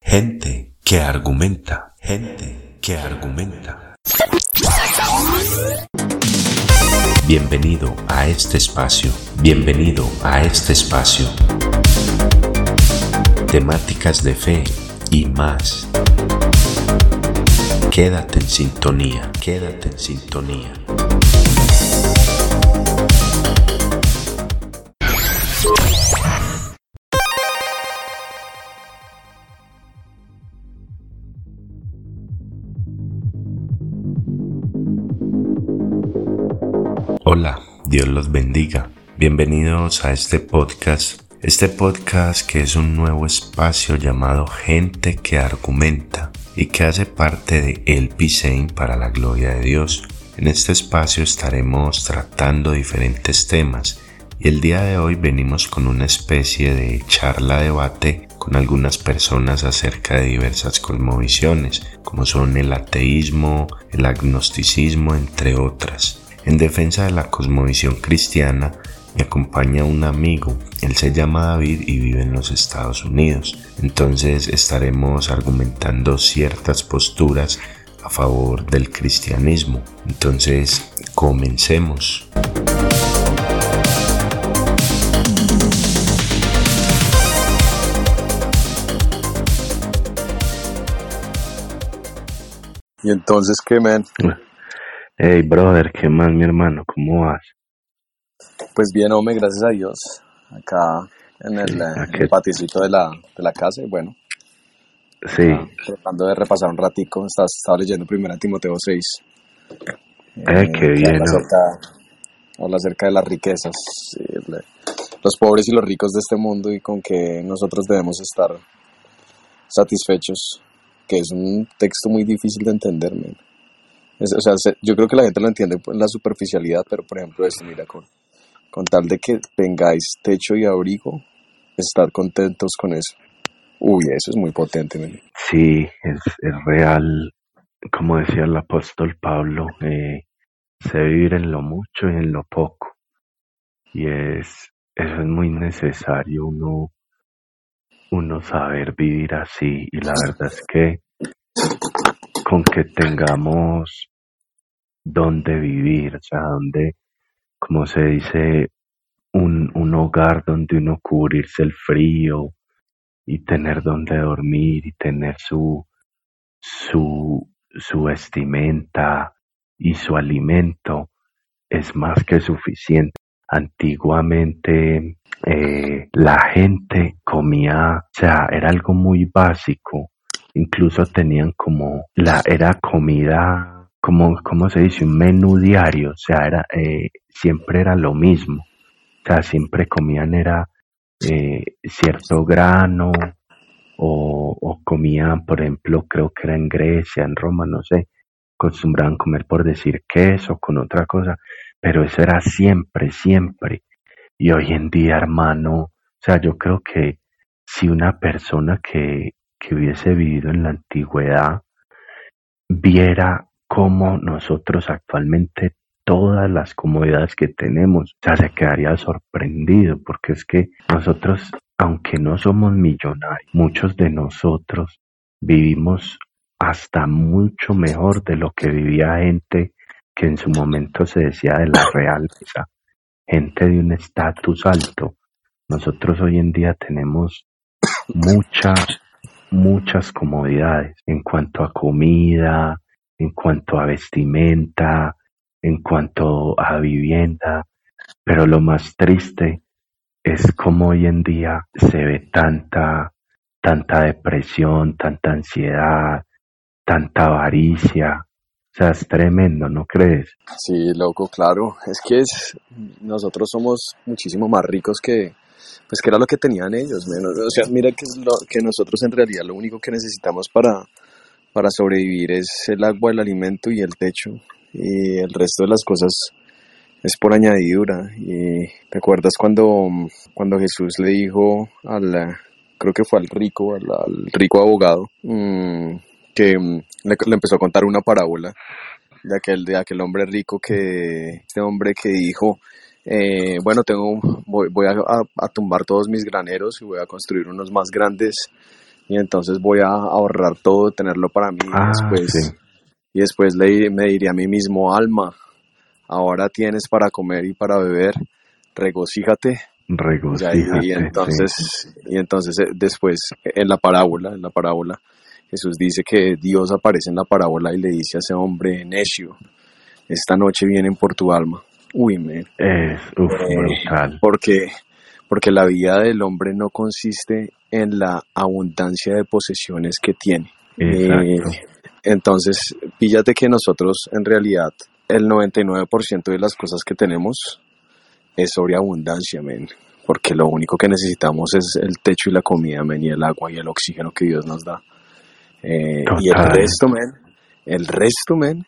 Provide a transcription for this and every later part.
Gente que argumenta, gente que argumenta. Bienvenido a este espacio, bienvenido a este espacio. Temáticas de fe y más. Quédate en sintonía, quédate en sintonía. Hola, Dios los bendiga. Bienvenidos a este podcast. Este podcast que es un nuevo espacio llamado Gente que Argumenta y que hace parte de El Pisein para la gloria de Dios. En este espacio estaremos tratando diferentes temas y el día de hoy venimos con una especie de charla debate con algunas personas acerca de diversas cosmovisiones, como son el ateísmo, el agnosticismo, entre otras. En defensa de la cosmovisión cristiana, me acompaña un amigo, él se llama David y vive en los Estados Unidos. Entonces estaremos argumentando ciertas posturas a favor del cristianismo. Entonces, comencemos. ¿Y entonces qué, man? Hey, brother, ¿qué más, mi hermano? ¿Cómo vas? Pues bien, hombre, gracias a Dios. Acá en el, ¿a en qué? el paticito de la, de la casa, y bueno, Sí, ah, tratando de repasar un ratico, estaba, estaba leyendo primero Timoteo 6. eh, qué que bien, habla acerca, habla acerca de las riquezas, sí, los pobres y los ricos de este mundo y con que nosotros debemos estar satisfechos, que es un texto muy difícil de entender, man. Es- o sea, se- yo creo que la gente lo entiende en la superficialidad, pero por ejemplo esto, mira, con, con tal de que tengáis techo y abrigo, estar contentos con eso. Uy, eso es muy potente, man. Sí, es, es real, como decía el apóstol Pablo, eh, sé vivir en lo mucho y en lo poco. Y es, eso es muy necesario, uno, uno saber vivir así. Y la verdad es que con que tengamos donde vivir, o sea, donde, como se dice, un, un hogar donde uno cubrirse el frío y tener donde dormir y tener su, su, su vestimenta y su alimento es más que suficiente. Antiguamente eh, la gente comía, o sea, era algo muy básico. Incluso tenían como la era comida, como cómo se dice, un menú diario, o sea, era eh, siempre era lo mismo. O sea, siempre comían era eh, cierto grano o, o comían, por ejemplo, creo que era en Grecia, en Roma, no sé, acostumbraban comer por decir queso con otra cosa, pero eso era siempre, siempre. Y hoy en día, hermano, o sea, yo creo que si una persona que, que hubiese vivido en la antigüedad viera cómo nosotros actualmente todas las comodidades que tenemos, o sea, se quedaría sorprendido, porque es que nosotros, aunque no somos millonarios, muchos de nosotros vivimos hasta mucho mejor de lo que vivía gente que en su momento se decía de la realeza, gente de un estatus alto. Nosotros hoy en día tenemos muchas, muchas comodidades en cuanto a comida, en cuanto a vestimenta, en cuanto a vivienda, pero lo más triste es como hoy en día se ve tanta, tanta depresión, tanta ansiedad, tanta avaricia. O sea, es tremendo, ¿no crees? Sí, loco, claro. Es que es, nosotros somos muchísimo más ricos que, pues que era lo que tenían ellos, menos. O sea, mira que, lo, que nosotros en realidad lo único que necesitamos para, para sobrevivir es el agua, el alimento y el techo. Y el resto de las cosas es por añadidura. Y te acuerdas cuando, cuando Jesús le dijo al, creo que fue al rico, al, rico abogado, mm, que mm, le, le empezó a contar una parábola de aquel, de aquel hombre rico que, este hombre que dijo, eh, bueno, tengo, voy, voy a, tumbar todos mis graneros y voy a construir unos más grandes y entonces voy a ahorrar todo, tenerlo para mí Ah, después, sí. y después le, me diría a mí mismo, alma, ahora tienes para comer y para beber, regocíjate. Y, Regocíjate, y sí. entonces, y entonces eh, después en la parábola, en la parábola, Jesús dice que Dios aparece en la parábola y le dice a ese hombre necio, esta noche vienen por tu alma. Uy, men. Es, uf, Eh, brutal. porque, porque la vida del hombre no consiste en la abundancia de posesiones que tiene. Eh, entonces, píllate que nosotros en realidad el 99% de las cosas que tenemos es sobre abundancia, men. Porque lo único que necesitamos es el techo y la comida, men, y el agua y el oxígeno que Dios nos da. Eh, y el resto, men, el resto, men,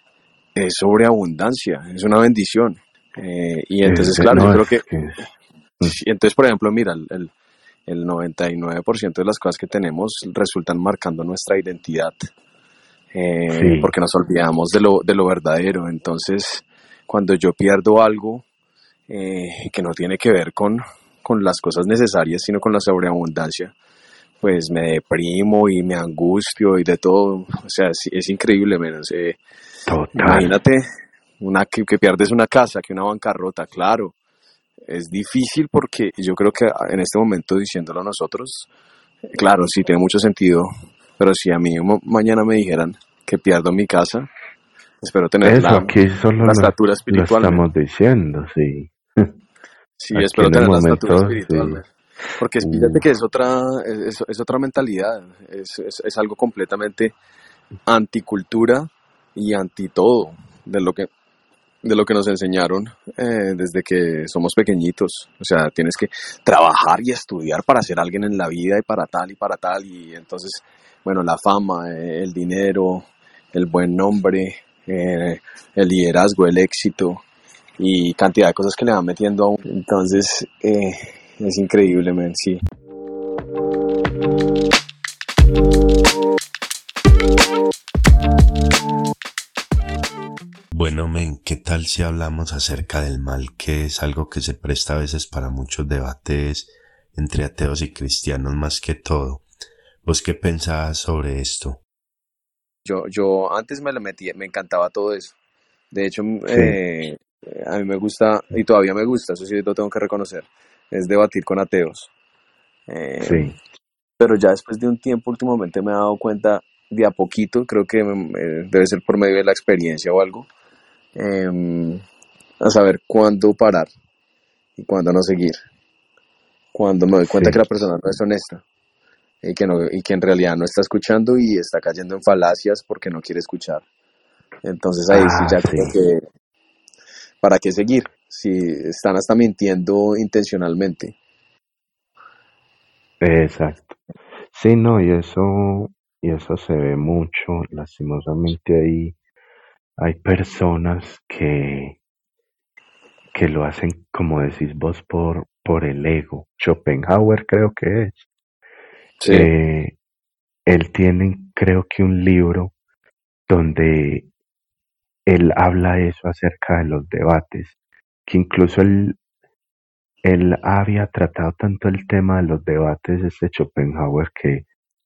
es sobre abundancia, es una bendición. Eh, y entonces, Es- claro, no, yo creo que que- Sí, entonces, por ejemplo, mira, el, el, el 99% de las cosas que tenemos resultan marcando nuestra identidad, eh, Sí. porque nos olvidamos de lo, de lo verdadero. Entonces, cuando yo pierdo algo eh, que no tiene que ver con, con las cosas necesarias, sino con la sobreabundancia, pues me deprimo y me angustio y de todo. O sea, es, es increíble, menos. Eh, Total. Imagínate una, que, que pierdes una casa, que una bancarrota, claro. Es difícil porque yo creo que en este momento diciéndolo nosotros, eh, claro, sí tiene mucho sentido, pero si a mí mañana me dijeran que pierdo mi casa, espero tener Eso la, aquí solo la lo, estatura lo espiritual. men. estamos diciendo, sí. Sí, aquí espero tener la estatura momento, espiritual. sí. Porque es- Uh. fíjate que es otra, es, es otra mentalidad, es, es, es algo completamente anticultura y anti todo de lo que de lo que nos enseñaron eh, desde que somos pequeñitos. O sea, tienes que trabajar y estudiar para ser alguien en la vida y para tal y para tal. Y entonces, bueno, la fama, eh, el dinero, el buen nombre, eh, el liderazgo, el éxito y cantidad de cosas que le van metiendo a uno. Entonces, eh, es increíble, men, sí. Bueno, men, ¿qué tal si hablamos acerca del mal, que es algo que se presta a veces para muchos debates entre ateos y cristianos más que todo? ¿Vos qué pensabas sobre esto? Yo, yo antes me lo metía, me encantaba todo eso. De hecho, eh, a mí me gusta, y todavía me gusta, eso sí lo tengo que reconocer, es debatir con ateos. Eh, Sí, Pero ya después de un tiempo, últimamente me he dado cuenta de a poquito, creo que eh, debe ser por medio de la experiencia o algo, em, a saber cuándo parar y cuándo no seguir. Cuando me doy cuenta Sí. que la persona no es honesta y que, no, y que en realidad no está escuchando y está cayendo en falacias porque no quiere escuchar. Entonces ahí sí Ah, ya sí. creo que, ¿para qué seguir? Si están hasta mintiendo intencionalmente. exacto. Sí, no, y eso, y eso se ve mucho, lastimosamente ahí hay personas que, que lo hacen, como decís vos, por, por el ego. Schopenhauer creo que es. Sí. Eh, él tiene, creo que un libro donde él habla eso acerca de los debates, que incluso él, él había tratado tanto el tema de los debates, este Schopenhauer, que,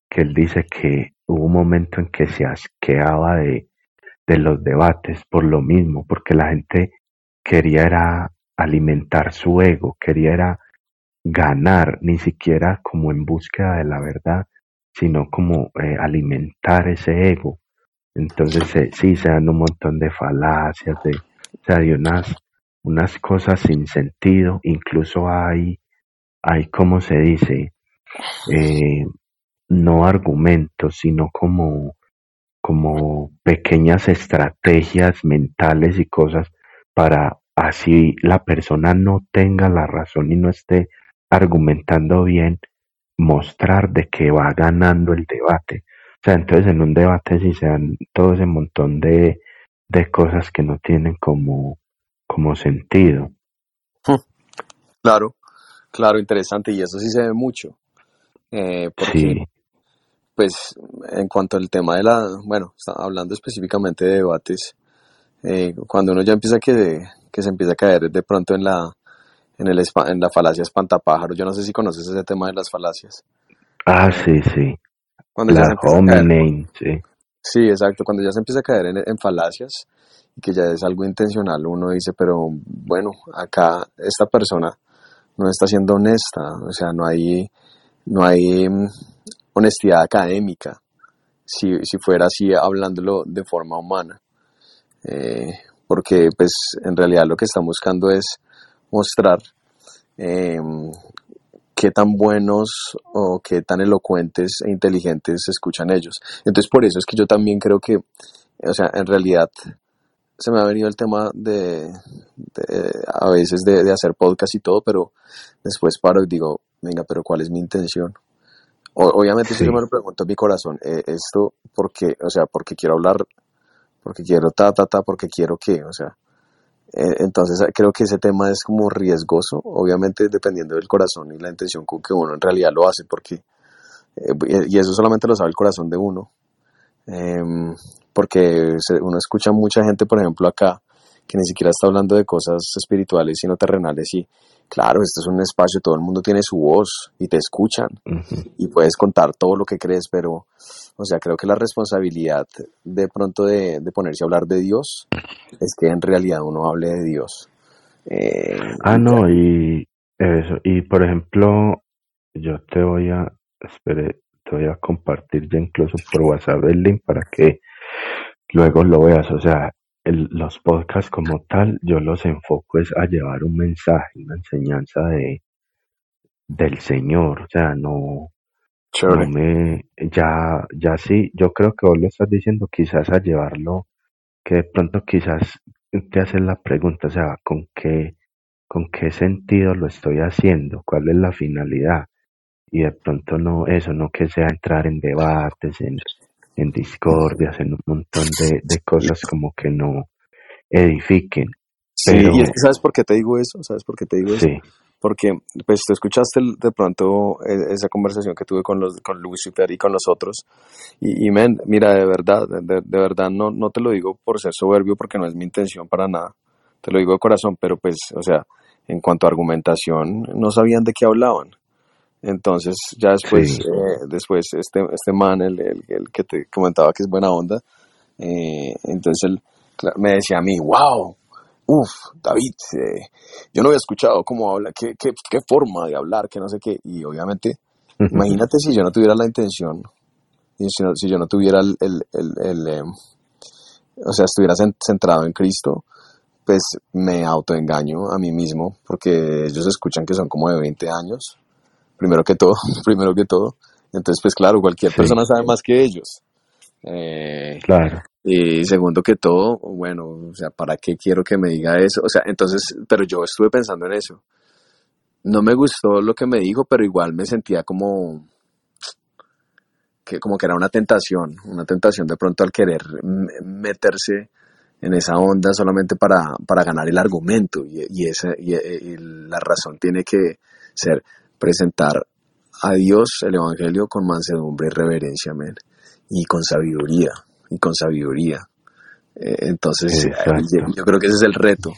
que él dice que hubo un momento en que se asqueaba de, de los debates por lo mismo, porque la gente quería era alimentar su ego, quería era ganar, ni siquiera como en búsqueda de la verdad, sino como eh, alimentar ese ego. Entonces eh, sí, se dan un montón de falacias, de, o sea, de unas, unas cosas sin sentido, incluso hay, hay como se dice, eh, no argumentos, sino como, como pequeñas estrategias mentales y cosas para así la persona no tenga la razón y no esté argumentando bien, mostrar de que va ganando el debate. O sea, entonces en un debate sí se dan todo ese montón de, de cosas que no tienen como, como sentido. Claro, claro, interesante, y eso sí se ve mucho, eh, porque Sí, pues en cuanto al tema de la, bueno, está hablando específicamente de debates, eh, cuando uno ya empieza que, que se empieza a caer de pronto en la, en, el, en la falacia espantapájaros. Yo no sé si conoces ese tema de las falacias. Ah, sí, sí. Cuando La ya se caer, sí. sí, exacto, cuando ya se empieza a caer en, en falacias y que ya es algo intencional, uno dice, pero bueno, acá esta persona no está siendo honesta, o sea, no hay, no hay honestidad académica, si, si fuera así hablándolo de forma humana. Eh, porque pues en realidad lo que están buscando es mostrar eh, qué tan buenos o qué tan elocuentes e inteligentes escuchan ellos. Entonces por eso es que yo también creo que, o sea, en realidad se me ha venido el tema de, de- a veces de, de hacer podcast y todo, pero después paro y digo, venga, pero ¿cuál es mi intención? Obviamente si Sí. yo me lo pregunto en mi corazón, eh, esto porque, o sea, porque quiero hablar, porque quiero ta, ta, ta, porque quiero qué, o sea, eh, entonces eh, creo que ese tema es como riesgoso, obviamente dependiendo del corazón y la intención con que uno en realidad lo hace, porque, eh, y y eso solamente lo sabe el corazón de uno, Em, porque uno escucha mucha gente, por ejemplo, acá, que ni siquiera está hablando de cosas espirituales, sino terrenales, y claro, este es un espacio, todo el mundo tiene su voz y te escuchan y puedes contar todo lo que crees, pero, o sea, creo que la responsabilidad de pronto de, de ponerse a hablar de Dios es que en realidad uno hable de Dios. Eh, Ah, no, y eso. Y por ejemplo, yo te voy a, espere, te voy a compartir ya incluso por WhatsApp el link para que luego lo veas. O sea, los podcasts como tal, yo los enfoco es a llevar un mensaje, una enseñanza de, del Señor. O sea, no, me, ya, ya sí, yo creo que vos lo estás diciendo quizás a llevarlo, que de pronto quizás te haces la pregunta, o sea, ¿con qué, con qué sentido lo estoy haciendo? ¿Cuál es la finalidad? Y de pronto no, eso, no que sea entrar en debates, en, en discordias, en un montón de, de cosas como que no edifiquen. Sí, Pero y es que ¿sabes por qué te digo eso? ¿Sabes por qué te digo eso? Porque, pues, tú escuchaste de pronto eh, esa conversación que tuve con los, con Lucifer y con los otros. Y, y men, mira, de verdad, de, de verdad, no, no te lo digo por ser soberbio, porque no es mi intención para nada. Te lo digo de corazón, pero pues, o sea, en cuanto a argumentación, no sabían de qué hablaban. Entonces, ya después, sí, eh, después este, este man, el, el, el que te comentaba que es buena onda, eh, entonces él me decía a mí, wow, uff, David, eh, yo no había escuchado cómo habla, qué, qué, qué forma de hablar, que no sé qué. Y obviamente, imagínate si yo no tuviera la intención, y si, no- si yo no tuviera el, el, el, el, eh, o sea, estuviera cen- centrado en Cristo, pues me autoengaño a mí mismo, porque ellos escuchan que son como de 20 años, primero que todo, primero que todo. Entonces, pues claro, cualquier sí, persona sabe más que ellos. Eh, claro, y segundo que todo, bueno, o sea, ¿para qué quiero que me diga eso? O sea, entonces, pero yo estuve pensando en eso. No me gustó lo que me dijo, pero igual me sentía como que como que era una tentación, una tentación de pronto al querer meterse en esa onda solamente para, para ganar el argumento y, y, esa, y, y la razón tiene que ser presentar a Dios el Evangelio con mansedumbre y reverencia, men, y con sabiduría, y con sabiduría. Eh, entonces, eh, yo, exacto. yo creo que ese es el reto.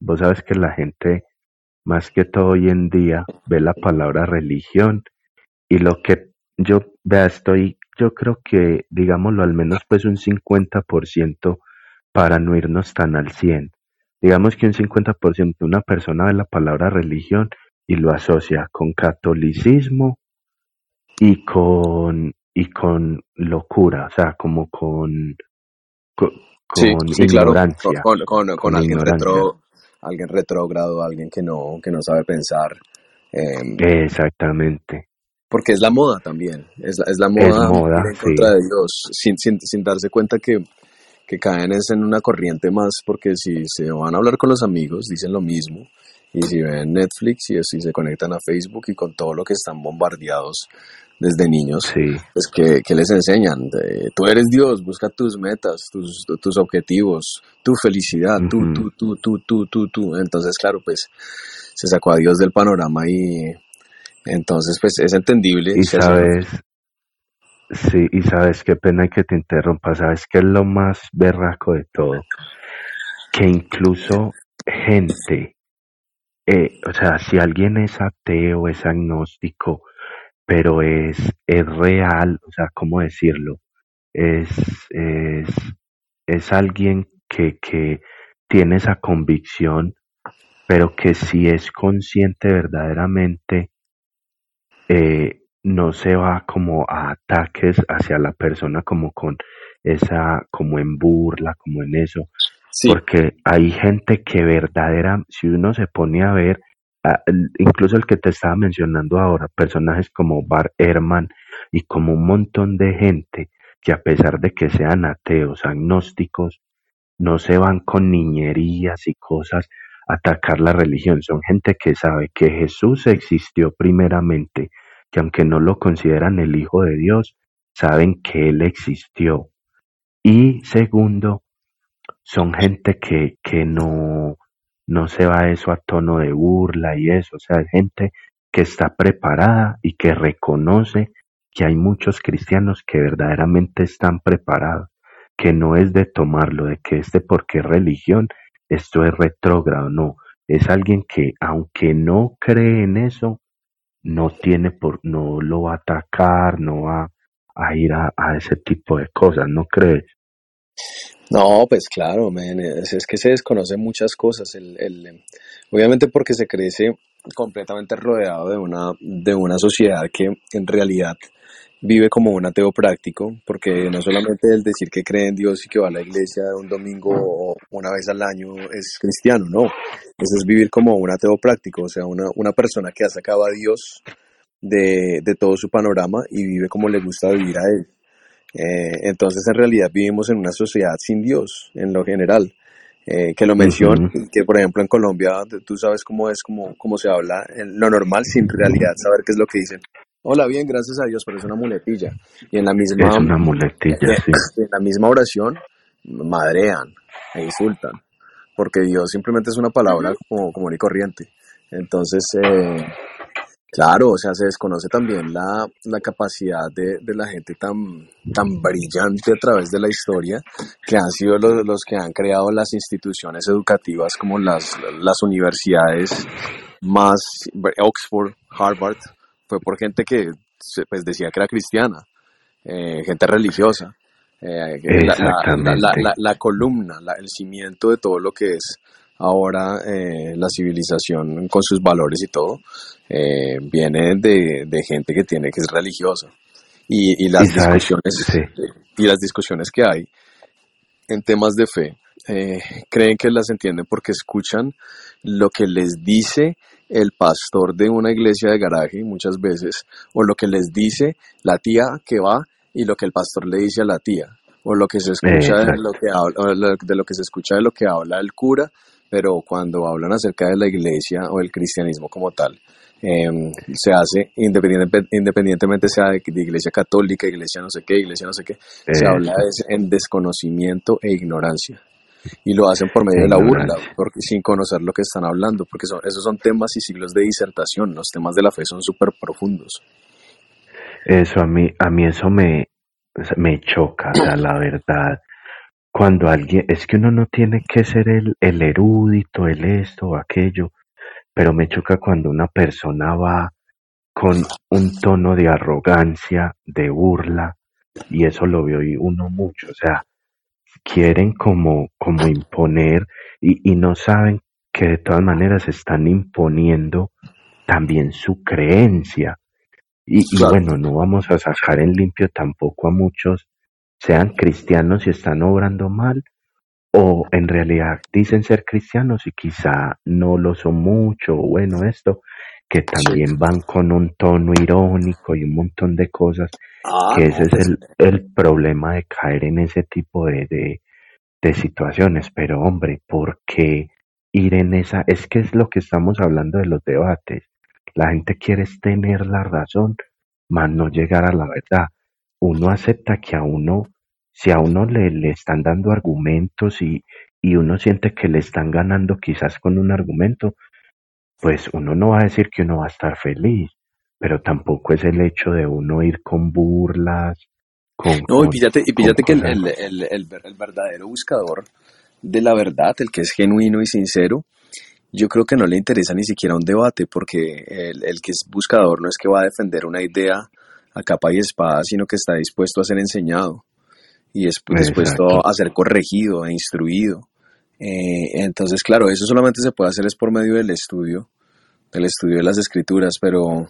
Vos sabes que la gente, más que todo hoy en día, ve la palabra religión y lo que yo vea, estoy, yo creo que, digámoslo, al menos pues un 50% para no irnos tan al 100. Digamos que un 50% una persona ve la palabra religión y lo asocia con catolicismo y con, y con locura, o sea, como con, con, Sí, con sí, claro, con, ignorancia, con, con, con con alguien ignorancia. retro, alguien retrógrado, alguien que no, que no sabe pensar, eh, Exactamente. Porque es la moda también, es la, es la Es moda moda, ir en sí. contra de Dios, sin, sin, sin darse cuenta que, que caen es en una corriente más, porque si se van a hablar con los amigos, dicen lo mismo, y si ven Netflix y si se conectan a Facebook y con todo lo que están bombardeados desde niños, Sí, pues que, que les enseñan, de, tú eres Dios, busca tus metas, tus, tus objetivos, tu felicidad, tú, ujú, tú, tú, tú, tú, tú, tú. Entonces, claro, pues se sacó a Dios del panorama y entonces, pues es entendible, Y sabes, Sí, y sabes qué pena que te interrumpa, sabes qué es lo más berraco de todo, que incluso gente, eh, o sea, si alguien es ateo, es agnóstico, pero es, es real, o sea, ¿cómo decirlo? Es, es, es alguien que, que tiene esa convicción, pero que si es consciente verdaderamente, eh, no se va como a ataques hacia la persona como con esa, como en burla, como en eso, Sí, porque hay gente que verdadera, si uno se pone a ver, incluso el que te estaba mencionando ahora, personajes como Bar Ehrman y como un montón de gente que a pesar de que sean ateos, agnósticos, no se van con niñerías y cosas atacar la religión. Son gente que sabe que Jesús existió primeramente, que aunque no lo consideran el Hijo de Dios, saben que Él existió. Y segundo, son gente que, que no, no se va eso a tono de burla y eso, o sea, es gente que está preparada y que reconoce que hay muchos cristianos que verdaderamente están preparados, que no es de tomarlo, de que este porque es religión, esto es retrógrado, no, es alguien que aunque no cree en eso, no tiene por, no lo va a atacar, no va a ir a, ese tipo de cosas, ¿no crees? No, pues claro, es, que se desconocen muchas cosas. El, el, obviamente porque se crece completamente rodeado de una, de una sociedad que en realidad vive como un ateo práctico, porque no solamente el decir que cree en Dios y que va a la iglesia un domingo o una vez al año es cristiano, no. Eso es vivir como un ateo práctico, o sea, una, una persona que ha sacado a Dios de, de todo su panorama y vive como le gusta vivir a él. Eh, entonces, en realidad vivimos en una sociedad sin Dios, en lo general. Eh, que lo menciono, que por ejemplo en Colombia tú sabes cómo es, cómo, cómo se habla, en lo normal sin realidad saber qué es lo que dicen. Hola, bien, gracias a Dios, pero es una muletilla. Y en la Es misma, una muletilla, sí. en la misma oración, madrean e insultan, porque Dios simplemente es una palabra como común y corriente. Entonces, eh, Claro, o sea, se desconoce también la, la capacidad de, de la gente tan, tan brillante a través de la historia, que han sido los, los que han creado las instituciones educativas como las, las universidades más, Oxford, Harvard, fue por gente que pues, decía que era cristiana, eh, gente religiosa. Eh, la, la, la, la, columna, el cimiento de todo lo que es ahora eh, la civilización con sus valores y todo, eh, viene de, de gente que tiene que es religiosa. Y, y Y las sabes, discusiones sí, y las discusiones que hay en temas de fe eh, creen que las entienden porque escuchan lo que les dice el pastor de una iglesia de garaje muchas veces o lo que les dice la tía que va y lo que el pastor le dice a la tía o lo que se escucha de lo que habla, de lo que se escucha de lo que habla el cura pero cuando hablan acerca de la iglesia o el cristianismo como tal em, se hace independiente- independientemente sea de, de iglesia católica, iglesia no sé qué, iglesia no sé qué, se habla Eso, es en desconocimiento e ignorancia. Y lo hacen por medio de la burla, porque, sin conocer lo que están hablando, porque son, esos son temas y siglos de disertación, los temas de la fe son súper profundos. Eso a mí, a mí eso me, sea, me choca, o sea, la verdad. Cuando alguien, es que uno no tiene que ser el, el erudito, el esto o aquello, pero me choca cuando una persona va con un tono de arrogancia, de burla, y eso lo veo y uno mucho, o sea, quieren como, como imponer y, y no saben que de todas maneras están imponiendo también su creencia. Y, y bueno, no vamos a sacar en limpio tampoco a muchos, sean cristianos y están obrando mal, o en realidad dicen ser cristianos y quizá no lo son mucho, o bueno, esto, que también van con un tono irónico y un montón de cosas, Ah, que no, ese es pues el, el problema de caer en ese tipo de, de, de situaciones. Pero hombre, ¿por qué ir en esa? Es que es lo que estamos hablando de los debates. La gente quiere tener la razón, más no llegar a la verdad. Uno acepta que a uno, si a uno le, le están dando argumentos y, y uno siente que le están ganando quizás con un argumento, pues uno no va a decir que uno va a estar feliz, pero tampoco es el hecho de uno ir con burlas no, y píllate, y píllate que el, el, el, el, verdadero buscador de la verdad, el que es genuino y sincero, yo creo que no le interesa ni siquiera un debate, porque el, el que es buscador no es que va a defender una idea a capa y espada, sino que está dispuesto a ser enseñado y es dispuesto a ser corregido e instruido. Eh, entonces, claro, eso solamente se puede hacer es por medio del estudio, del estudio de las escrituras, pero,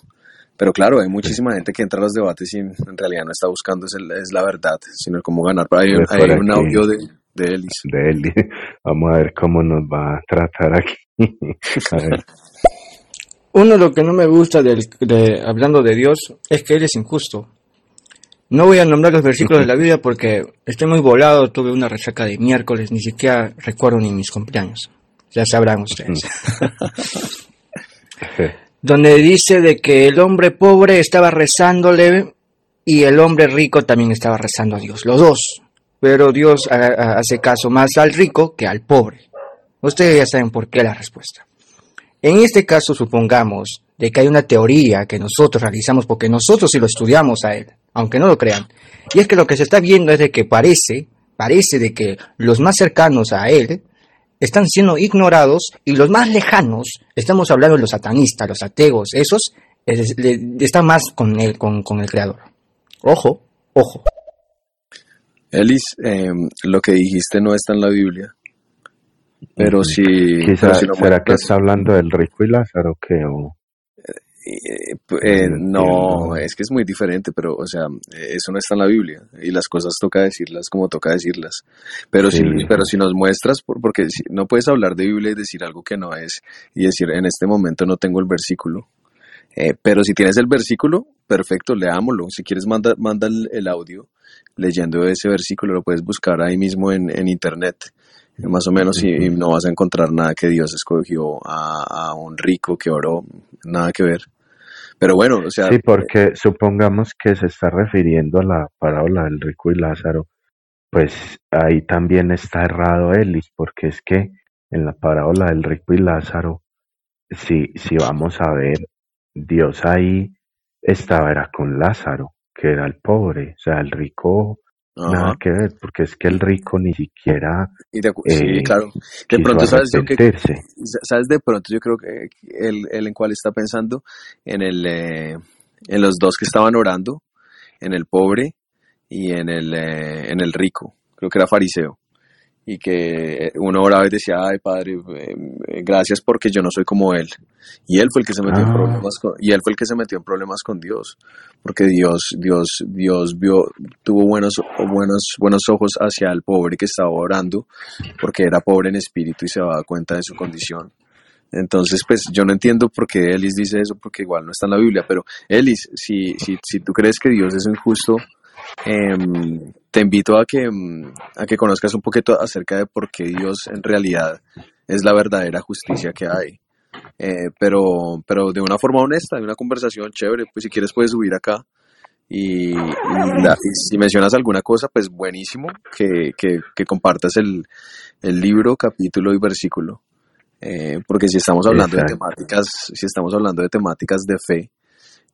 pero claro, hay muchísima gente que entra a los debates y en realidad no está buscando es, es la verdad, sino cómo ganar. Hay, hay un audio de, de Elis. De Elis. Vamos a ver cómo nos va a tratar aquí. Uno de lo que no me gusta de, hablando de Dios es que Él es injusto. No voy a nombrar los versículos de la Biblia porque estoy muy volado, tuve una resaca de miércoles, ni siquiera recuerdo ni mis cumpleaños. Ya sabrán ustedes. Donde dice de que el hombre pobre estaba rezándole y el hombre rico también estaba rezando a Dios, los dos. Pero Dios hace caso más al rico que al pobre. Ustedes ya saben por qué la respuesta. En este caso, supongamos de que hay una teoría que nosotros realizamos porque nosotros sí lo estudiamos a él, aunque no lo crean. Y es que lo que se está viendo es de que parece, parece de que los más cercanos a él están siendo ignorados y los más lejanos, estamos hablando de los satanistas, los ateos, esos están más con el, con, con el creador. Ojo, ojo. Elis, em, lo que dijiste no está en la Biblia. Pero si... ¿Será que está hablando del rico y Lázaro que eh, eh, no, es que es muy diferente, pero, o sea, eso no está en la Biblia y las cosas toca decirlas como toca decirlas. Pero si, pero si nos muestras, porque no puedes hablar de Biblia y decir algo que no es y decir en este momento no tengo el versículo. Eh, pero si tienes el versículo, perfecto, leámoslo. Si quieres, manda, manda el, audio leyendo ese versículo, lo puedes buscar ahí mismo en, en internet más o menos, y, no vas a encontrar nada que Dios escogió a, a, un rico que oró, nada que ver. Pero bueno, o sea... Sí, porque supongamos que se está refiriendo a la parábola del rico y Lázaro, pues ahí también está errado Elis, porque es que en la parábola del rico y Lázaro, si, si vamos a ver, Dios ahí estaba era con Lázaro, que era el pobre, o sea, el rico Nada que ver, porque es que el rico ni siquiera. sí, eh, claro. De pronto, ¿sabes, que, ¿sabes? De pronto, yo creo que él, él en cuál está pensando, en, el, eh, en los dos que estaban orando, en el pobre y en el, eh, en el rico. Creo que era fariseo y que uno y decía, ay padre, eh, gracias porque yo no soy como él. Y él fue el que se metió en ah. problemas con, y él fue el que se metió en problemas con Dios, porque Dios, Dios, Dios vio, tuvo buenos, buenos, buenos ojos hacia el pobre que estaba orando, porque era pobre en espíritu y se daba cuenta de su condición. Entonces, pues yo no entiendo por qué Elis dice eso, porque igual no está en la Biblia, pero Elis, si, si, si tú crees que Dios es injusto, te invito a que, em, a que conozcas un poquito acerca de por qué Dios en realidad es la verdadera justicia que hay. Eh, pero, pero de una forma honesta, de una conversación chévere, pues si quieres puedes subir acá y, si mencionas alguna cosa, pues buenísimo que, que, compartas el, el, libro, capítulo y versículo. Eh, porque si estamos hablando de temáticas, si estamos hablando de temáticas de fe,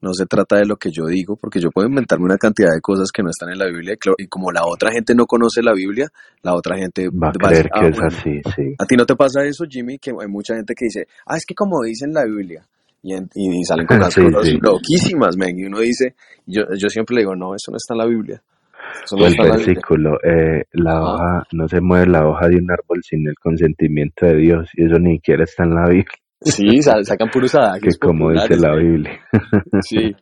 no se trata de lo que yo digo, porque yo puedo inventarme una cantidad de cosas que no están en la Biblia y como la otra gente no conoce la Biblia, la otra gente va, a creer que ah, es así, sí. ¿A ti no te pasa eso, Jimmy? Que hay mucha gente que dice, ah, es que como dice en la Biblia, y, y salen con las cosas loquísimas, men, y uno dice, yo, yo siempre le digo, no, eso no está en la Biblia. el versículo, eh, la hoja, no se mueve la hoja de un árbol sin el consentimiento de Dios, y eso ni siquiera está en la Biblia. Sí, sacan puros adagios. Que como dice la Biblia. Sí.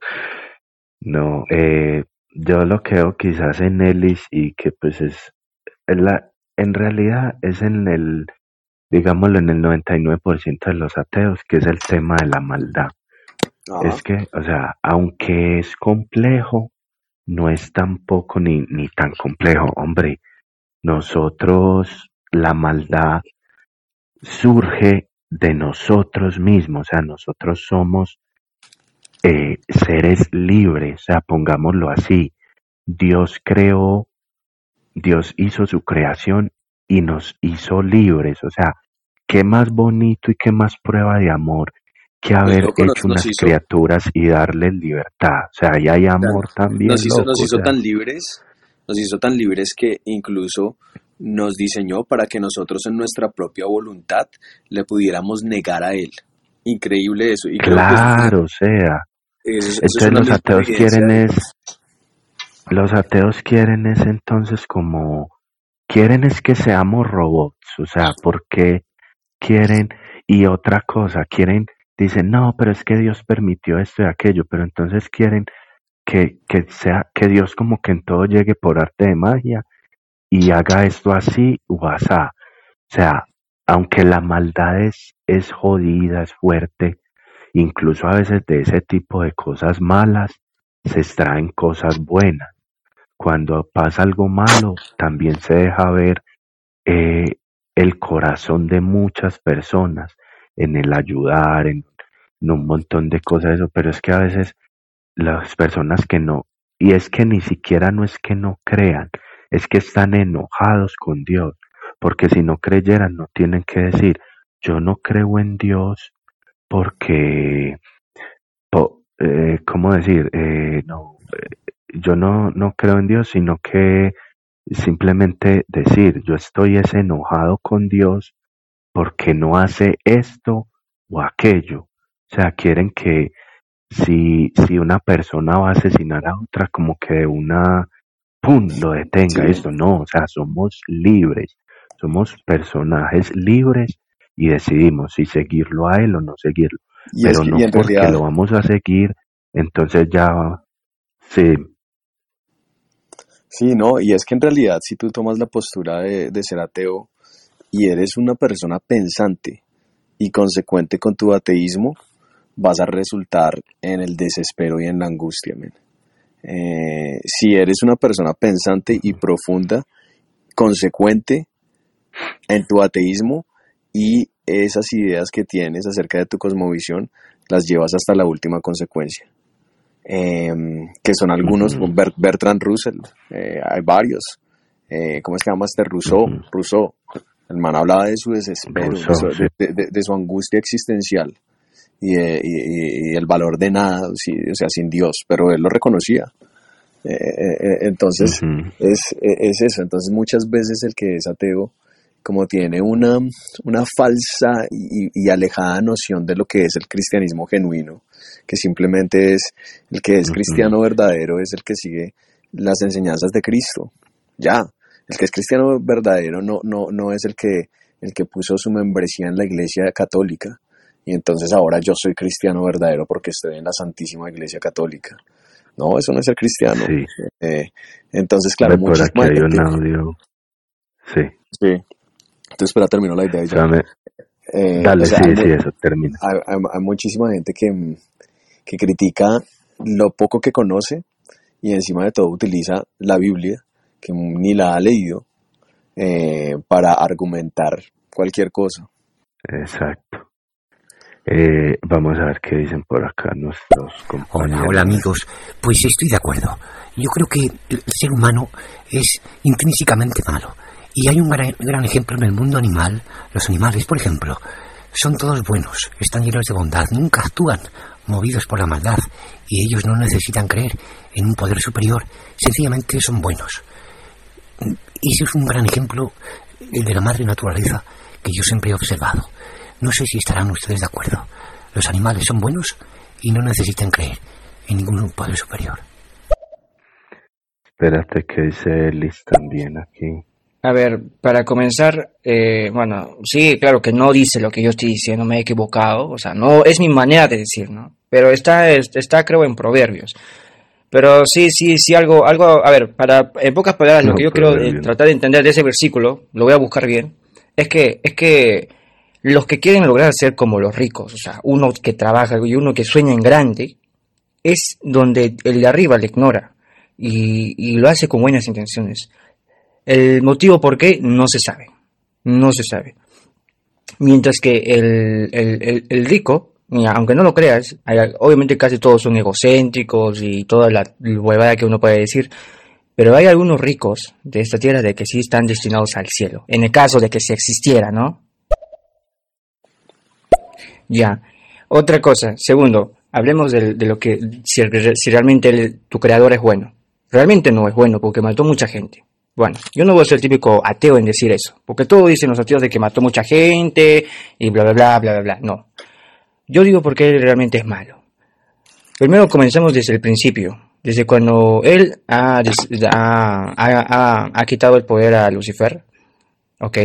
no, eh, yo lo creo quizás en Ellis y que pues es, en, la, en realidad es en el, digámoslo, en el 99% de los ateos, que es el tema de la maldad. Es que, o sea, aunque es complejo, no es tampoco ni, ni tan complejo. Hombre, nosotros, la maldad surge de nosotros mismos, o sea, nosotros somos eh, seres libres, o sea, pongámoslo así, Dios creó, Dios hizo su creación y nos hizo libres, o sea, qué más bonito y qué más prueba de amor que haber hecho unas criaturas y darles libertad, o sea, ahí hay amor también. Nos hizo, nos hizo tan libres nos hizo tan libres que incluso nos diseñó para que nosotros en nuestra propia voluntad le pudiéramos negar a Él. Increíble eso. Y claro, o sea. entonces los ateos quieren es, los ateos quieren es entonces como, quieren es que seamos robots, o sea, porque quieren, y otra cosa, quieren, dicen, no, pero es que Dios permitió esto y aquello, pero entonces quieren que, que sea, que Dios como que en todo llegue por arte de magia y haga esto así o. O sea, aunque la maldad es, es jodida, es fuerte, incluso a veces de ese tipo de cosas malas se extraen cosas buenas. Cuando pasa algo malo, también se deja ver eh, el corazón de muchas personas en el ayudar, en, en un montón de cosas, eso, pero es que a veces las personas que no, y es que ni siquiera no es que no crean, es que están enojados con Dios, porque si no creyeran no tienen que decir, yo no creo en Dios porque, eh, ¿cómo decir? Eh, no, eh, yo no, no creo en Dios, sino que simplemente decir, yo estoy es enojado con Dios porque no hace esto o aquello. O sea, quieren que si, si una persona va a asesinar a otra, como que de una ¡pum! lo detenga esto. No, o sea, somos libres, somos personajes libres y decidimos si seguirlo a él o no seguirlo. Pero no porque lo vamos a seguir, entonces ya, sí. Sí, no, y es que en realidad si tú tomas la postura de, de ser ateo y eres una persona pensante y consecuente con tu ateísmo, vas a resultar en el desespero y en la angustia. Eh, si eres una persona pensante y profunda, consecuente en tu ateísmo y esas ideas que tienes acerca de tu cosmovisión, las llevas hasta la última consecuencia. Em, que son algunos, Bertrand Russell, eh, hay varios. Eh, ¿Cómo es que llama este Rousseau? Rousseau. El man hablaba de su desespero, de, su angustia existencial y, el valor de nada, o sea, sin Dios, pero él lo reconocía. Eh, eh, eh, entonces, es, es, eso. Entonces, muchas veces el que es ateo, como tiene una, una falsa y, alejada noción de lo que es el cristianismo genuino, que simplemente es el que es cristiano verdadero, es el que sigue las enseñanzas de Cristo. Ya, el que es cristiano verdadero no, no, no es el que, el que puso su membresía en la iglesia católica, y entonces ahora yo soy cristiano verdadero porque estoy en la Santísima Iglesia Católica. No, eso no es ser cristiano. Sí. Eh, entonces, claro, por aquí hay un audio. Sí. Sí. Entonces, para terminar la idea. Ya. Eh, Dale, sí, sí, eso termina. Hay, muchísima gente que, que critica lo poco que conoce y encima de todo utiliza la Biblia, que ni la ha leído, eh, para argumentar cualquier cosa. Exacto. Eh, vamos a ver qué dicen por acá nuestros compañeros. Hola, hola amigos. Pues estoy de acuerdo. Yo creo que el ser humano es intrínsecamente malo. Y hay un gran, gran, ejemplo en el mundo animal. Los animales, por ejemplo, son todos buenos, están llenos de bondad, nunca actúan movidos por la maldad. Y ellos no necesitan creer en un poder superior, sencillamente son buenos. Y ese es un gran ejemplo, el de la madre naturaleza, que yo siempre he observado. No sé si estarán ustedes de acuerdo. Los animales son buenos y no necesitan creer en ningún poder superior. Espérate que dice Liz también aquí. A ver, para comenzar, eh, bueno, sí, claro que no dice lo que yo estoy diciendo, me he equivocado, o sea, no es mi manera de decir, ¿no? Pero está, está creo, en proverbios. Pero sí, sí, sí, algo, algo, a ver, para, en pocas palabras, lo que yo quiero eh, tratar de entender de ese versículo, lo voy a buscar bien, es que, es que los que quieren lograr ser como los ricos, o sea, uno que trabaja y uno que sueña en grande, es donde el de arriba le ignora y, lo hace con buenas intenciones. El motivo por qué no se sabe, no se sabe. Mientras que el, rico, aunque no lo creas, obviamente casi todos son egocéntricos y toda la huevada que uno puede decir, pero hay algunos ricos de esta tierra de que sí están destinados al cielo, en el caso de que se existiera, ¿no? Ya. Otra cosa. Segundo, hablemos de, lo que, si, realmente tu creador es bueno. Realmente no es bueno porque mató mucha gente. Bueno, yo no voy a ser el típico ateo en decir eso, porque todos dicen los ateos de que mató mucha gente y bla, bla, bla, bla, bla, bla. No. Yo digo porque él realmente es malo. Primero comencemos desde el principio, desde cuando él ha, ha, quitado el poder a Lucifer, ¿ok?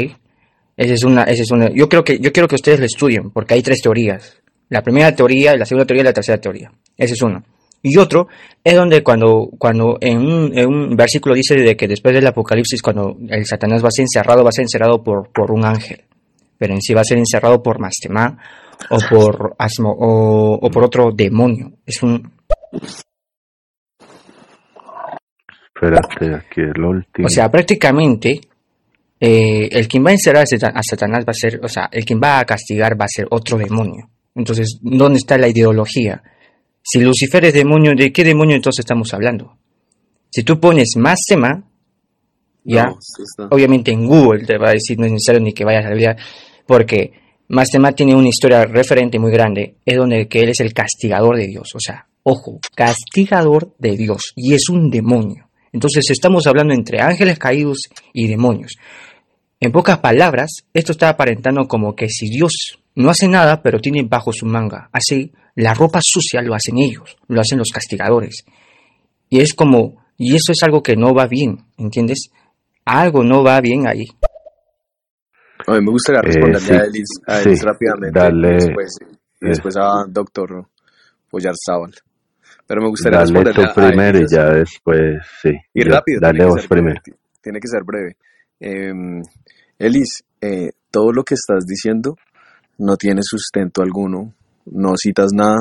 Esa es una, esa es una, yo creo que, yo quiero que ustedes lo estudien, porque hay tres teorías. La primera teoría, la segunda teoría y la tercera teoría. Ese es uno. Y otro es donde cuando, cuando en, un, versículo dice de que después del apocalipsis, cuando el Satanás va a ser encerrado, va a ser encerrado por, por un ángel. Pero en sí va a ser encerrado por Mastemá o por Asmo o, o por otro demonio. Es un... Espérate, aquí el último. O sea, prácticamente eh, el quien va a encerrar a Satanás va a ser, o sea, el quien va a castigar va a ser otro demonio. Entonces, ¿dónde está la ideología? Si Lucifer es demonio, ¿de qué demonio entonces estamos hablando? Si tú pones más tema, ya, obviamente en Google te va a decir, no es necesario ni que vayas a la Biblia, porque más tema tiene una historia referente muy grande, es donde que él es el castigador de Dios, o sea, ojo, castigador de Dios, y es un demonio. Entonces estamos hablando entre ángeles caídos y demonios. En pocas palabras, esto está aparentando como que si Dios no hace nada, pero tiene bajo su manga, así la ropa sucia lo hacen ellos, lo hacen los castigadores. Y es como, y eso es algo que no va bien, ¿entiendes? Algo no va bien ahí. A mí me gustaría eh, responderle a Elis, a rápidamente dale, después, y después a Doctor Pollar Zabal. Pero me gustaría dale responderle tú primero y ya después, sí. Y rápido. Dale vos primero. tiene que ser breve. Em, Elis, eh, todo lo que estás diciendo no tiene sustento alguno. No citas nada,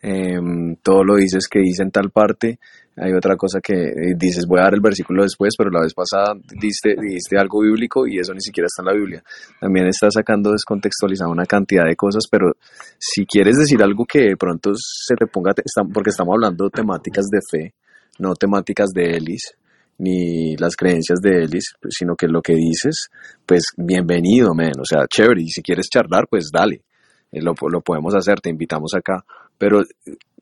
em, todo lo dices que dice en tal parte, hay otra cosa que eh, dices, voy a dar el versículo después, pero la vez pasada diste, dijiste algo bíblico y eso ni siquiera está en la Biblia. También estás sacando descontextualizado una cantidad de cosas, pero si quieres decir algo que de pronto se te ponga, porque estamos hablando temáticas de fe, no temáticas de Elis, ni las creencias de Elis, sino que lo que dices, pues bienvenido, men, o sea, chévere, y si quieres charlar, pues dale. Eh, lo, lo podemos hacer, te invitamos acá. Pero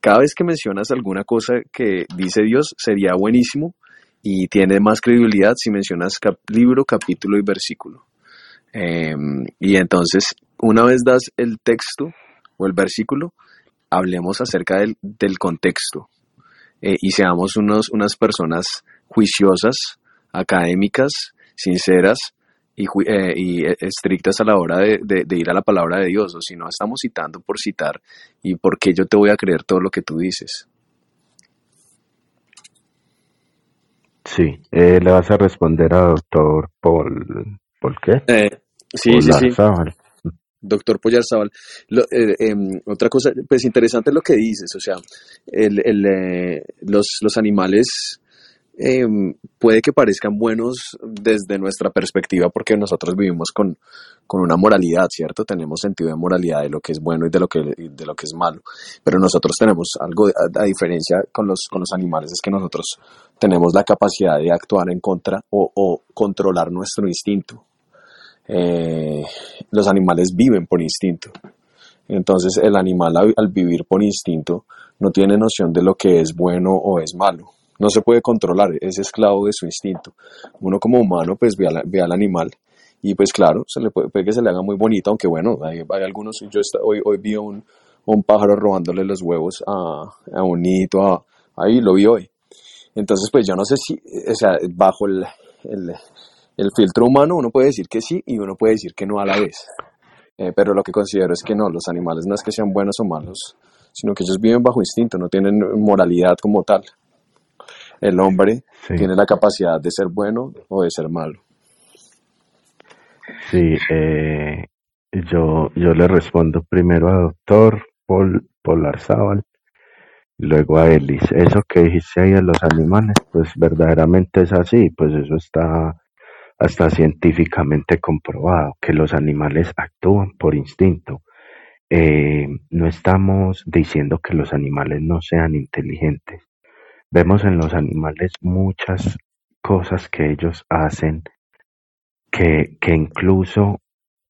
cada vez que mencionas alguna cosa que dice Dios, sería buenísimo y tiene más credibilidad si mencionas libro, capítulo y versículo. Em, y entonces, una vez das el texto o el versículo, hablemos acerca del, del contexto eh, y seamos unos, unas personas juiciosas, académicas, sinceras, y, eh, y, estrictas a la hora de, de, ir a la palabra de Dios, o si no estamos citando por citar y por qué yo te voy a creer todo lo que tú dices. Sí, eh, le vas a responder a doctor Paul, ¿por qué? Eh, sí, sí, sí. Doctor Poyarzabal. Em, otra cosa, pues interesante lo que dices, o sea, el, el, los, los animales Em, puede que parezcan buenos desde nuestra perspectiva porque nosotros vivimos con, con, una moralidad, ¿cierto? Tenemos sentido de moralidad de lo que es bueno y de lo que, de lo que es malo. Pero nosotros tenemos algo, a, diferencia con los, con los animales, es que nosotros tenemos la capacidad de actuar en contra o, controlar nuestro instinto. Eh, los animales viven por instinto. Entonces el animal al vivir por instinto no tiene noción de lo que es bueno o es malo no se puede controlar, es esclavo de su instinto. Uno como humano pues ve, al animal y pues claro, se le puede, que se le haga muy bonito, aunque bueno, hay, algunos, yo hoy, hoy vi un, un pájaro robándole los huevos a, a un nidito, ahí lo vi hoy. Entonces pues yo no sé si, o sea, bajo el, el, filtro humano uno puede decir que sí y uno puede decir que no a la vez. Eh, pero lo que considero es que no, los animales no es que sean buenos o malos, sino que ellos viven bajo instinto, no tienen moralidad como tal el hombre tiene la capacidad de ser bueno o de ser malo. Sí, eh, yo, yo le respondo primero a doctor Paul Polarzábal luego a Elis. Eso que dijiste ahí de los animales, pues verdaderamente es así, pues eso está hasta científicamente comprobado, que los animales actúan por instinto. Eh, no estamos diciendo que los animales no sean inteligentes, Vemos en los animales muchas cosas que ellos hacen que, que incluso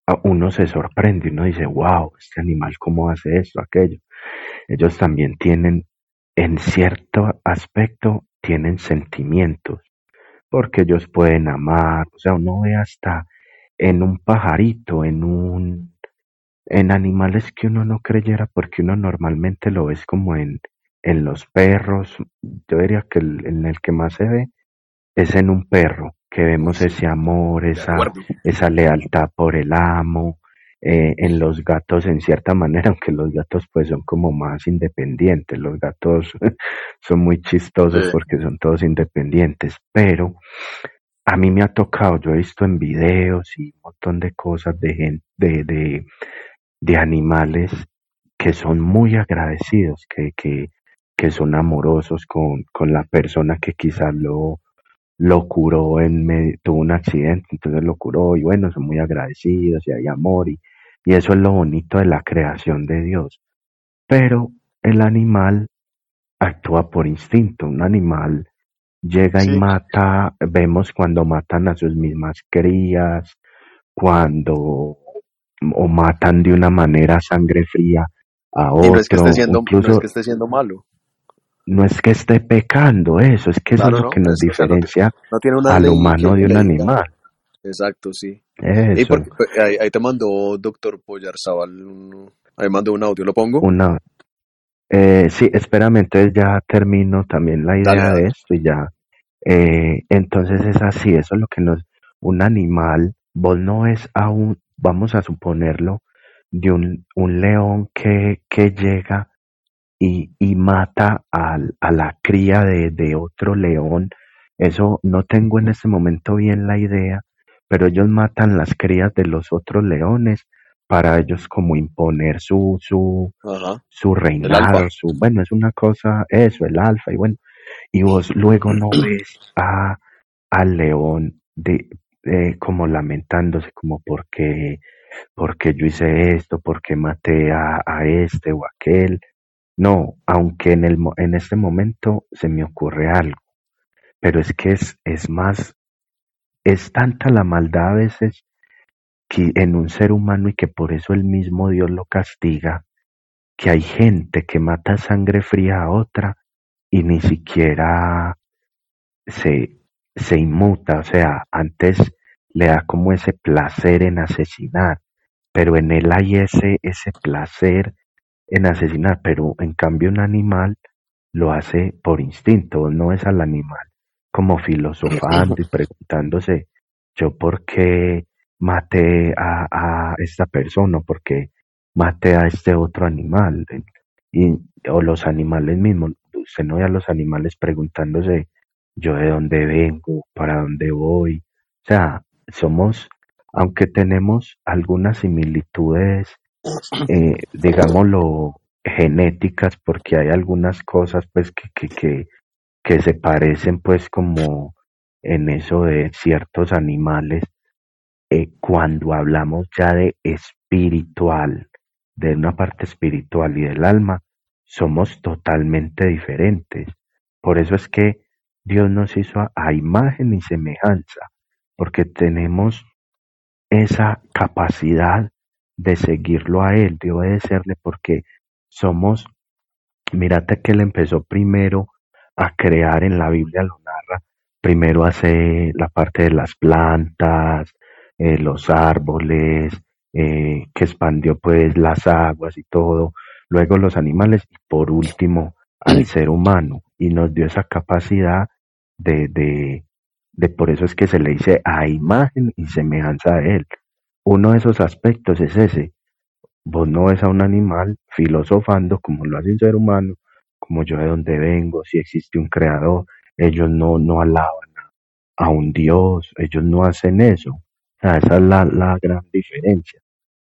a uno se sorprende, uno dice, wow, este animal cómo hace esto, aquello. Ellos también tienen en cierto aspecto tienen sentimientos, porque ellos pueden amar, o sea, uno ve hasta en un pajarito, en un en animales que uno no creyera, porque uno normalmente lo ves como en, en los perros, yo diría que en el que más se ve es en un perro, que vemos ese amor, esa, esa lealtad por el amo, eh, en los gatos en cierta manera, aunque los gatos pues son como más independientes, los gatos son muy chistosos porque son todos independientes, pero a mí me ha tocado, yo he visto en videos y un montón de cosas de gente, de, de, de animales que son muy agradecidos, que, que, que son amorosos con, con la persona que quizás lo, lo curó en medio, tuvo un accidente, entonces lo curó y bueno, son muy agradecidos y hay amor y, y eso es lo bonito de la creación de Dios. Pero el animal actúa por instinto, un animal llega y mata, vemos cuando matan a sus mismas crías, cuando o matan de una manera sangre fría a otro. no es que esté siendo, no es que esté siendo malo. No es que esté pecando eso, es que eso es lo que nos diferencia al humano de un animal. Exacto, sí. Y pues, ahí, te mandó doctor Poyarzabal, ahí mandó un audio, ¿lo pongo? Una, eh, sí, espérame, entonces ya termino también la idea de esto y ya. Eh, entonces es así, eso es lo que nos, un animal, vos no es aún, vamos a suponerlo, de un, un león que, que llega y, y mata al, a la cría de, de otro león. Eso no tengo en este momento bien la idea, pero ellos matan las crías de los otros leones para ellos como imponer su su su reinado, su bueno, es una cosa eso, el alfa y bueno, y vos luego no ves a al león de, como lamentándose como porque porque yo hice esto, porque maté a, a este o aquel. No, aunque en el en este momento se me ocurre algo, pero es que es es más es tanta la maldad a veces que en un ser humano y que por eso el mismo Dios lo castiga, que hay gente que mata sangre fría a otra y ni siquiera se, se inmuta, o sea, antes le da como ese placer en asesinar, pero en él hay ese, ese placer en asesinar, pero en cambio un animal lo hace por instinto, no es al animal como filosofando y preguntándose yo por qué maté a, a esta persona, por qué maté a este otro animal, y, o los animales mismos, usted no ve a los animales preguntándose yo de dónde vengo, para dónde voy, o sea, somos, aunque tenemos algunas similitudes, eh, digámoslo, genéticas, porque hay algunas cosas pues que, que, que se parecen pues como en eso de ciertos animales, eh, cuando hablamos ya de espiritual, de una parte espiritual y del alma, somos totalmente diferentes. Por eso es que Dios nos hizo a imagen y semejanza, porque tenemos esa capacidad de seguirlo a Él, de obedecerle, porque somos, mírate que Él empezó primero a crear en la Biblia lo narra. Primero hace la parte de las plantas, eh, los árboles, eh, que expandió pues las aguas y todo, luego los animales y por último al ser humano y nos dio esa capacidad de, de, de por eso es que se le dice a imagen y semejanza de él. Uno de esos aspectos es ese. Vos no ves a un animal filosofando como lo hace un ser humano, como yo de donde vengo, si existe un creador, ellos no, no alaban a, un Dios, ellos no hacen eso. esa es la, la gran diferencia.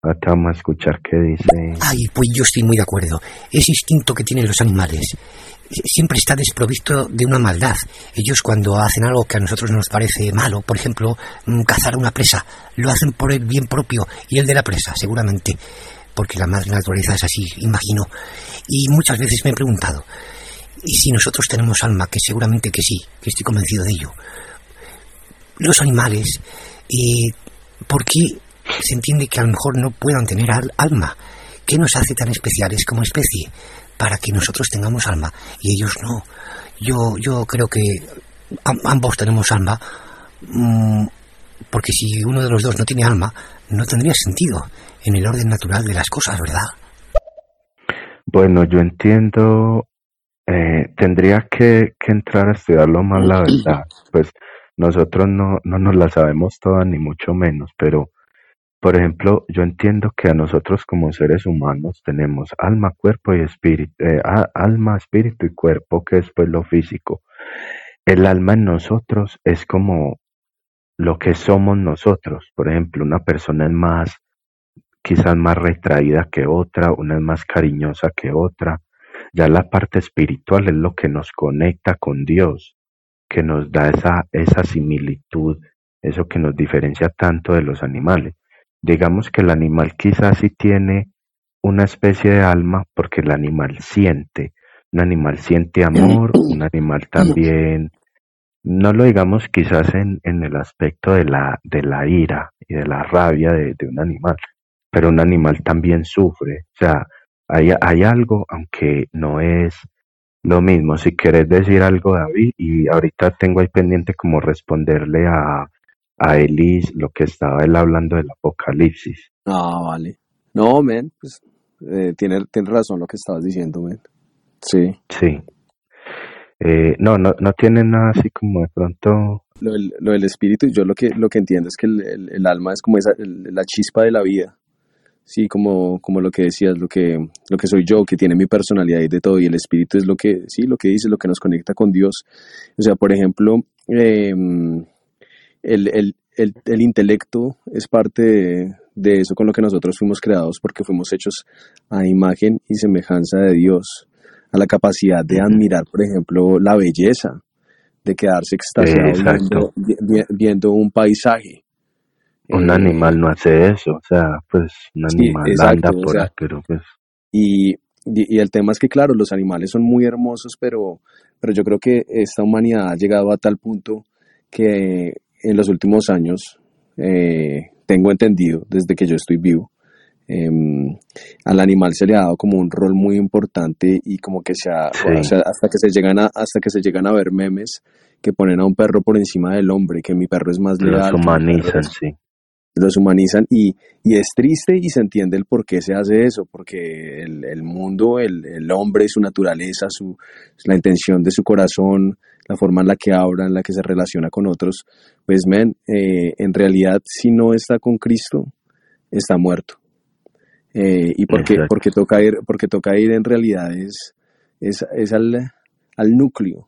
Vamos a escuchar qué dice. Ay, pues yo estoy muy de acuerdo. Ese instinto que tienen los animales siempre está desprovisto de una maldad. Ellos cuando hacen algo que a nosotros nos parece malo, por ejemplo, mm, cazar una presa, lo hacen por el bien propio y el de la presa, seguramente porque la madre naturaleza es así, imagino. Y muchas veces me he preguntado, ¿y si nosotros tenemos alma? Que seguramente que sí, que estoy convencido de ello. Los animales, eh, ¿por qué se entiende que a lo mejor no puedan tener alma? ¿Qué nos hace tan especiales como especie? Para que nosotros tengamos alma y ellos no. Yo, yo creo que ambos tenemos alma, mm, porque si uno de los dos no tiene alma, no tendría sentido en el orden natural de las cosas, ¿verdad? Bueno, yo entiendo, eh, tendría que, que, entrar a estudiarlo más, la verdad. Pues nosotros no, no nos la sabemos todas, ni mucho menos, pero, por ejemplo, yo entiendo que a nosotros como seres humanos tenemos alma, cuerpo y espíritu, eh, alma, espíritu y cuerpo, que es pues lo físico. El alma en nosotros es como lo que somos nosotros. Por ejemplo, una persona es más, quizás más retraída que otra, una es más cariñosa que otra. Ya la parte espiritual es lo que nos conecta con Dios, que nos da esa, esa similitud, eso que nos diferencia tanto de los animales. Digamos que el animal quizás sí tiene una especie de alma porque el animal siente, un animal siente amor, un animal también, no lo digamos quizás en, en el aspecto de la, de la ira y de la rabia de, un animal, pero un animal también sufre, o sea, hay, hay algo, aunque no es lo mismo. Si querés decir algo, David, y ahorita tengo ahí pendiente como responderle a, a Elis lo que estaba él hablando del apocalipsis. Ah, vale. No, men, pues eh, tiene, tiene razón lo que estabas diciendo, men. Sí. Sí. Eh, no, no, no tiene nada así como de pronto. Lo del, lo del espíritu, yo lo que, lo que entiendo es que el, el, alma es como esa, la chispa de la vida. Sí, como, como lo que decías, lo que, lo que soy yo, que tiene mi personalidad y de todo, y el espíritu es lo que, sí, lo que dice, lo que nos conecta con Dios. O sea, por ejemplo, em, el, el, el, el, intelecto es parte de, de, eso con lo que nosotros fuimos creados, porque fuimos hechos a imagen y semejanza de Dios a la capacidad de admirar, por ejemplo, la belleza, de quedarse extasiado viendo, un paisaje. Un eh, animal no hace eso, o sea, pues un animal anda por ahí, pero pues... Y, y, el tema es que, claro, los animales son muy hermosos, pero, pero yo creo que esta humanidad ha llegado a tal punto que en los últimos años, eh, tengo entendido, desde que yo estoy vivo, Em, al animal se le ha dado como un rol muy importante y como que se ha, hasta que se llegan a, hasta que se llegan a ver memes que ponen a un perro por encima del hombre, que mi perro es más leal. Los humanizan, sí. Los humanizan y, y, es triste y se entiende el por qué se hace eso, porque el, el mundo, el, el, hombre, su naturaleza, su, la intención de su corazón, la forma en la que habla, en la que se relaciona con otros, pues men, eh, en realidad si no está con Cristo, está muerto. Eh, y porque, porque, toca ir, porque toca ir en realidad es, es, al, al núcleo,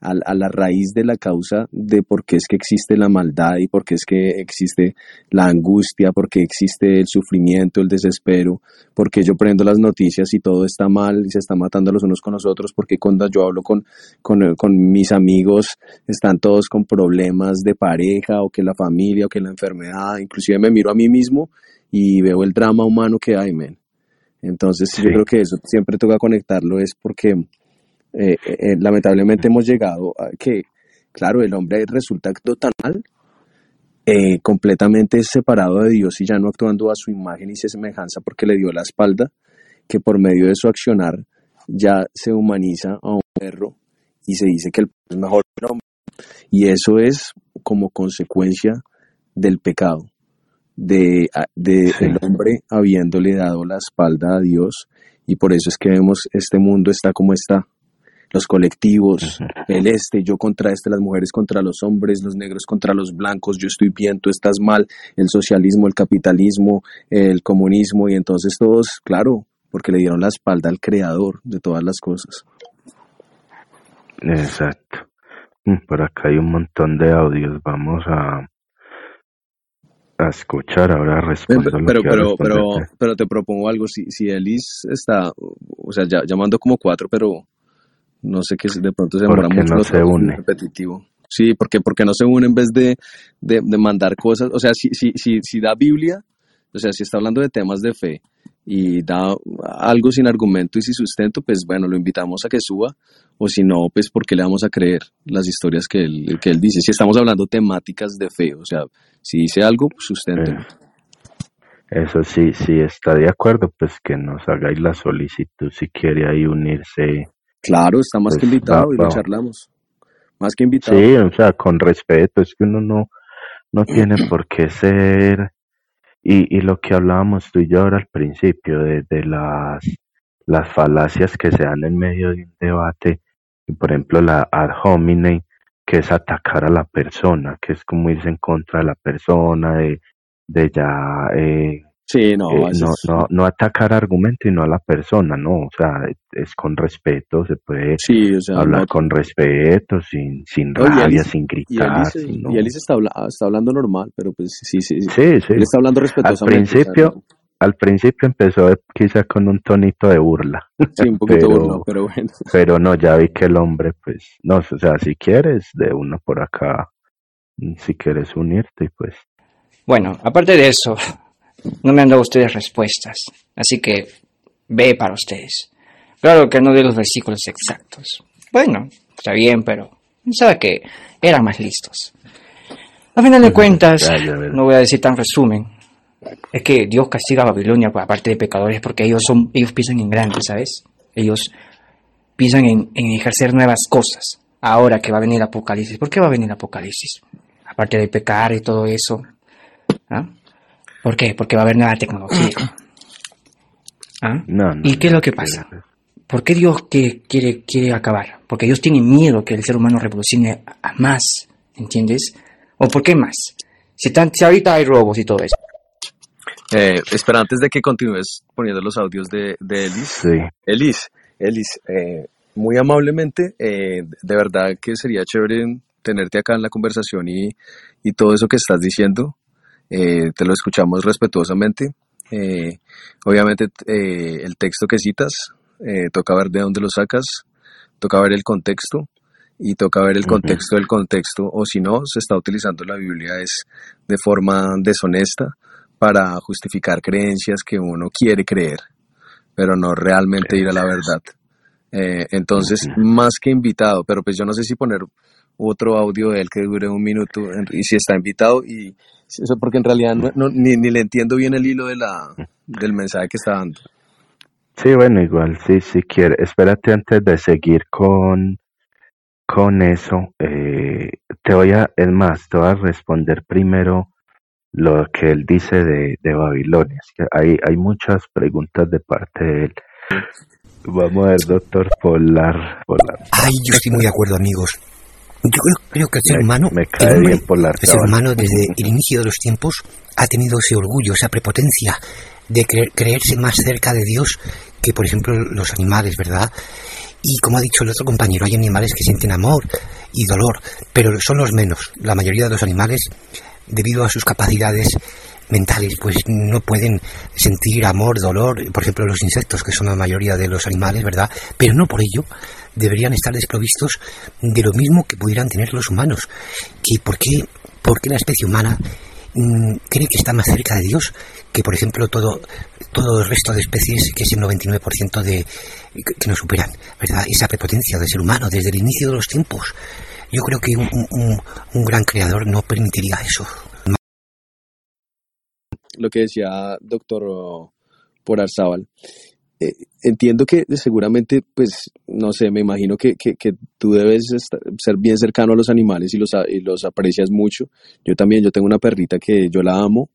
al, a la raíz de la causa de por qué es que existe la maldad y por qué es que existe la angustia, por qué existe el sufrimiento, el desespero, porque yo prendo las noticias y todo está mal y se está matando los unos con los otros, porque cuando yo hablo con, con, con mis amigos están todos con problemas de pareja o que la familia o que la enfermedad, inclusive me miro a mí mismo y veo el drama humano que hay, men. Entonces yo creo que eso siempre toca conectarlo es porque eh, eh, lamentablemente hemos llegado a que, claro, el hombre resulta total, eh, completamente separado de Dios y ya no actuando a su imagen y semejanza porque le dio la espalda, que por medio de su accionar ya se humaniza a un perro y se dice que el perro es mejor que el hombre. Y eso es como consecuencia del pecado de, de el hombre habiéndole dado la espalda a Dios y por eso es que vemos este mundo está como está. Los colectivos, el este, yo contra este, las mujeres contra los hombres, los negros contra los blancos, yo estoy bien, tú estás mal, el socialismo, el capitalismo, el comunismo, y entonces todos, claro, porque le dieron la espalda al creador de todas las cosas. Exacto. Mm, por acá hay un montón de audios, vamos a, a escuchar, ahora respondo. Pero, pero, pero, pero, te propongo algo, si, si Elis está, o sea, ya, llamando como cuatro, pero no sé qué de pronto se demora mucho. no se une. Repetitivo. Sí, porque, porque no se une en vez de, de, de mandar cosas, o sea, si, si, si, si da Biblia, o sea, si está hablando de temas de fe y da algo sin argumento y sin sustento, pues bueno, lo invitamos a que suba, o si no, pues porque le vamos a creer las historias que él, que él dice. Si estamos hablando temáticas de fe, o sea, si dice algo, pues sustento. Eso sí, si está de acuerdo, pues que nos hagáis la solicitud si quiere ahí unirse. Claro, está más que Pues, invitado y lo charlamos. Más que invitado. Sí, o sea, con respeto, es que uno no, no tiene por qué ser. Y, y lo que hablábamos tú y yo ahora al principio, de, de las, las falacias que se dan en medio de un debate, por ejemplo la ad hominem, que es atacar a la persona, que es como irse en contra de la persona, de, de ya eh, Sí, no, eh, no, es- no, no atacar argumento y no a la persona, no, o sea, es, con respeto, se puede sí, o sea, hablar no- con respeto, sin, sin rabia, Alice- sin y gritar, Alice, y Alice está, habla- está hablando normal, pero pues sí, sí, sí. Sí, sí. Él está hablando Al respetuosamente. o sea, principio, al principio empezó quizá con un tonito de burla, sí, un poquito pero- burlón, pero bueno. pero no, ya vi que el hombre, pues, no, o sea, si quieres, de uno por acá, si quieres unirte, pues, Bueno, aparte de eso, no me han dado ustedes respuestas, así que ve para ustedes. Claro que no de los versículos exactos. Bueno, está bien, pero pensaba que eran más listos. A final de cuentas, no voy a decir tan resumen. Es que Dios castiga a Babilonia por aparte de pecadores porque ellos son, ellos piensan en grande, ¿sabes? Ellos piensan en, en ejercer nuevas cosas. Ahora que va a venir Apocalipsis. ¿Por qué va a venir Apocalipsis? Aparte de pecar y todo eso. ¿Ah? ¿Por qué? Porque va a haber nueva tecnología. ¿Ah? no, no. ¿Y qué es lo que pasa? ¿Por qué Dios quiere, quiere, quiere acabar? Porque Dios tiene miedo que el ser humano revolucione a a más, ¿entiendes? ¿O por qué más? Si, tan, si ahorita hay robos y todo eso. Eh, espera, antes de que continúes poniendo los audios de, de Elis. Sí, Elis, Elis, eh, muy amablemente, eh, de verdad que sería chévere tenerte acá en la conversación y, y todo eso que estás diciendo. Eh, te lo escuchamos respetuosamente. Eh, obviamente eh, el texto que citas, toca ver de dónde lo sacas, toca ver el contexto y toca ver el contexto del contexto o si no, se está utilizando la Biblia es de forma deshonesta para justificar creencias que uno quiere creer, pero no realmente ir a la verdad. Entonces, más que invitado, pero pues yo no sé si poner otro audio de él que dure un minuto y si está invitado y eso porque en realidad no, no- ni, ni le entiendo bien el hilo de la, del mensaje que está dando. sí, bueno, igual, sí, si quieres, espérate antes de seguir con, con eso, eh, te voy a, es más, te voy a responder primero lo que él dice de, de Babilonia. Es que hay, hay muchas preguntas de parte de él. Vamos a ver, doctor Polar. Polar. Ay, yo estoy muy de acuerdo, amigos. Yo creo, creo que el ser Me- humano, me el cae hombre, bien Polar, el ser chaval. humano desde el inicio de los tiempos ha tenido ese orgullo, esa prepotencia de creer- creerse más cerca de Dios que, por ejemplo, los animales, ¿verdad? Y como ha dicho el otro compañero, hay animales que sienten amor y dolor, pero son los menos. La mayoría de los animales, debido a sus capacidades mentales, pues no pueden sentir amor, dolor, por ejemplo los insectos, que son la mayoría de los animales, ¿verdad? Pero no por ello deberían estar desprovistos de lo mismo que pudieran tener los humanos. ¿Que ¿Por qué, por qué la especie humana mm, cree que está más cerca de Dios que, por ejemplo, todo, todo el resto de especies, que es el 99% de, que nos superan. Esa prepotencia del ser humano desde el inicio de los tiempos. Yo creo que un, un- gran creador no permitiría eso. Lo que decía doctor por Arzábal. Eh, entiendo que seguramente, pues, no sé, me imagino que, que, que tú debes estar- ser bien cercano a los animales y los, y los aprecias mucho. Yo también, yo tengo una perrita que yo la amo,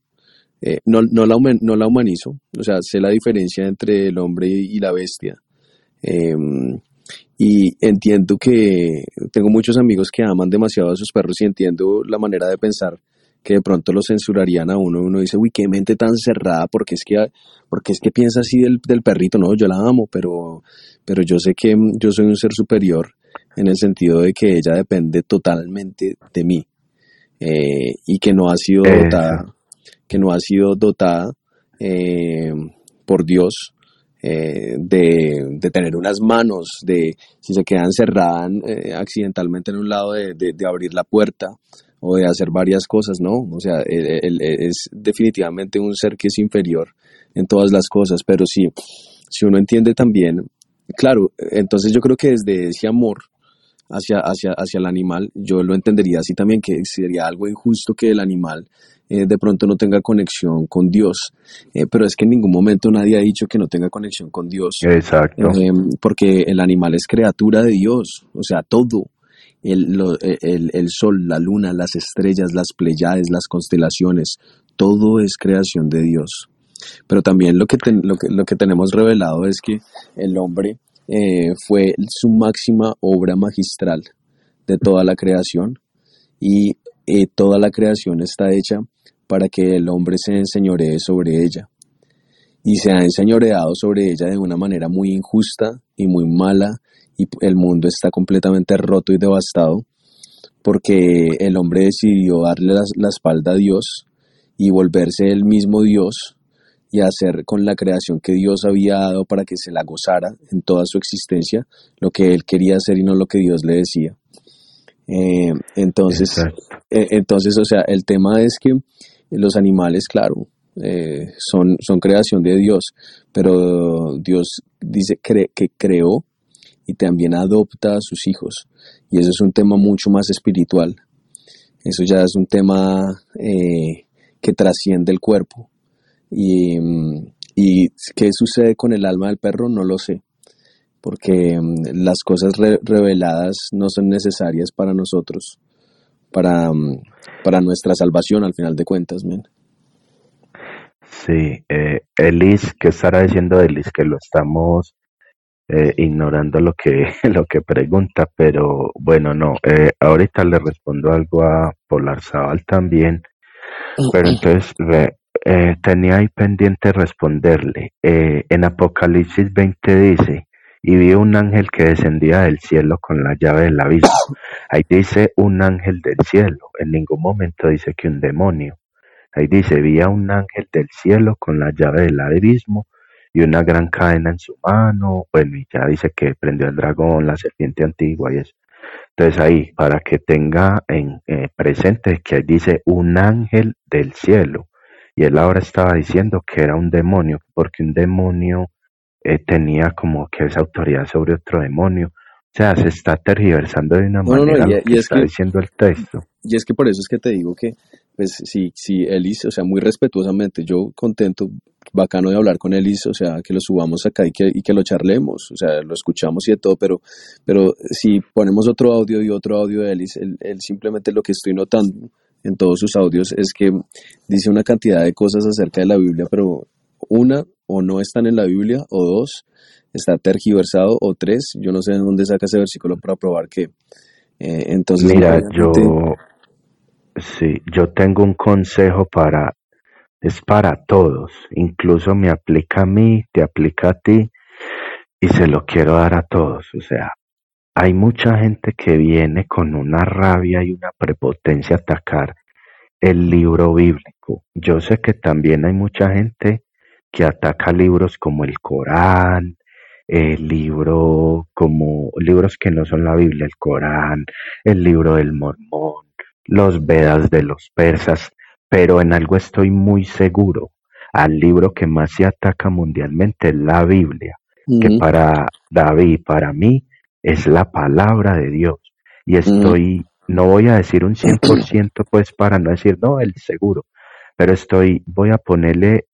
eh, no, no, la, no la humanizo, o sea, sé la diferencia entre el hombre y, y la bestia. Em, y entiendo que tengo muchos amigos que aman demasiado a sus perros y entiendo la manera de pensar que de pronto lo censurarían a uno. Uno dice, uy, qué mente tan cerrada, porque es que, porque es que piensa así del, del perrito. No, yo la amo, pero, pero yo sé que mm, yo soy un ser superior en el sentido de que ella depende totalmente de mí eh, y que no ha sido dotada, que no ha sido dotada eh, por Dios eh, de, de tener unas manos, de si se queda encerrada eh, accidentalmente en un lado, de, de- de abrir la puerta o de hacer varias cosas, ¿no? O sea, él- él- él es definitivamente un ser que es inferior en todas las cosas, pero sí, si uno entiende también, claro, entonces yo creo que desde ese amor hacia, hacia, hacia el animal, yo lo entendería así también, que sería algo injusto que el animal eh, de pronto no tenga conexión con Dios. Eh, pero es que en ningún momento nadie ha dicho que no tenga conexión con Dios. Exacto. Eh, porque el animal es criatura de Dios, o sea, todo. El, el, el, sol, la luna, las estrellas, las pleyades, las constelaciones, todo es creación de Dios. Pero también lo que, lo que, lo que tenemos revelado es que el hombre fue su máxima obra magistral de toda la creación y toda la creación está hecha para que el hombre se enseñoree sobre ella. Y se ha enseñoreado sobre ella de una manera muy injusta y muy mala, y el mundo está completamente roto y devastado, porque el hombre decidió darle la, espalda a Dios y volverse el mismo Dios y hacer con la creación que Dios había dado para que se la gozara en toda su existencia, lo que él quería hacer y no lo que Dios le decía. Eh, entonces, eh, entonces, o sea, el tema es que los animales, claro, eh, son, son creación de Dios, pero Dios dice que creó y también adopta a sus hijos. Y eso es un tema mucho más espiritual. Eso ya es un tema eh, que trasciende el cuerpo. Y, mm, y, qué sucede con el alma del perro, no lo sé. Porque mm, las cosas reveladas no son necesarias para nosotros para, mm, para nuestra salvación al final de cuentas, men. Sí, eh, Elis, ¿qué estará diciendo Elis? Que lo estamos eh, ignorando lo que, lo que pregunta, pero bueno, no, eh, ahorita le respondo algo a Polar Zabal también, pero entonces eh, tenía ahí pendiente responderle. en Apocalipsis 20 dice, y vi un ángel que descendía del cielo con la llave del abismo. Ahí dice un ángel del cielo, en ningún momento dice que un demonio. Ahí dice, vi a un ángel del cielo con la llave del abismo y una gran cadena en su mano. Bueno, y ya dice que prendió el dragón, la serpiente antigua y eso. Entonces ahí, para que tenga en eh, presente que ahí dice un ángel del cielo. Y él ahora estaba diciendo que era un demonio, porque un demonio eh, tenía como que esa autoridad sobre otro demonio. O sea, se está tergiversando de una manera y, que está diciendo el texto. Y es que por eso es que te digo que, pues, si, si Elis, o sea, muy respetuosamente, yo contento, bacano de hablar con Elis, o sea, que lo subamos acá y que, y que lo charlemos, o sea, lo escuchamos y de todo, pero, pero si ponemos otro audio y otro audio de Elis, él, él simplemente lo que estoy notando en todos sus audios es que dice una cantidad de cosas acerca de la Biblia, pero una o no están en la Biblia, o dos, está tergiversado, o tres, yo no sé de dónde saca ese versículo para probar que. Eh, entonces, mira, yo, sí, yo tengo un consejo para, es para todos, incluso me aplica a mí, te aplica a ti, y se lo quiero dar a todos, o sea, hay mucha gente que viene con una rabia y una prepotencia a atacar el libro bíblico. Yo sé que también hay mucha gente que ataca libros como el Corán, el libro como libros que no son la Biblia, el Corán, el libro del Mormón, los Vedas de los persas, pero en algo estoy muy seguro, al libro que más se ataca mundialmente es la Biblia, que para David, para mí, es la palabra de Dios. Y estoy, no voy a decir un 100%, pues para no decir, no, el seguro, pero estoy, voy a ponerle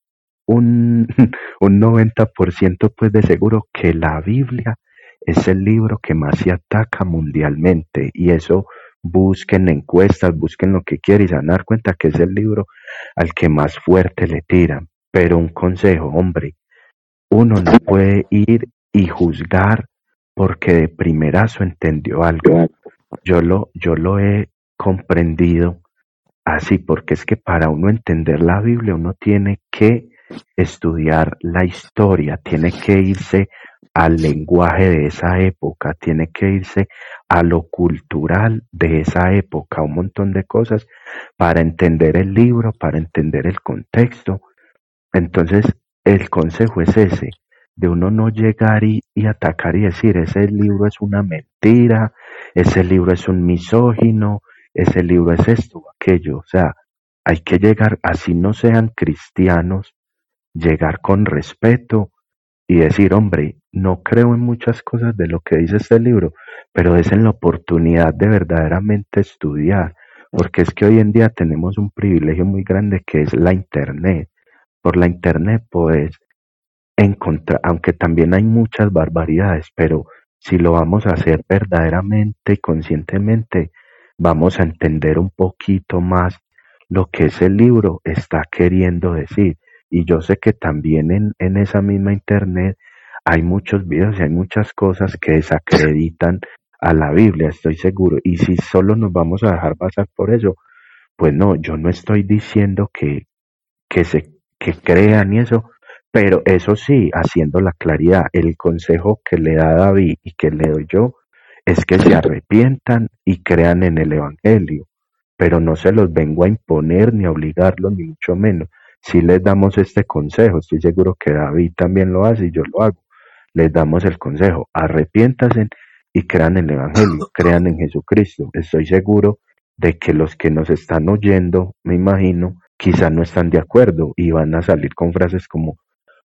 un, un 90% pues de seguro que la Biblia es el libro que más se ataca mundialmente y eso busquen encuestas, busquen lo que quieran y se van a dar cuenta que es el libro al que más fuerte le tiran. Pero un consejo, hombre, uno no puede ir y juzgar porque de primerazo entendió algo. Yo lo, yo lo he comprendido así, porque es que para uno entender la Biblia uno tiene que estudiar la historia, tiene que irse al lenguaje de esa época, tiene que irse a lo cultural de esa época, un montón de cosas para entender el libro, para entender el contexto. Entonces, el consejo es ese, de uno no llegar y, atacar y decir, ese libro es una mentira, ese libro es un misógino, ese libro es esto o aquello. O sea, hay que llegar, así no sean cristianos, llegar con respeto y decir, hombre, no creo en muchas cosas de lo que dice este libro, pero es en la oportunidad de verdaderamente estudiar, porque es que hoy en día tenemos un privilegio muy grande que es la Internet. Por la Internet puedes encontrar, aunque también hay muchas barbaridades, pero si lo vamos a hacer verdaderamente y conscientemente, vamos a entender un poquito más lo que ese libro está queriendo decir. Y yo sé que también en, en esa misma internet hay muchos videos y hay muchas cosas que desacreditan a la Biblia, estoy seguro. Y si solo nos vamos a dejar pasar por eso, pues no, yo no estoy diciendo que, que se que crean y eso, pero eso sí, haciendo la claridad, el consejo que le da David y que le doy yo es que se arrepientan y crean en el Evangelio, pero no se los vengo a imponer ni a obligarlos, ni mucho menos. Si les damos este consejo, estoy seguro que David también lo hace y yo lo hago. Les damos el consejo, arrepiéntasen y crean en el Evangelio, crean en Jesucristo. Estoy seguro de que los que nos están oyendo, me imagino, quizá no están de acuerdo y van a salir con frases como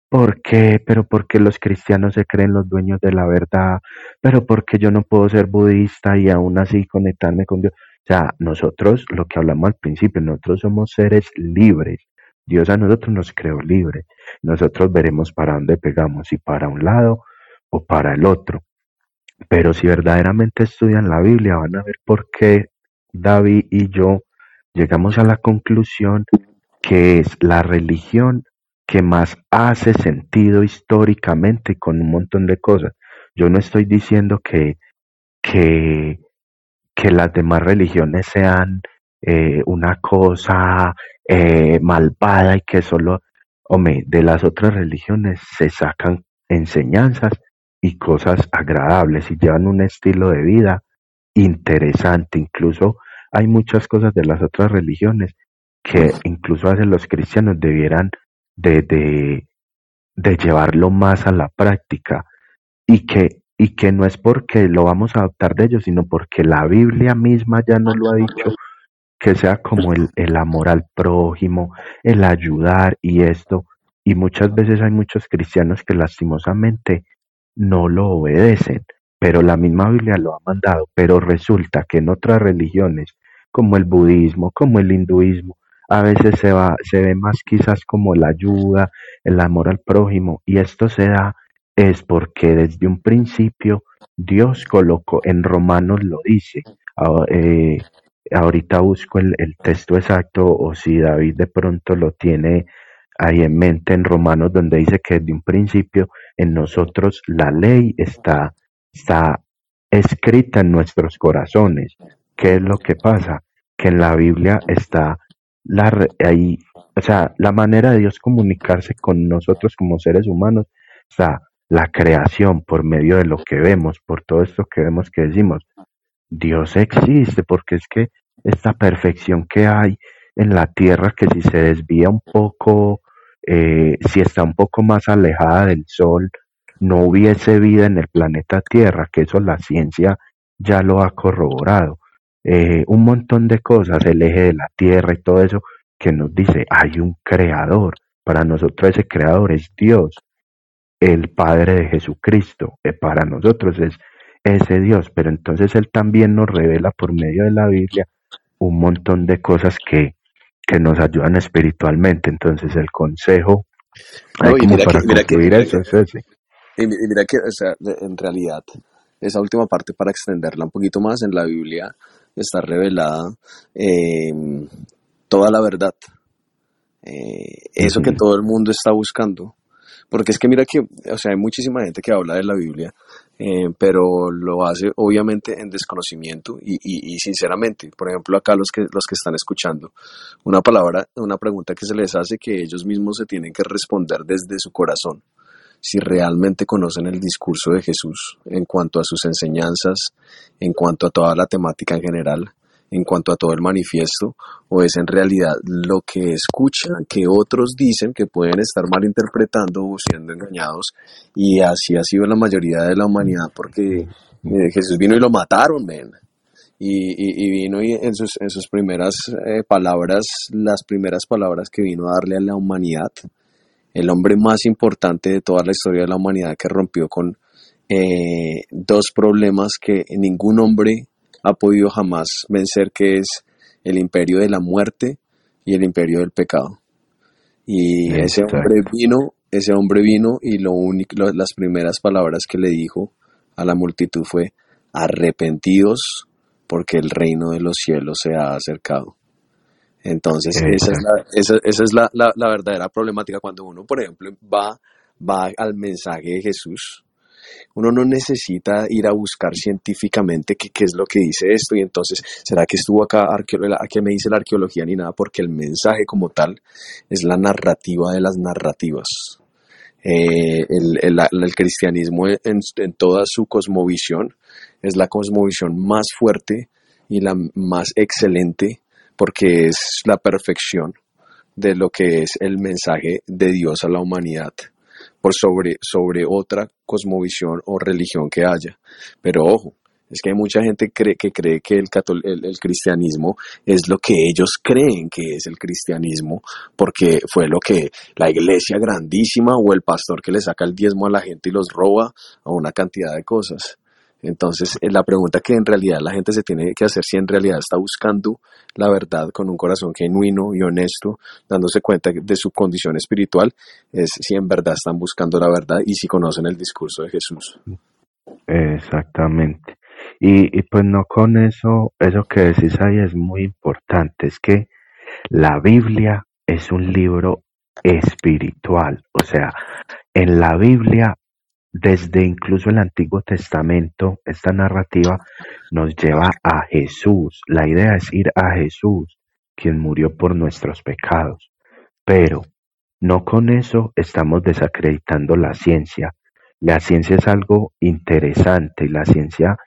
¿Por qué? Pero porque los cristianos se creen los dueños de la verdad, pero porque yo no puedo ser budista y aún así conectarme con Dios. O sea, nosotros, lo que hablamos al principio, nosotros somos seres libres. Dios a nosotros nos creó libres. Nosotros veremos para dónde pegamos, si para un lado o para el otro. Pero si verdaderamente estudian la Biblia, van a ver por qué David y yo llegamos a la conclusión que es la religión que más hace sentido históricamente con un montón de cosas. Yo no estoy diciendo que, que, que las demás religiones sean eh, una cosa eh, malvada y que solo, hombre, de las otras religiones se sacan enseñanzas y cosas agradables y llevan un estilo de vida interesante. Incluso hay muchas cosas de las otras religiones que incluso hacen los cristianos debieran de, de, llevarlo más a la práctica y que, y que no es porque lo vamos a adoptar de ellos, sino porque la Biblia misma ya nos lo ha dicho, que sea como el, el amor al prójimo, el ayudar y esto. Y muchas veces hay muchos cristianos que lastimosamente no lo obedecen, pero la misma Biblia lo ha mandado. Pero resulta que en otras religiones, como el budismo, como el hinduismo, a veces se, va, se ve más quizás como la ayuda, el amor al prójimo, y esto se da es porque desde un principio Dios colocó, en Romanos lo dice, eh, ahorita busco el, el, texto exacto o si David de pronto lo tiene ahí en mente en Romanos donde dice que desde un principio en nosotros la ley está, está escrita en nuestros corazones. ¿Qué es lo que pasa? Que en la Biblia está la, ahí, o sea, la manera de Dios comunicarse con nosotros como seres humanos, sea, la creación por medio de lo que vemos, por todo esto que vemos que decimos, Dios existe, porque es que esta perfección que hay en la tierra, que si se desvía un poco, eh, si está un poco más alejada del Sol, no hubiese vida en el planeta Tierra, que eso la ciencia ya lo ha corroborado. Eh, un montón de cosas, el eje de la Tierra y todo eso, que nos dice, hay un creador. Para nosotros ese creador es Dios, el Padre de Jesucristo. Eh, para nosotros es ese Dios, pero entonces Él también nos revela por medio de la Biblia un montón de cosas que, que nos ayudan espiritualmente. Entonces el consejo, no, y mira para que, que, eso, Y mira que, o sea, en realidad, esa última parte para extenderla un poquito más en la Biblia, está revelada em, toda la verdad. Eh, eso que todo el mundo está buscando. Porque es que mira que, o sea, hay muchísima gente que habla de la Biblia, eh, pero lo hace obviamente en desconocimiento y, y, sinceramente, por ejemplo, acá los que, los que están escuchando, una palabra, una pregunta que se les hace que ellos mismos se tienen que responder desde su corazón. Si realmente conocen el discurso de Jesús en cuanto a sus enseñanzas, en cuanto a toda la temática en general, en cuanto a todo el manifiesto, o es en realidad lo que escuchan que otros dicen que pueden estar malinterpretando o siendo engañados, y así ha sido la mayoría de la humanidad, porque eh, Jesús vino y lo mataron, ven. Y, vino y en sus, en sus primeras eh, palabras, las primeras palabras que vino a darle a la humanidad, el hombre más importante de toda la historia de la humanidad que rompió con eh, dos problemas que ningún hombre ha podido jamás vencer, que es el imperio de la muerte y el imperio del pecado. Y ese hombre vino, ese hombre vino y lo único, las primeras palabras que le dijo a la multitud fue arrepentidos porque el reino de los cielos se ha acercado. Entonces, esa es, la, esa, esa es la, la, la, verdadera problemática cuando uno, por ejemplo, va, va al mensaje de Jesús. Uno no necesita ir a buscar científicamente qué, es lo que dice esto y entonces, ¿será que estuvo acá, qué me dice la arqueología ni nada? Porque el mensaje como tal es la narrativa de las narrativas. Eh, el, el, el, cristianismo en, en, toda su cosmovisión es la cosmovisión más fuerte y la más excelente porque es la perfección de lo que es el mensaje de Dios a la humanidad por sobre, sobre otra cosmovisión o religión que haya. Pero ojo, es que hay mucha gente cree, que cree que el, el, cristianismo es lo que ellos creen que es el cristianismo, porque fue lo que la iglesia grandísima o el pastor que le saca el diezmo a la gente y los roba a una cantidad de cosas. Entonces, eh, la pregunta que en realidad la gente se tiene que hacer si en realidad está buscando la verdad con un corazón genuino y honesto, dándose cuenta de su condición espiritual, es si en verdad están buscando la verdad y si conocen el discurso de Jesús. Exactamente. Y, y pues no con eso, eso que decís ahí es muy importante, es que la Biblia es un libro espiritual, o sea, en la Biblia desde incluso el Antiguo Testamento, esta narrativa nos lleva a Jesús. La idea es ir a Jesús, quien murió por nuestros pecados. Pero no con eso estamos desacreditando la ciencia. La ciencia es algo interesante y la ciencia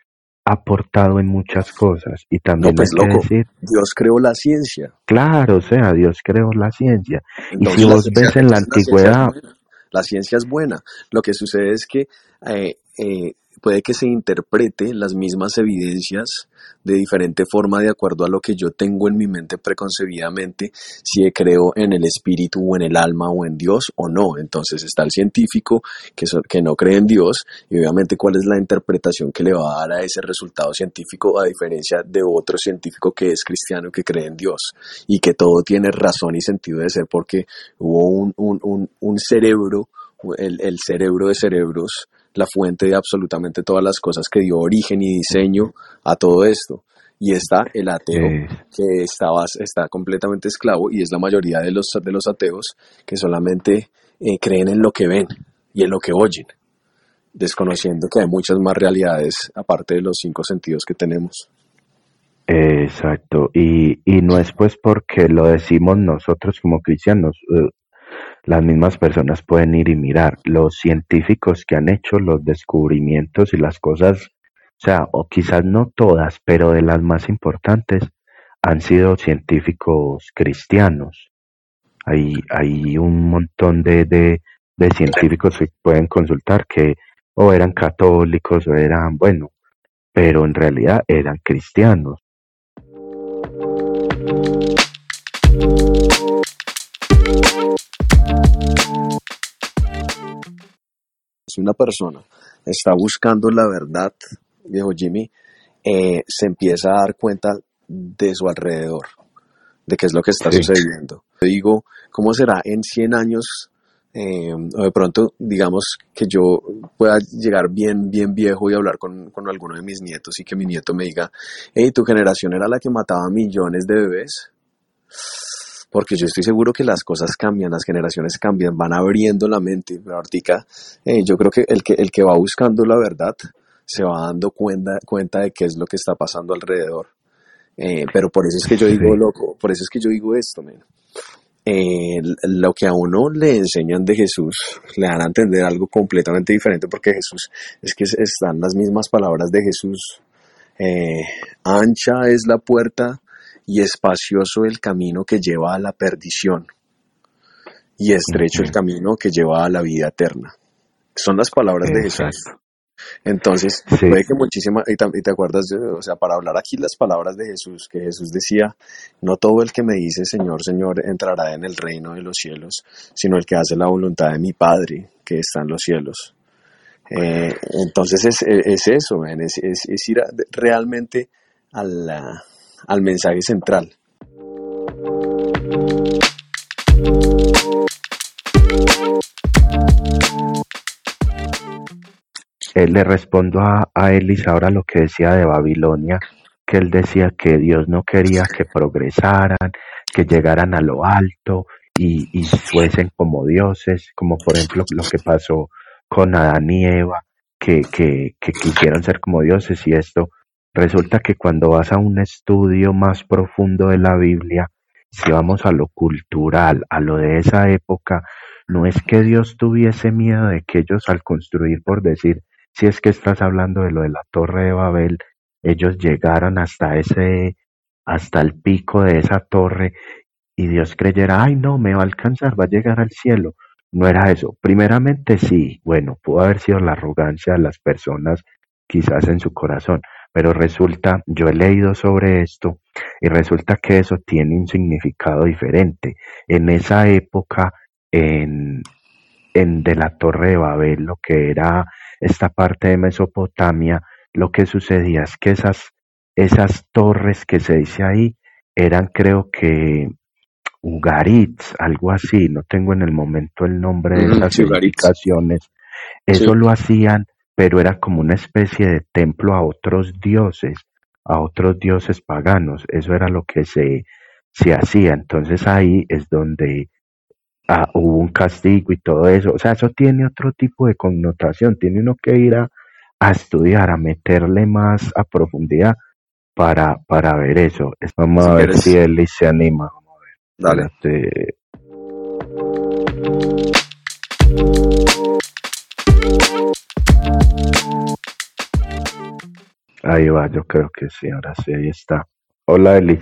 ha aportado en muchas cosas y también no, pues, decir Dios creó la ciencia. Claro, o sea, Dios creó la ciencia. y si vos ves en la antigüedad, la ciencia es buena. Lo que sucede es que eh, eh, puede que se interprete las mismas evidencias de diferente forma de acuerdo a lo que yo tengo en mi mente preconcebidamente, si creo en el espíritu o en el alma o en Dios o no. Entonces está el científico que, que no cree en Dios y obviamente cuál es la interpretación que le va a dar a ese resultado científico a diferencia de otro científico que es cristiano que cree en Dios y que todo tiene razón y sentido de ser porque hubo un, un, un, un cerebro, el, el cerebro de cerebros, la fuente de absolutamente todas las cosas que dio origen y diseño a todo esto. Y está el ateo, que está, está completamente esclavo, y es la mayoría de los, de los ateos que solamente eh, creen en lo que ven y en lo que oyen, desconociendo que hay muchas más realidades aparte de los cinco sentidos que tenemos. Exacto, y, y no es pues porque lo decimos nosotros como cristianos, eh, las mismas personas pueden ir y mirar. Los científicos que han hecho los descubrimientos y las cosas, o sea, o quizás no todas, pero de las más importantes, han sido científicos cristianos. Hay, hay un montón de, de, de científicos que pueden consultar que o eran católicos o eran, bueno, pero en realidad eran cristianos. Si una persona está buscando la verdad, viejo Jimmy, eh, se empieza a dar cuenta de su alrededor, de qué es lo que está sucediendo. Digo, ¿cómo será en 100 años? Eh, o de pronto, digamos que yo pueda llegar bien, bien viejo y hablar con, con alguno de mis nietos y que mi nieto me diga, hey, tu generación era la que mataba millones de bebés porque yo estoy seguro que las cosas cambian, las generaciones cambian, van abriendo la mente. Pero ahorita, eh, yo creo que el, que el que va buscando la verdad se va dando cuenta, cuenta de qué es lo que está pasando alrededor. Eh, pero por eso es que yo digo, loco, por eso es que yo digo esto, eh, lo que a uno le enseñan de Jesús, le dan a entender algo completamente diferente, porque Jesús, es que están las mismas palabras de Jesús. ancha es la puerta y espacioso el camino que lleva a la perdición, y estrecho el camino que lleva a la vida eterna. Son las palabras de Jesús. Entonces, Sí. puede que muchísima, y, te acuerdas, de- o sea, para hablar aquí las palabras de Jesús, que Jesús decía, no todo el que me dice Señor, Señor entrará en el reino de los cielos, sino el que hace la voluntad de mi Padre que está en los cielos. Eh, entonces es, es eso, man, es, es- es ir a- realmente al, ah, al mensaje central. Eh, le respondo a, a Elis ahora lo que decía de Babilonia, que él decía que Dios no quería que progresaran, que llegaran a lo alto y, y fuesen como dioses, como por ejemplo lo que pasó con Adán y Eva, que, que, que quisieron ser como dioses y esto. Resulta que cuando vas a un estudio más profundo de la Biblia, si vamos a lo cultural, a lo de esa época, no es que Dios tuviese miedo de que ellos al construir, por decir, si es que estás hablando de lo de la Torre de Babel, ellos llegaran hasta ese, hasta el pico de esa torre y Dios creyera, ay no, me va a alcanzar, va a llegar al cielo. No era eso. Primeramente sí, bueno, pudo haber sido la arrogancia de las personas quizás en su corazón, pero resulta, yo he leído sobre esto y resulta que eso tiene un significado diferente. En esa época, en, en de la Torre de Babel, lo que era esta parte de Mesopotamia, lo que sucedía es que esas, esas torres que se dice ahí eran creo que Ugaritz, algo así, no tengo en el momento el nombre de esas sí, edificaciones. Sí. Eso lo hacían, pero era como una especie de templo a otros dioses, a otros dioses paganos. Eso era lo que se, se hacía. Entonces ahí es donde ah, hubo un castigo y todo eso. O sea, eso tiene otro tipo de connotación. Tiene uno que ir a, a estudiar, a meterle más a profundidad para, para ver eso. Vamos Si a ver quieres, si él se anima. dale. Espérate. Ahí va, yo creo que sí, ahora sí, ahí está. Hola, Elis.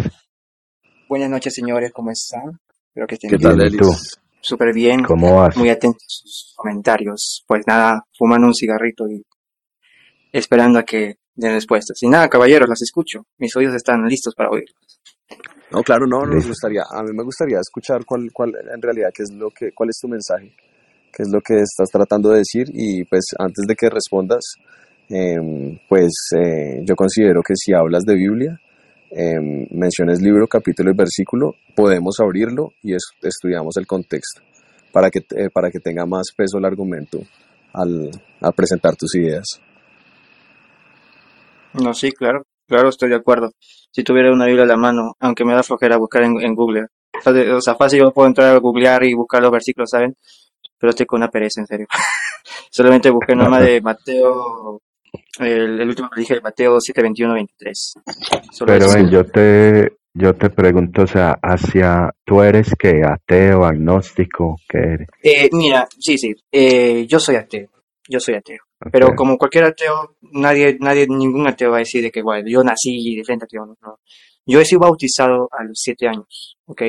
Buenas noches, señores, ¿cómo están? Espero que estén ¿Qué bien. tal, Bien, ¿y tú? Elis? Súper bien, ¿Cómo vas? muy atentos a sus comentarios. Pues nada, fumando un cigarrito y esperando a que den respuestas. Y nada, caballeros, las escucho. Mis oídos están listos para oír. No, claro, no, nos gustaría, a mí me gustaría escuchar cuál, cuál, en realidad, qué es lo que, cuál es tu mensaje, qué es lo que estás tratando de decir y pues antes de que respondas, em, pues eh, yo considero que si hablas de Biblia, em, menciones libro, capítulo y versículo, podemos abrirlo y es- estudiamos el contexto para que, eh, para que tenga más peso el argumento al, al presentar tus ideas. No, sí, claro, claro, estoy de acuerdo. Si tuviera una Biblia a la mano, aunque me da flojera buscar en, en Google. O sea, fácil yo puedo entrar a googlear y buscar los versículos, ¿saben? Pero estoy con una pereza, en serio. Solamente busqué nomás de Mateo, el, el último que dije, Mateo 7, 21, 23. Solo Pero ven, yo te, yo te pregunto, o sea, hacia, ¿tú eres que ateo, agnóstico? ¿Qué eres? Eh, mira, sí, sí, eh, yo soy ateo, yo soy ateo. Pero Ok. como cualquier ateo, nadie, nadie, ningún ateo va a decir de que, bueno, yo nací de frente ateo, no. Yo he sido bautizado a los siete años, ¿ok?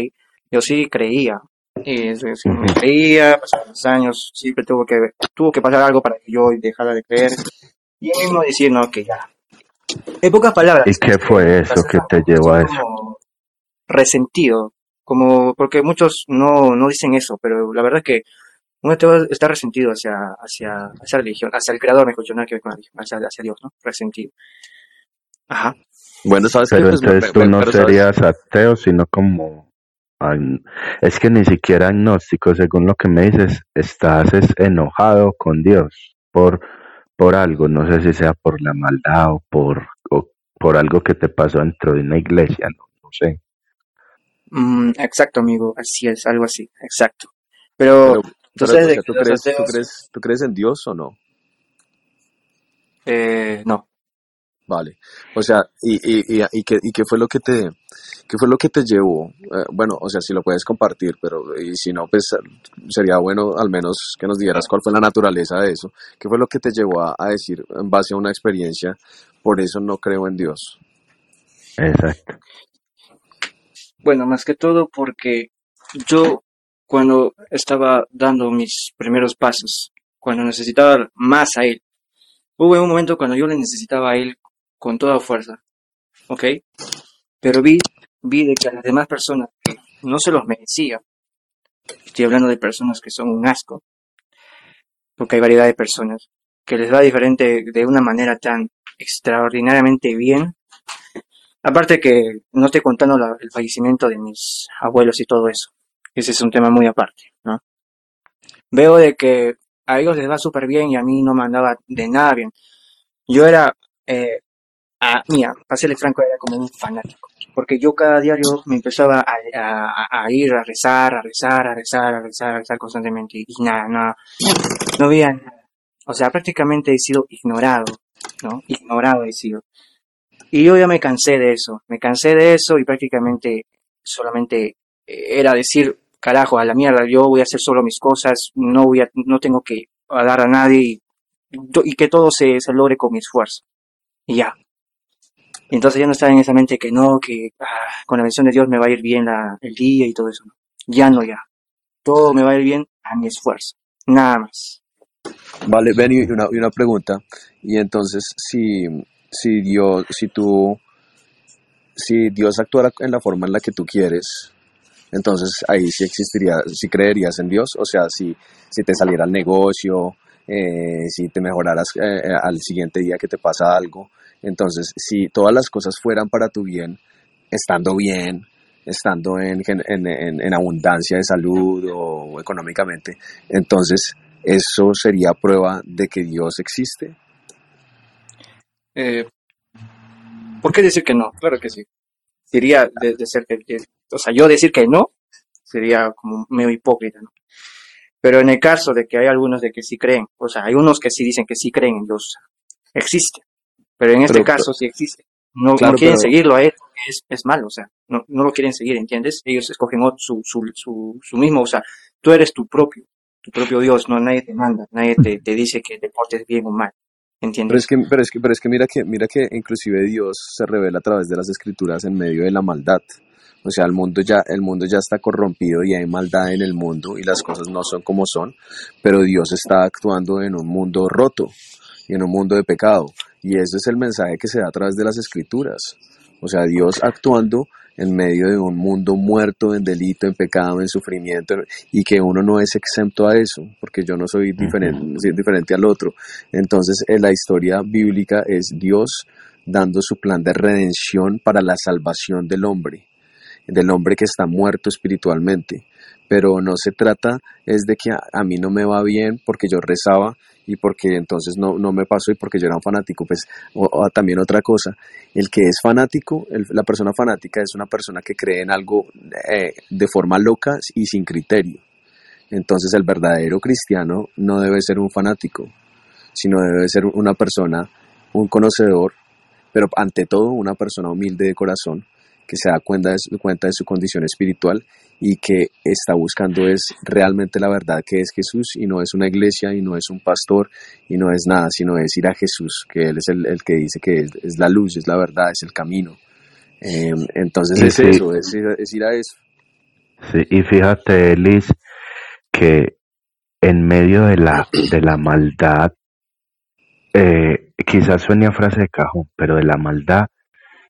Yo sí creía, es decir, Ujú. creía, pasaron los años, siempre tuvo que, tuvo que pasar algo para que yo dejara de creer, y mismo decir, no, que ya. En pocas palabras, ¿Y qué fue eso que te llevó a eso? resentido, como, porque muchos no, no dicen eso, pero la verdad es que uno ateo está resentido hacia, hacia, hacia la religión, hacia el creador, mejor dicho, nada que ver con la religión, hacia, hacia Dios, ¿no? Resentido. Ajá. Bueno, ¿sabes? Pero Pues, me- entonces tú me- no sabes, serías ateo, sino como... Es que ni siquiera agnóstico, según lo que me dices, estás es enojado con Dios por, por algo, no sé si sea por la maldad o por, o por algo que te pasó dentro de una iglesia, no, no sé. Mm, exacto, amigo, así es, algo así, exacto. Pero, pero, pero, entonces, o sea, ¿tú crees, tú crees, tú crees en Dios o no? eh, no. Vale. O sea, ¿y, y, y, y qué, y qué fue lo que te, qué fue lo que te llevó? Eh, bueno, o sea, si lo puedes compartir, pero y si no, pues sería bueno al menos que nos dijeras cuál fue la naturaleza de eso. ¿Qué fue lo que te llevó a, a decir en base a una experiencia, por eso no creo en Dios? Exacto. Bueno, más que todo porque yo cuando estaba dando mis primeros pasos, cuando necesitaba más a él, Hubo un momento cuando yo le necesitaba a él con toda fuerza, ¿ok? Pero vi, vi de que a las demás personas no se los merecía, estoy hablando de personas que son un asco, porque hay variedad de personas, que les va diferente de una manera tan extraordinariamente bien. Aparte que no estoy contando el fallecimiento de mis abuelos y todo eso. Ese es un tema muy aparte, ¿no? Veo de que a ellos les va súper bien y a mí no me andaba de nada bien. Yo era, eh, a, mira, para serle franco, era como un fanático. Porque yo cada diario me empezaba a, a- a ir a rezar, a rezar, a rezar, a rezar, a rezar constantemente. Y nada, nada, no había nada. O sea, prácticamente he sido ignorado, ¿no? Ignorado he sido. Y yo ya me cansé de eso, me cansé de eso y prácticamente solamente eh, era decir, carajo, a la mierda, yo voy a hacer solo mis cosas, no voy a, no tengo que dar a nadie y, y que todo se, se logre con mi esfuerzo. Y ya. Y entonces ya no estaba en esa mente que no, que ah, con la bendición de Dios me va a ir bien la- el día y todo eso. ¿no? Ya no, ya. Todo me va a ir bien a mi esfuerzo. Nada más. Vale, ven y una, una pregunta. Y entonces, si, si Dios, si tú, si Dios actuara en la forma en la que tú quieres, entonces ahí sí existiría, sí creerías en Dios. O sea, si, si te saliera el negocio, eh, si te mejoraras eh, eh, al siguiente día que te pasa algo. Entonces, si todas las cosas fueran para tu bien, estando bien, estando en, en, abundancia de salud o económicamente, entonces eso sería prueba de que Dios existe. Eh, ¿Por qué decir que no? Claro que sí. Sería ser que, o sea, yo decir que no sería como medio hipócrita. Pero en el caso de que hay algunos de que sí creen, o sea, hay unos que sí dicen que sí creen en Dios, existe. Pero en este Pero- caso sí existe. No, Claro, no quieren pero- seguirlo a él es, es malo, o sea, no, no lo quieren seguir, ¿entiendes? Ellos escogen ot- su, su, su, su mismo, o sea, tú eres tu propio, tu propio Dios, no nadie te manda, nadie te, te dice que te portes bien o mal, ¿entiendes? Pero es que, pero es que, pero es que mira que, mira que inclusive Dios se revela a través de las escrituras en medio de la maldad. O sea, el mundo ya, el mundo ya está corrompido y hay maldad en el mundo y las cosas no son como son, pero Dios está actuando en un mundo roto y en un mundo de pecado. Y ese es el mensaje que se da a través de las escrituras. O sea, Dios actuando en medio de un mundo muerto en delito, en pecado, en sufrimiento, y que uno no es exento a eso, porque yo no soy diferente, soy diferente al otro. Entonces, en la historia bíblica es Dios dando su plan de redención para la salvación del hombre, del hombre que está muerto espiritualmente. Pero no se trata es de que a, mí no me va bien porque yo rezaba y porque entonces no, no me pasó y porque yo era un fanático. Pues, o, también otra cosa, el que es fanático, la persona fanática es una persona que cree en algo eh, de forma loca y sin criterio. Entonces el verdadero cristiano no debe ser un fanático, sino debe ser una persona, un conocedor, pero ante todo una persona humilde de corazón que se da cuenta de, su, cuenta de su condición espiritual y que está buscando es realmente la verdad que es Jesús y no es una iglesia y no es un pastor y no es nada, sino es ir a Jesús, que Él es el, el que dice que es, es la luz, es la verdad, es el camino. Eh, entonces es sí. eso, es, ir- es ir a eso. Sí, y fíjate, Liz, que en medio de la, de la maldad, eh, quizás suene a frase de cajón, pero de la maldad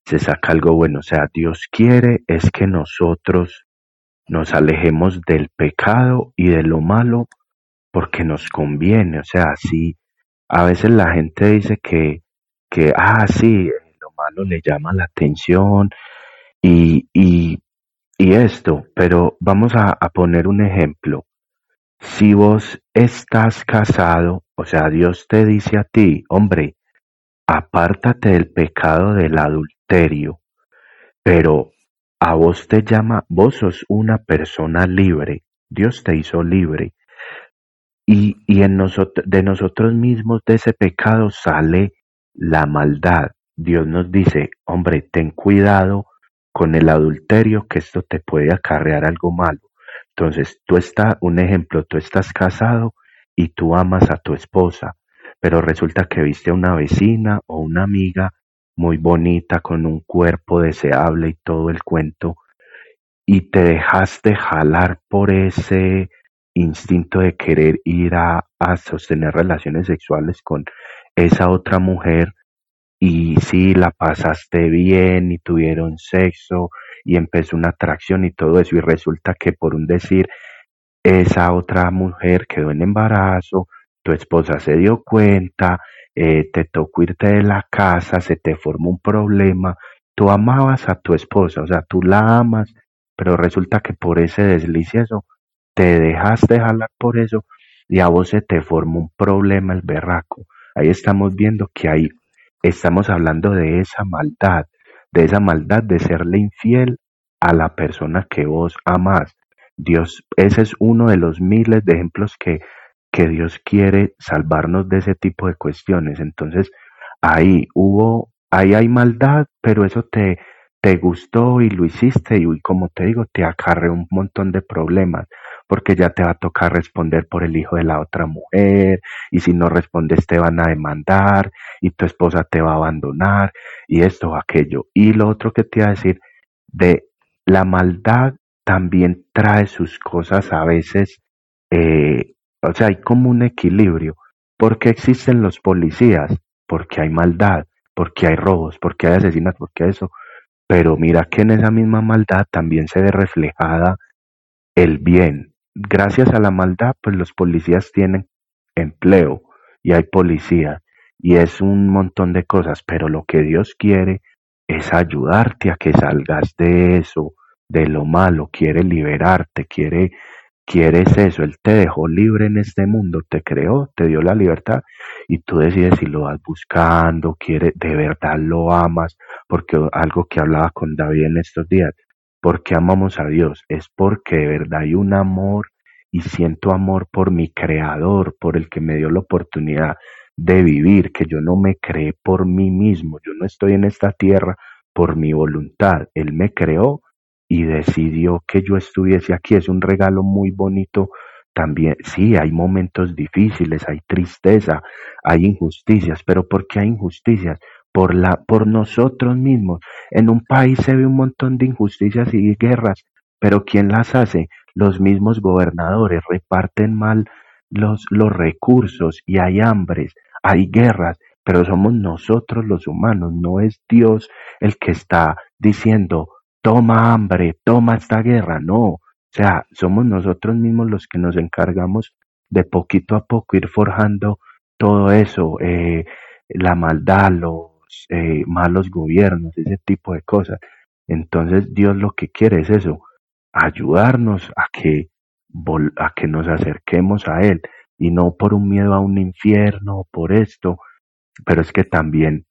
se saca algo bueno. O sea, Dios quiere es que nosotros nos alejemos del pecado y de lo malo porque nos conviene. O sea, si a veces la gente dice que, que ah, sí, lo malo le llama la atención y, y, y esto, pero vamos a, a poner un ejemplo. Si vos estás casado, o sea, Dios te dice a ti, hombre, apártate del pecado del adulterio, pero a vos te llama, vos sos una persona libre, Dios te hizo libre, y, y en nosotros, de nosotros mismos, de ese pecado sale la maldad. Dios nos dice, hombre, ten cuidado con el adulterio, que esto te puede acarrear algo malo. Entonces, tú estás, un ejemplo, tú estás casado y tú amas a tu esposa, pero resulta que viste a una vecina o una amiga muy bonita, con un cuerpo deseable y todo el cuento, y te dejaste jalar por ese instinto de querer ir a, a sostener relaciones sexuales con esa otra mujer y sí, la pasaste bien y tuvieron sexo y empezó una atracción y todo eso y resulta que por un decir esa otra mujer quedó en embarazo, tu esposa se dio cuenta, eh, te tocó irte de la casa, se te formó un problema, tú amabas a tu esposa, o sea, tú la amas, pero resulta que por ese desliz eso, te dejaste jalar por eso y a vos se te formó un problema el berraco. Ahí estamos viendo que ahí estamos hablando de esa maldad, de esa maldad de serle infiel a la persona que vos amás. Dios, ese es uno de los miles de ejemplos que, que Dios quiere salvarnos de ese tipo de cuestiones. Entonces, ahí hubo, ahí hay maldad, pero eso te, te gustó y lo hiciste y como te digo, te acarre un montón de problemas porque ya te va a tocar responder por el hijo de la otra mujer, y si no respondes te van a demandar, y tu esposa te va a abandonar, y esto o aquello. Y lo otro que te iba a decir, de la maldad también trae sus cosas a veces, eh, o sea, hay como un equilibrio. porque existen los policías? Porque hay maldad, porque hay robos, porque hay asesinatos, porque eso. Pero mira que en esa misma maldad también se ve reflejada el bien, gracias a la maldad, pues los policías tienen empleo y hay policía y es un montón de cosas, pero lo que Dios quiere es ayudarte a que salgas de eso, de lo malo, quiere liberarte, quiere quieres eso, Él te dejó libre en este mundo, te creó, te dio la libertad y tú decides si lo vas buscando, quiere, de verdad lo amas, porque algo que hablaba con David en estos días, porque amamos a Dios, es porque de verdad hay un amor y siento amor por mi creador, por el que me dio la oportunidad de vivir, que yo no me creé por mí mismo, yo no estoy en esta tierra por mi voluntad, Él me creó y decidió que yo estuviese aquí, es un regalo muy bonito también, sí, hay momentos difíciles, hay tristeza, hay injusticias, pero ¿por qué hay injusticias? por, la, por nosotros mismos. En un país se ve un montón de injusticias y guerras, pero ¿quién las hace? Los mismos gobernadores reparten mal los, los recursos y hay hambres, hay guerras, pero somos nosotros los humanos, no es Dios el que está diciendo, toma hambre, toma esta guerra, no, o sea, somos nosotros mismos los que nos encargamos de poquito a poco ir forjando todo eso, eh, la maldad, lo, eh, malos gobiernos, ese tipo de cosas. Entonces Dios lo que quiere es eso, ayudarnos a que, a que nos acerquemos a Él y no por un miedo a un infierno, por esto, pero es que también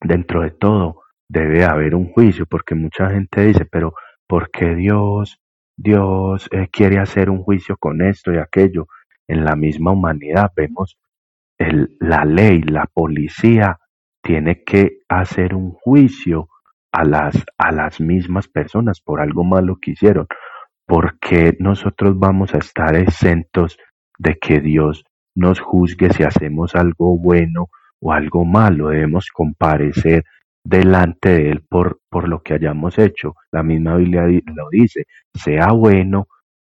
dentro de todo debe haber un juicio, porque mucha gente dice, pero ¿por qué Dios, Dios eh, quiere hacer un juicio con esto y aquello? En la misma humanidad vemos la ley, la policía tiene que hacer un juicio a las, a las mismas personas por algo malo que hicieron. porque nosotros vamos a estar exentos de que Dios nos juzgue si hacemos algo bueno o algo malo? Debemos comparecer delante de Él por, por lo que hayamos hecho. La misma Biblia lo dice, sea bueno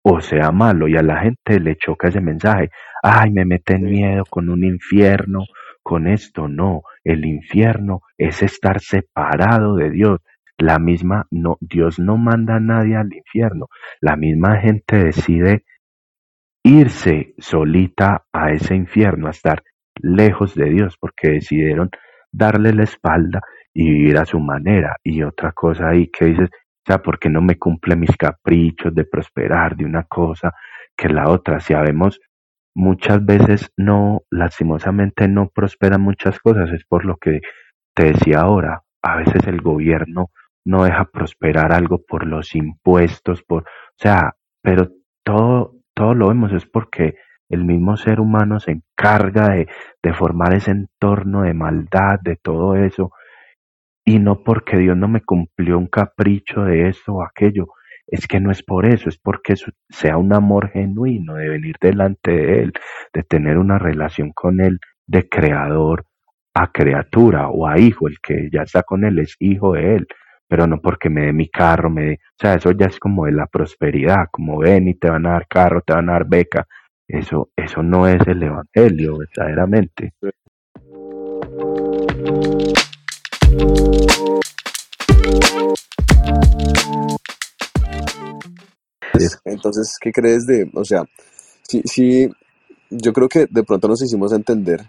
o sea malo, y a la gente le choca ese mensaje, ay, me meten miedo con un infierno, con esto no, el infierno es estar separado de Dios. La misma, no, Dios no manda a nadie al infierno. La misma gente decide irse solita a ese infierno, a estar lejos de Dios, porque decidieron darle la espalda y vivir a su manera. Y otra cosa ahí que dices, o sea, ¿por qué no me cumple mis caprichos de prosperar de una cosa que la otra? Si sabemos muchas veces no, lastimosamente no prosperan muchas cosas, es por lo que te decía ahora, a veces el gobierno no deja prosperar algo por los impuestos, por, o sea, pero todo, todo lo vemos es porque el mismo ser humano se encarga de, de formar ese entorno de maldad, de todo eso, y no porque Dios no me cumplió un capricho de esto o aquello, es que no es por eso, es porque sea un amor genuino de venir delante de Él, de tener una relación con Él de creador a criatura o a hijo, el que ya está con Él es hijo de Él, pero no porque me dé mi carro, me dé, o sea, eso ya es como de la prosperidad, como ven y te van a dar carro, te van a dar beca, eso, eso no es el Evangelio verdaderamente. Entonces, ¿qué crees de, o sea, sí, sí, yo creo que de pronto nos hicimos entender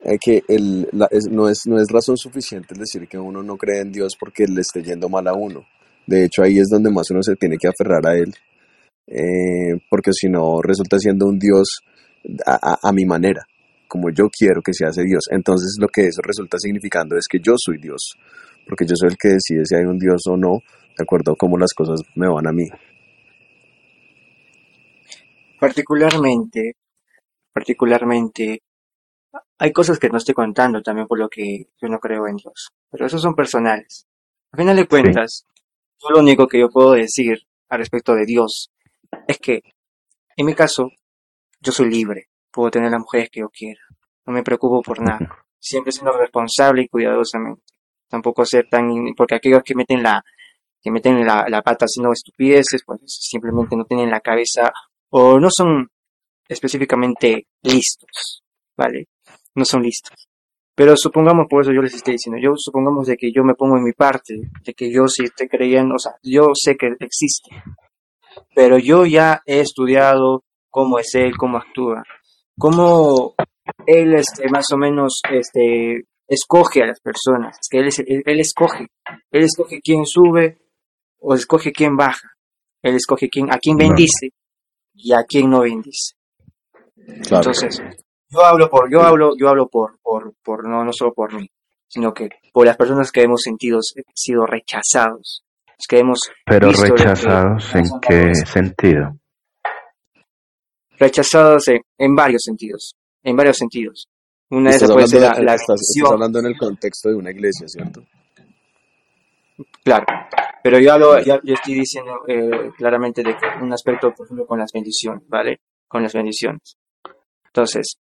eh, que el, la- es- no, es, no es razón suficiente decir que uno no cree en Dios porque le esté yendo mal a uno. De hecho, ahí es donde más uno se tiene que aferrar a Él, eh, porque si no, resulta siendo un Dios a, a- a mi manera, como yo quiero que se hace Dios. Entonces, lo que eso resulta significando es que yo soy Dios, porque yo soy el que decide si hay un Dios o no, de acuerdo a cómo las cosas me van a mí. Particularmente, particularmente, hay cosas que no estoy contando también por lo que yo no creo en Dios, pero esos son personales. A final de cuentas, yo lo único que yo puedo decir al respecto de Dios es que, en mi caso, yo soy libre, puedo tener las mujeres que yo quiera, no me preocupo por nada, siempre siendo responsable y cuidadosamente. Tampoco ser tan, porque aquellos que meten la, que meten la, la pata haciendo estupideces, pues simplemente no tienen la cabeza o no son específicamente listos, ¿vale? No son listos. Pero supongamos, por eso yo les estoy diciendo, yo supongamos de que yo me pongo en mi parte, de que yo sí estoy creyendo, o sea, yo sé que existe, pero yo ya he estudiado cómo es él, cómo actúa, cómo él, este, más o menos, este, escoge a las personas, es que él, es- él, él escoge, él escoge quién sube o escoge quién baja, él escoge quién, a quién bendice y a quién no bendice. Claro. Entonces, yo hablo por, yo hablo, yo hablo por, por, por no, no solo por mí, sino que por las personas que hemos sentido, sido rechazados, los que hemos Pero visto lo que rechazados en qué sentido? rechazados en, en varios sentidos, en varios sentidos. Una de esas puede ser la, la estás, hablando en el contexto de una iglesia, ¿cierto? Claro, pero yo hablo, ya, yo estoy diciendo eh, claramente de que un aspecto, por ejemplo, con las bendiciones, ¿vale? Con las bendiciones. Entonces,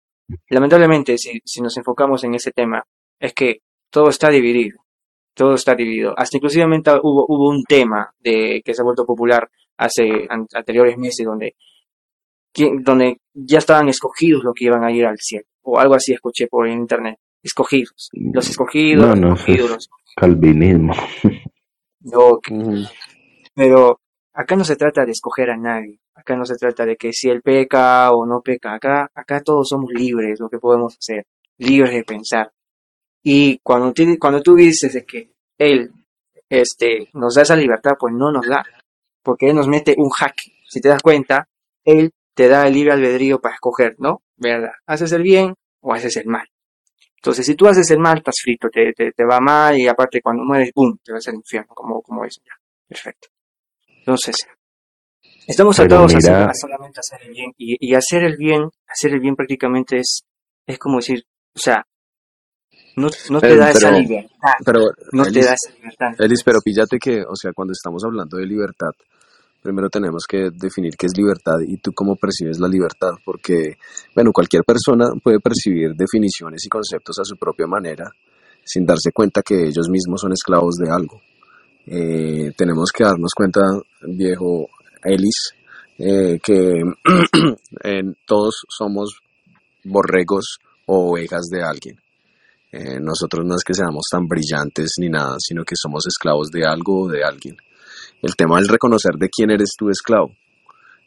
lamentablemente, si, si nos enfocamos en ese tema, es que todo está dividido, todo está dividido. Hasta inclusivamente hubo, hubo un tema de que se ha vuelto popular hace an- anteriores meses donde, donde ya estaban escogidos los que iban a ir al cielo, o algo así escuché por internet, escogidos, los escogidos, No, los no, eso escogidos, es los calvinismo. yo, pero acá no se trata de escoger a nadie. Acá no se trata de que si él peca o no peca. Acá, acá todos somos libres, lo que podemos hacer, libres de pensar. Y cuando, ti- cuando tú dices de que él este, nos da esa libertad, pues no nos da. Porque él nos mete un jaque. Si te das cuenta, él te da el libre albedrío para escoger, ¿no? ¿Verdad? ¿Haces el bien o haces el mal? Entonces, si tú haces el mal, estás frito, te, te, te va mal y aparte cuando mueres, ¡boom!, te vas al infierno, como, como eso ya. Perfecto. Entonces, estamos atados a, a solamente hacer el bien. Y, y hacer el bien, hacer el bien prácticamente es, es como decir, o sea, no, no te Pero, da esa pero, libertad, pero, no te Elis, da esa libertad. Elis, pero píllate que, o sea, cuando estamos hablando de libertad, primero tenemos que definir qué es libertad y tú cómo percibes la libertad, porque, bueno, cualquier persona puede percibir definiciones y conceptos a su propia manera, sin darse cuenta que ellos mismos son esclavos de algo. Eh, tenemos que darnos cuenta, viejo Elis, eh, que todos somos borregos o ovejas de alguien. Eh, nosotros no es que seamos tan brillantes ni nada, sino que somos esclavos de algo o de alguien. El tema es reconocer de quién eres tu esclavo,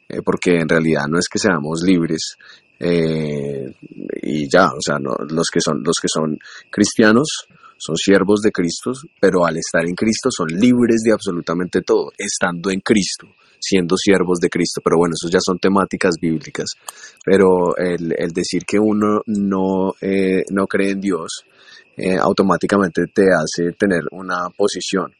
eh, porque en realidad no es que seamos libres eh, y ya, o sea, los que son los que son cristianos son siervos de Cristo, pero al estar en Cristo son libres de absolutamente todo, estando en Cristo, siendo siervos de Cristo. Pero bueno, eso ya son temáticas bíblicas. Pero el, el decir que uno no, eh, no cree en Dios eh, automáticamente te hace tener una posición.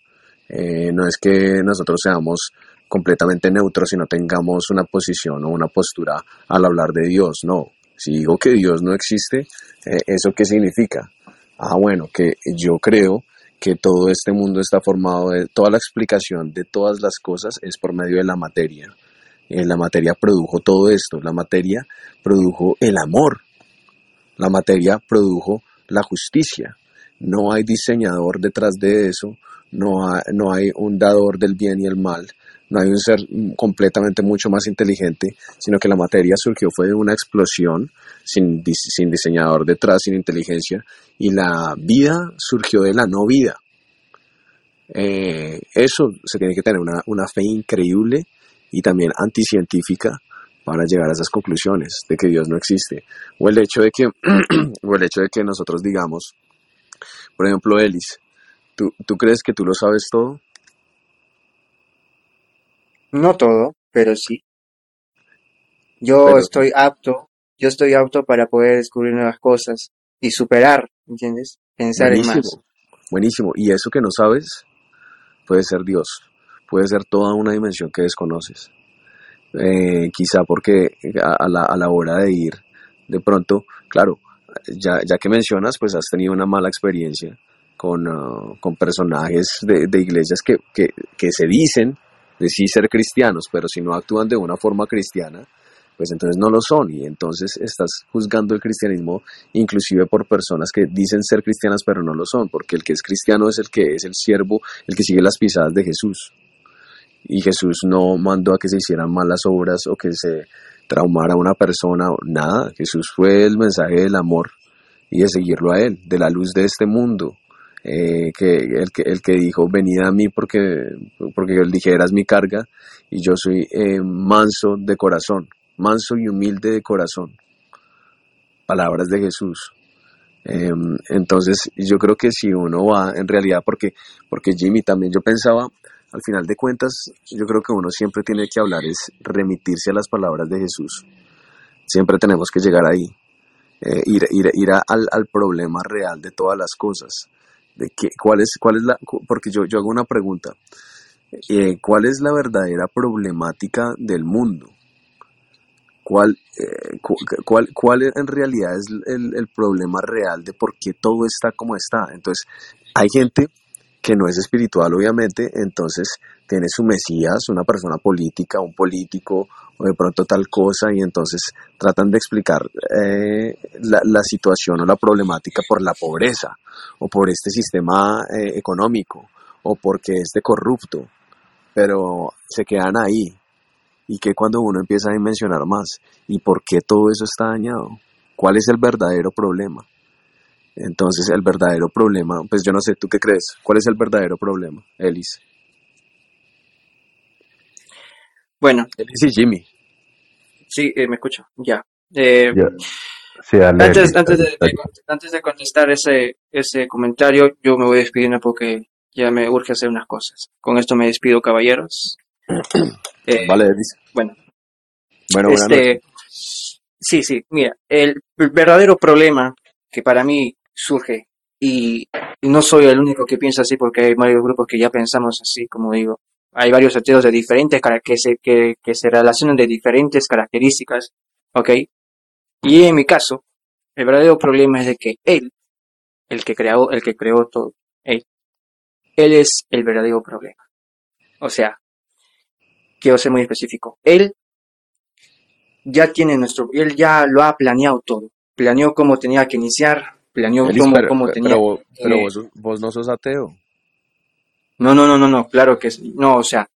Eh, no es que nosotros seamos completamente neutros y no tengamos una posición o una postura al hablar de Dios, no. Si digo que Dios no existe, eh, ¿eso qué significa? Ah, bueno, que yo creo que todo este mundo está formado de, toda la explicación de todas las cosas es por medio de la materia. Eh, la materia produjo todo esto, la materia produjo el amor, la materia produjo la justicia. No hay diseñador detrás de eso, no no hay un dador del bien y el mal, no hay un ser completamente mucho más inteligente, sino que la materia surgió fue de una explosión sin, sin diseñador detrás, sin inteligencia, y la vida surgió de la no vida. Eh, eso se tiene que tener una, una fe increíble y también anticientífica para llegar a esas conclusiones de que Dios no existe. O el hecho de que, o el hecho de que nosotros digamos, por ejemplo, Elis, ¿tú, ¿tú crees que tú lo sabes todo? No todo, pero sí. Yo Pero estoy apto, yo estoy apto para poder descubrir nuevas cosas y superar, ¿entiendes? Pensar en más. buenísimo, buenísimo. Y eso que no sabes puede ser Dios, puede ser toda una dimensión que desconoces. Eh, quizá porque a, a la, a la hora de ir, de pronto, claro, ya, ya que mencionas, pues has tenido una mala experiencia con, ah, con personajes de, de iglesias que, que, que se dicen de sí ser cristianos, pero si no actúan de una forma cristiana, pues entonces no lo son y entonces estás juzgando el cristianismo inclusive por personas que dicen ser cristianas pero no lo son, porque el que es cristiano es el que es el siervo, el que sigue las pisadas de Jesús. Y Jesús no mandó a que se hicieran malas obras o que se traumara a una persona, o nada. Jesús fue el mensaje del amor y de seguirlo a Él, de la luz de este mundo. Eh, que, el que el que dijo, venid a mí porque, porque ligeras mi carga y yo soy eh, manso de corazón, manso y humilde de corazón. Palabras de Jesús. Eh, entonces, yo creo que si uno va en realidad, porque, porque Jimmy también, yo pensaba, al final de cuentas, yo creo que uno siempre tiene que hablar, es remitirse a las palabras de Jesús. Siempre tenemos que llegar ahí, eh, ir, ir, ir al, al problema real de todas las cosas. De qué, cuál es, la, porque yo, yo hago una pregunta, eh, ¿cuál es la verdadera problemática del mundo? ¿Cuál, eh, cu- cuál, cuál en realidad es el, el problema real de por qué todo está como está? Entonces, hay gente que no es espiritual, obviamente, entonces tiene su Mesías, una persona política, un político, o de pronto tal cosa, y entonces tratan de explicar eh, la, situación o la problemática por la pobreza, o por este sistema eh, económico, o porque es de corrupto, pero se quedan ahí. Y que cuando uno empieza a dimensionar más, ¿y por qué todo eso está dañado? ¿Cuál es el verdadero problema? Entonces, el verdadero problema, pues yo no sé, ¿tú qué crees? ¿Cuál es el verdadero problema, Elis? Bueno, Elis y Jimmy. sí, eh, me escucho, ya. Eh, Ya. Sí, dale, antes, antes, de, antes de contestar ese, ese comentario, yo me voy despidiendo porque ya me urge hacer unas cosas. Con esto me despido, caballeros. Eh, Vale, Elis. Bueno, Bueno, este, sí, sí, mira, el verdadero problema que para mí surge, y, no soy el único que piensa así porque hay varios grupos que ya pensamos así, como digo, hay varios ateos de diferentes cara- que se, que, que se relacionan de diferentes características, ¿ok? Y en mi caso, el verdadero problema es de que él, el que creó, el que creó todo, él, él es el verdadero problema. O sea, quiero ser muy específico. Él ya tiene nuestro, él ya lo ha planeado todo. Planeó cómo tenía que iniciar, planeó Elis, cómo, pero, cómo pero, tenía pero, vos- pero que... vos, sos- vos no sos ateo. No, no, no, no, no, claro que sí. No, o sea,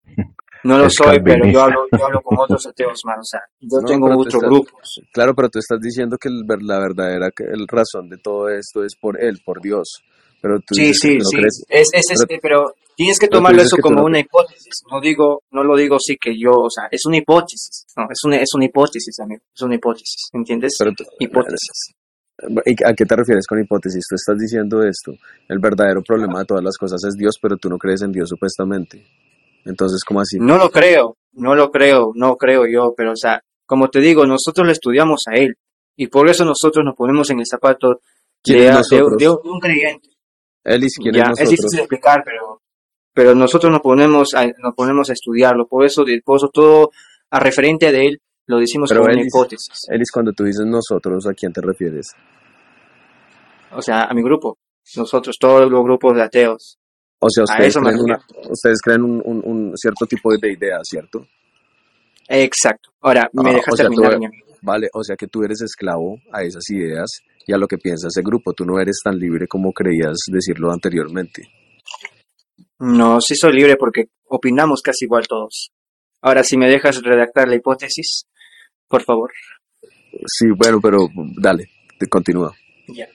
no lo Es soy, pero yo hablo, yo hablo con otros ateos más. O sea, yo No, tengo pero tú otro estás, grupo. claro, pero tú estás diciendo que el la verdadera el razón de todo esto es por él, por Dios. Pero tú Sí, sí, no sí. crees, Es, es, es, pero, pero tienes que tomarlo eso que como no una hipótesis. No digo, no lo digo sí que yo, o sea, es una hipótesis. No, es una, es una hipótesis, amigo. Es una hipótesis. ¿Entiendes? pero tú- Hipótesis. ¿Y ¿a qué te refieres con hipótesis? Tú estás diciendo esto. El verdadero problema de todas las cosas es Dios, pero tú no crees en Dios supuestamente. Entonces, ¿cómo así? No lo creo, no lo creo, no creo yo, pero o sea, como te digo, nosotros le estudiamos a él. Y por eso nosotros nos ponemos en el zapato ¿Quién de, es de- de un creyente. ¿quién es Ya, es difícil explicar, pero, pero nosotros nos ponemos a, nos ponemos a estudiarlo. Por eso, por eso todo a referente de él lo decimos Pero como una Elis, hipótesis. Elis, cuando tú dices nosotros, ¿a quién te refieres? O sea, a mi grupo. Nosotros, todos los grupos de ateos. O sea, A ustedes creen, una, ustedes creen un, un- un cierto tipo de ideas, ¿cierto? Exacto. Ahora, me Ah, dejas o sea, tú, terminar, mi amigo. vale, o sea que tú eres esclavo a esas ideas y a lo que piensa ese grupo. Tú no eres tan libre como creías decirlo anteriormente. No, sí soy libre porque opinamos casi igual todos. Ahora, si me dejas redactar la hipótesis, por favor. Sí, bueno, pero dale, te continúa. Ya.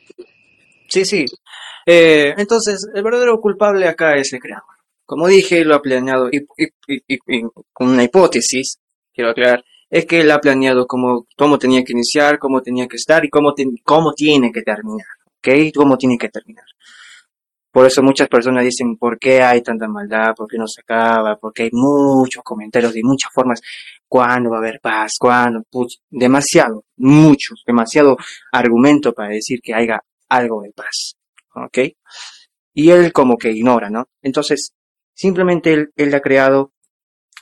Sí, sí. Eh, entonces, el verdadero culpable acá es el creador. Como dije, lo ha planeado y, con una hipótesis, quiero aclarar, es que él ha planeado cómo, cómo tenía que iniciar, cómo tenía que estar y cómo, cómo tiene que terminar. ¿Ok? Cómo tiene que terminar. Por eso muchas personas dicen, ¿por qué hay tanta maldad? ¿Por qué no se acaba? Porque hay muchos comentarios y muchas formas. ¿Cuándo va a haber paz? ¿Cuándo? demasiado, mucho, demasiado argumento para decir que haya algo de paz. ¿Ok? Y él como que ignora, ¿no? Entonces, simplemente él, él ha creado,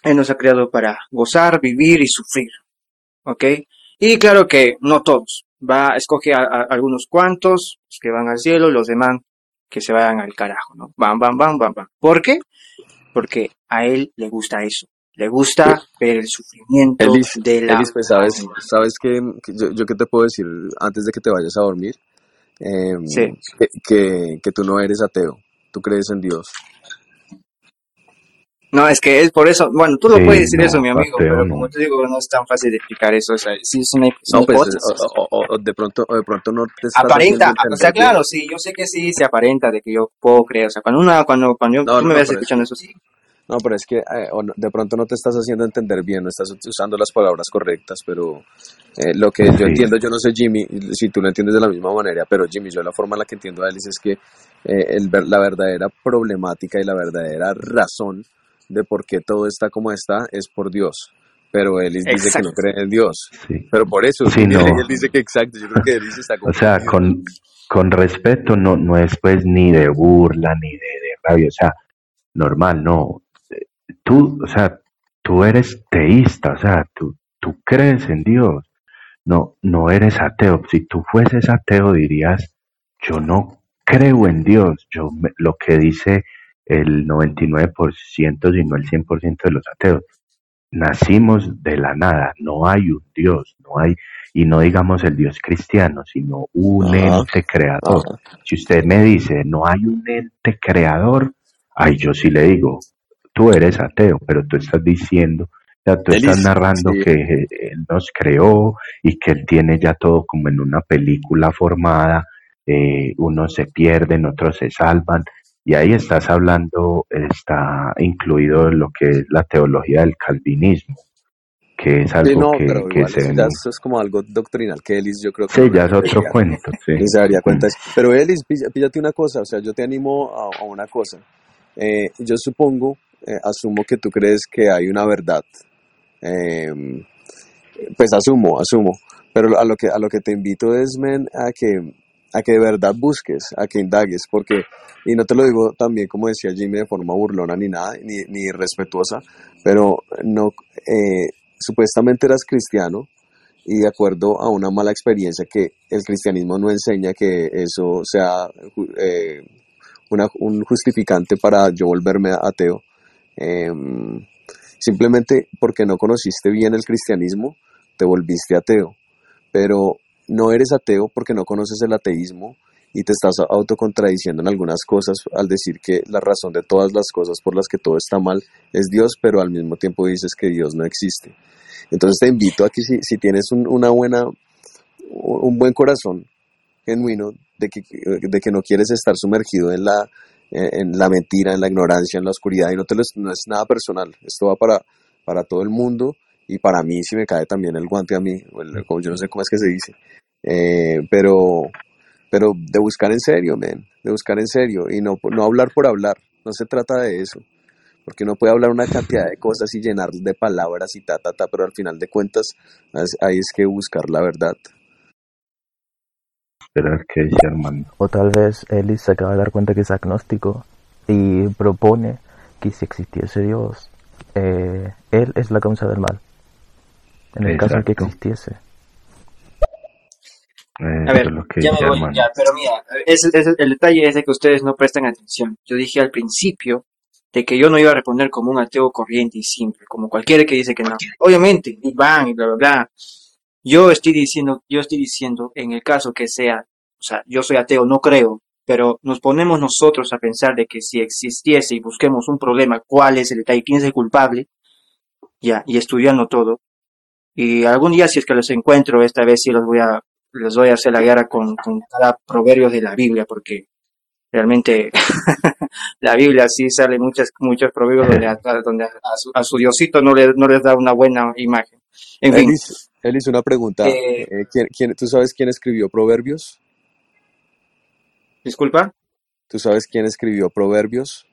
él nos ha creado para gozar, vivir y sufrir. ¿Ok? Y claro que no todos. Va, escoge a algunos cuantos que van al cielo, los demás que se vayan al carajo, ¿no? Bam, bam, bam, bam, bam. ¿Por qué? Porque a él le gusta eso. Le gusta ver el sufrimiento de la... Elis, pues, ¿sabes, sabes que, yo, yo qué te puedo decir antes de que te vayas a dormir? Eh, Sí. que, que, que tú no eres ateo, tú crees en Dios. No, es que es por eso, bueno, tú lo Sí, puedes decir no, eso, mi amigo, pero no. como te digo, no es tan fácil de explicar eso, o sea, sí es una, No, una pues, hipótesis. o, o- o- de pronto, o de pronto no te estás aparenta, o sea, claro, sí, yo sé que sí se aparenta de que yo puedo creer, o sea, cuando una, cuando, cuando yo- No, tú me no, ves escuchando eso, sí. No, pero es que eh, o no- de pronto no te estás haciendo entender bien, no estás usando las palabras correctas, pero eh, lo que yo Sí. entiendo, yo no sé Jimmy, si tú lo entiendes de la misma manera, pero Jimmy, yo la forma en la que entiendo a Alice es que eh, el ver- la verdadera problemática y la verdadera razón de por qué todo está como está es por Dios. Pero él dice que no cree en Dios. Sí. Pero por eso, Sí, él, no. él dice que exacto, yo creo que él está O sea, con, con respeto, no, no es pues ni de burla ni de, de rabia, o sea, normal, no. Tú, o sea, tú eres teísta, o sea, tú, tú crees en Dios, no, no eres ateo. Si tú fueses ateo dirías, yo no creo en Dios, yo me- lo que dice el 99%, si no el 100% de los ateos, nacimos de la nada, no hay un Dios, no hay, y no digamos el Dios cristiano, sino un Ajá. ente creador. Ajá. Si usted me dice, no hay un ente creador, ay, yo sí le digo, tú eres ateo, pero tú estás diciendo, tú estás narrando sí. que Él nos creó y que Él tiene ya todo como en una película formada, eh, unos se pierden, otros se salvan, y ahí estás hablando, está incluido lo que es la teología del calvinismo, que es Sí, algo no, que, pero que igual se ya eso es como algo doctrinal que Ellis yo creo que Sí, ya es otro cuento, sí. se daría cuenta. Pero Elis, píllate una cosa, o sea, yo te animo a, a una cosa. Eh, yo supongo, eh, asumo que tú crees que hay una verdad. Eh, pues asumo, asumo. Pero a lo que a lo que te invito es, men, a que a que de verdad busques, a que indagues, porque y no te lo digo también como decía Jimmy de forma burlona ni nada, ni, ni respetuosa, pero no eh, supuestamente eras cristiano y de acuerdo a una mala experiencia que el cristianismo no enseña que eso sea eh, un justificante para yo volverme ateo. Em, simplemente porque no conociste bien el cristianismo, te volviste ateo. Pero no eres ateo porque no conoces el ateísmo y te estás autocontradiciendo en algunas cosas al decir que la razón de todas las cosas por las que todo está mal es Dios, pero al mismo tiempo dices que Dios no existe. Entonces te invito a que si, tienes un, una buena, un buen corazón genuino de que, de que no quieres estar sumergido en la, en la mentira, en la ignorancia, en la oscuridad, y no, te lo, no es nada personal, esto va para, para todo el mundo y para mí si me cae también el guante a mí, o el- como yo no sé cómo es que se dice, Eh, pero, pero de buscar en serio, men, de buscar en serio y no, no hablar por hablar, no se trata de eso porque uno puede hablar una cantidad de cosas y llenar de palabras y ta, ta, ta, pero al final de cuentas ahí es que buscar la verdad. Esperar que Armando. O tal vez Ellis se acaba de dar cuenta que es agnóstico y propone que si existiese Dios, eh, Él es la causa del mal. En el caso de que existiese. Eh, A ver, es que ya me voy, ya, pero mira, ese, ese- el detalle es de que ustedes no prestan atención. Yo dije al principio de que yo no iba a responder como un ateo corriente y simple, como cualquiera que dice que no. Obviamente, Big Bang y bla, bla, bla. Yo estoy diciendo, yo estoy diciendo, en el caso que sea, o sea, yo soy ateo, no creo, pero nos ponemos nosotros a pensar de que si existiese y busquemos un problema, cuál es el detalle, quién es el culpable, ya, y estudiando todo. Y algún día, si es que los encuentro, esta vez sí los voy a, los voy a hacer la guerra con, con cada proverbio de la Biblia, porque realmente la Biblia sí sale muchos, muchos proverbios donde, donde a, su, a su Diosito no, le, no les da una buena imagen. En fin, Elis, Elis, una pregunta. Eh, Eh, ¿quién- quién- ¿Tú sabes quién escribió Proverbios? disculpa, ¿Tú sabes quién escribió Proverbios?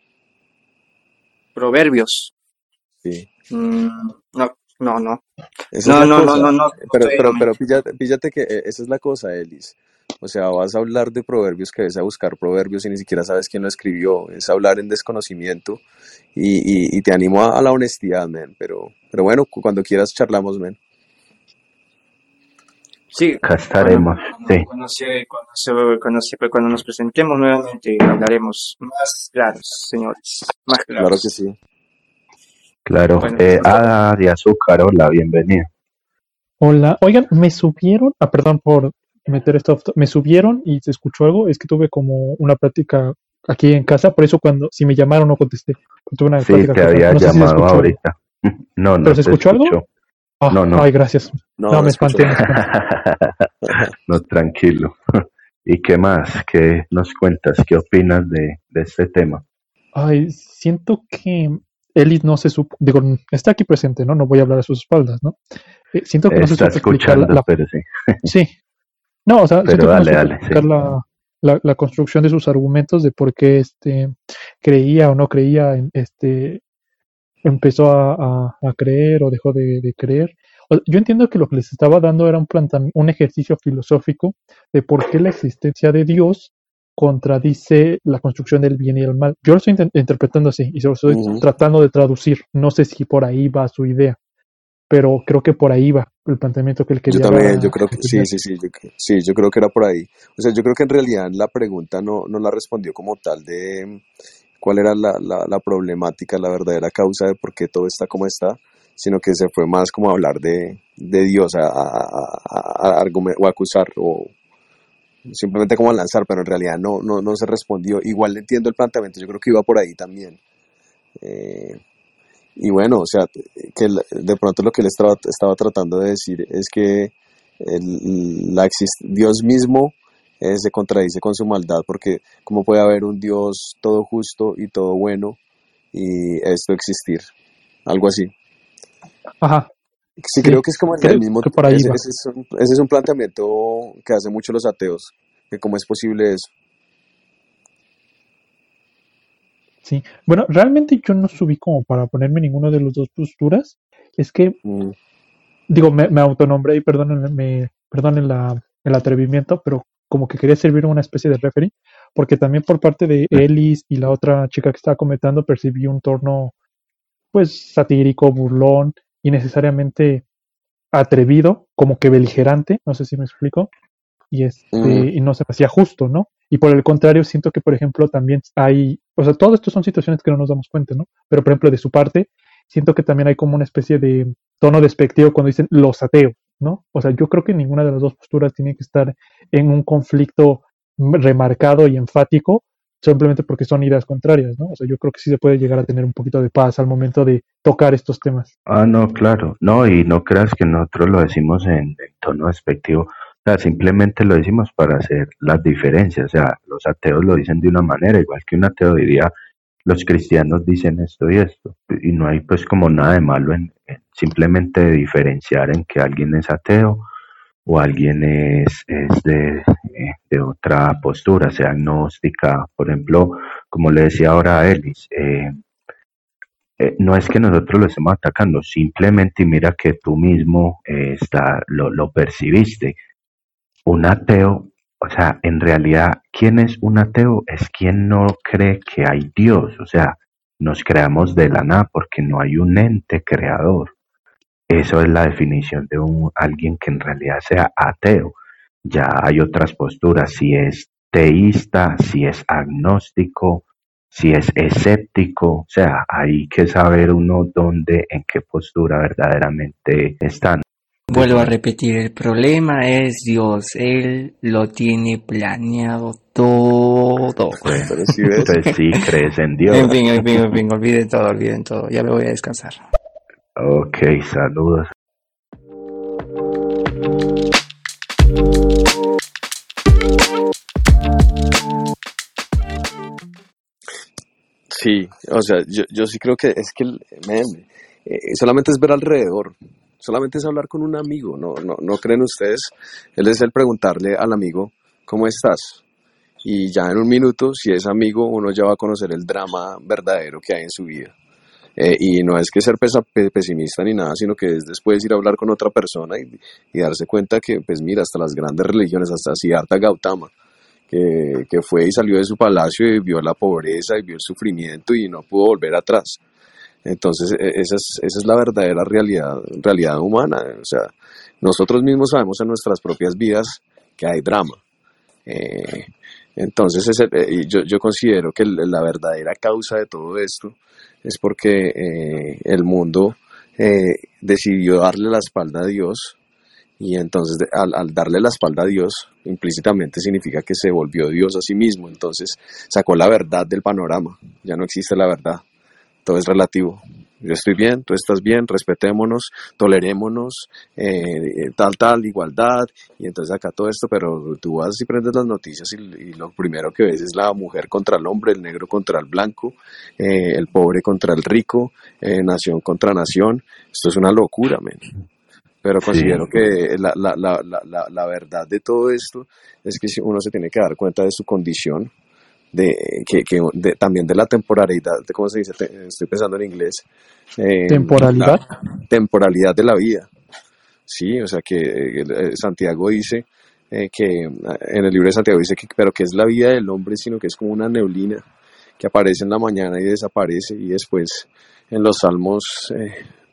proverbios. Sí. Mm, no, no, no. Esa No, no, no, no, no. Pero, pero, pero píllate, píllate que eh, esa es la cosa, Elis. O sea, vas a hablar de proverbios que ves a buscar proverbios y ni siquiera sabes quién lo escribió. Es hablar en desconocimiento y, y, y te animo a, a la honestidad, man. Pero, pero bueno, cu- cuando quieras charlamos, man. Sí, Acá estaremos, sí. cuando, se, cuando, se, cuando, se- cuando nos presentemos nuevamente hablaremos más claros, señores, más Claro claros. que sí. Claro. Bueno, Eh, Ada de Azúcar, hola, bienvenida. Hola, oigan, me subieron, ah, perdón por meter esto, me subieron y se escuchó algo, es que tuve como una plática aquí en casa, por eso cuando, si me llamaron no contesté, tuve una Sí, te había no si llamado escuchó. ahorita. No, no ¿Pero se escuchó algo? Ah, No, no. Ay, gracias. No, No, no me espanté. me nada. espanté. No, tranquilo. ¿Y qué más? ¿Qué nos cuentas? ¿Qué opinas de, de este tema? Ay, siento que Eli no se supo, digo, está aquí presente, ¿no? No voy a hablar a sus espaldas, ¿no? Eh, siento que no se supo explicar la, escuchando, la- pero sí. Sí. No, o sea, Pero siento que no dale, supo dale, explicar sí. la, la, la construcción de sus argumentos de por qué este creía o no creía, en, este empezó a, a- a creer o dejó de, de creer. O- Yo entiendo que lo que les estaba dando era un un ejercicio filosófico de por qué la existencia de Dios contradice la construcción del bien y el mal. Yo lo estoy interpretando así y se lo estoy tratando de traducir. No sé si por ahí va su idea, pero creo que por ahí va el planteamiento que él Yo quería también, yo creo que sí, sí, sí, yo, sí, yo creo que era por ahí. O sea, yo creo que en realidad la pregunta no, no la respondió como tal de cuál era la, la, la problemática, la verdadera causa de por qué todo está como está, sino que se fue más como a hablar de, de Dios, a, a, a- a argumen- o a acusar, o simplemente como lanzar, pero en realidad no, no, no se respondió. Igual entiendo el planteamiento, yo creo que iba por ahí también. Eh, y bueno, o sea, que de pronto lo que él estaba, estaba tratando de decir es que el- la Dios mismo eh, se contradice con su maldad, porque cómo puede haber un Dios todo justo y todo bueno y esto existir, algo así. Ajá, Sí, Sí, creo que es como el, mismo, que por ahí ese, ese es un, ese es un planteamiento que hacen mucho los ateos, que cómo es posible eso. sí. Bueno, realmente yo no subí como para ponerme ninguna de las dos posturas. Es que, Mm, digo, me, me autonombré y perdonen, me, perdonen la, el atrevimiento, pero como que quería servir una especie de referee, porque también por parte de Ellis y la otra chica que estaba comentando percibí un tono, pues, satírico, burlón y necesariamente atrevido, como que beligerante, no sé si me explico, y este, y no se me hacía justo, ¿no? Y por el contrario, siento que, por ejemplo, también hay, o sea, todo esto son situaciones que no nos damos cuenta, ¿no? Pero, por ejemplo, de su parte, siento que también hay como una especie de tono despectivo cuando dicen los ateos, ¿no? O sea, yo creo que ninguna de las dos posturas tiene que estar en un conflicto remarcado y enfático simplemente porque son ideas contrarias, ¿no? O sea, yo creo que sí se puede llegar a tener un poquito de paz al momento de tocar estos temas. Ah, no, claro. No, y no creas que nosotros lo decimos en, tono despectivo. O sea, simplemente lo decimos para hacer las diferencias. O sea, los ateos lo dicen de una manera, igual que un ateo diría, los cristianos dicen esto y esto. Y no hay pues como nada de malo en simplemente diferenciar en que alguien es ateo o alguien es, es de, eh, de otra postura, sea agnóstica. Por ejemplo, como le decía ahora a Ellis, eh, eh, no es que nosotros lo estemos atacando, simplemente mira que tú mismo está, lo, lo percibiste. Un ateo, o sea, en realidad, ¿quién es un ateo? Es quien no cree que hay Dios, o sea, nos creamos de la nada porque no hay un ente creador. Eso es la definición de un, alguien que en realidad sea ateo. Ya hay otras posturas, si es teísta, si es agnóstico, si es escéptico, o sea, hay que saber uno dónde, en qué postura verdaderamente están. Vuelvo a repetir, el problema es Dios, Él lo tiene planeado todo. Pero si ves, Entonces sí crees en Dios. En fin, en fin, en fin, olviden todo, olviden todo, ya me voy a descansar. Ok, saludos. Sí, o sea, yo, yo sí creo que es que, man, eh, solamente es ver alrededor, solamente es hablar con un amigo, no, no, no creen ustedes, él es el preguntarle al amigo, ¿cómo estás? Y ya en un minuto, si es amigo, uno ya va a conocer el drama verdadero que hay en su vida. Eh, y no es que ser pesa- pe- pesimista ni nada, sino que es después ir a hablar con otra persona y, y darse cuenta que, pues mira, hasta las grandes religiones, hasta Siddhartha Gautama, que, que fue y salió de su palacio y vio la pobreza y vio el sufrimiento y no pudo volver atrás. Entonces, e- esa es, esa es la verdadera realidad, realidad humana. O sea, nosotros mismos sabemos en nuestras propias vidas que hay drama. Eh, entonces, es el- eh, yo, yo considero que la verdadera causa de todo esto es porque eh, el mundo eh, decidió darle la espalda a Dios y entonces al, al darle la espalda a Dios implícitamente significa que se volvió Dios a sí mismo, entonces sacó la verdad del panorama, ya no existe la verdad, todo es relativo. Yo estoy bien, tú estás bien, respetémonos, tolerémonos, eh, tal, tal, igualdad, y entonces acá todo esto, pero tú vas y prendes las noticias y, y lo primero que ves es la mujer contra el hombre, el negro contra el blanco, eh, el pobre contra el rico, eh, nación contra nación. Esto es una locura, men. Pero Sí. considero que la, la, la, la, la, la verdad de todo esto es que uno se tiene que dar cuenta de su condición, de, que, que de- también de la temporalidad, de cómo se dice, Te- estoy pensando en inglés. eh, Temporalidad. la temporalidad de la vida. Sí, o sea que eh, eh, Santiago dice eh, que, en el libro de Santiago dice que, pero que es la vida del hombre, sino que es como una neblina que aparece en la mañana y desaparece y después en los salmos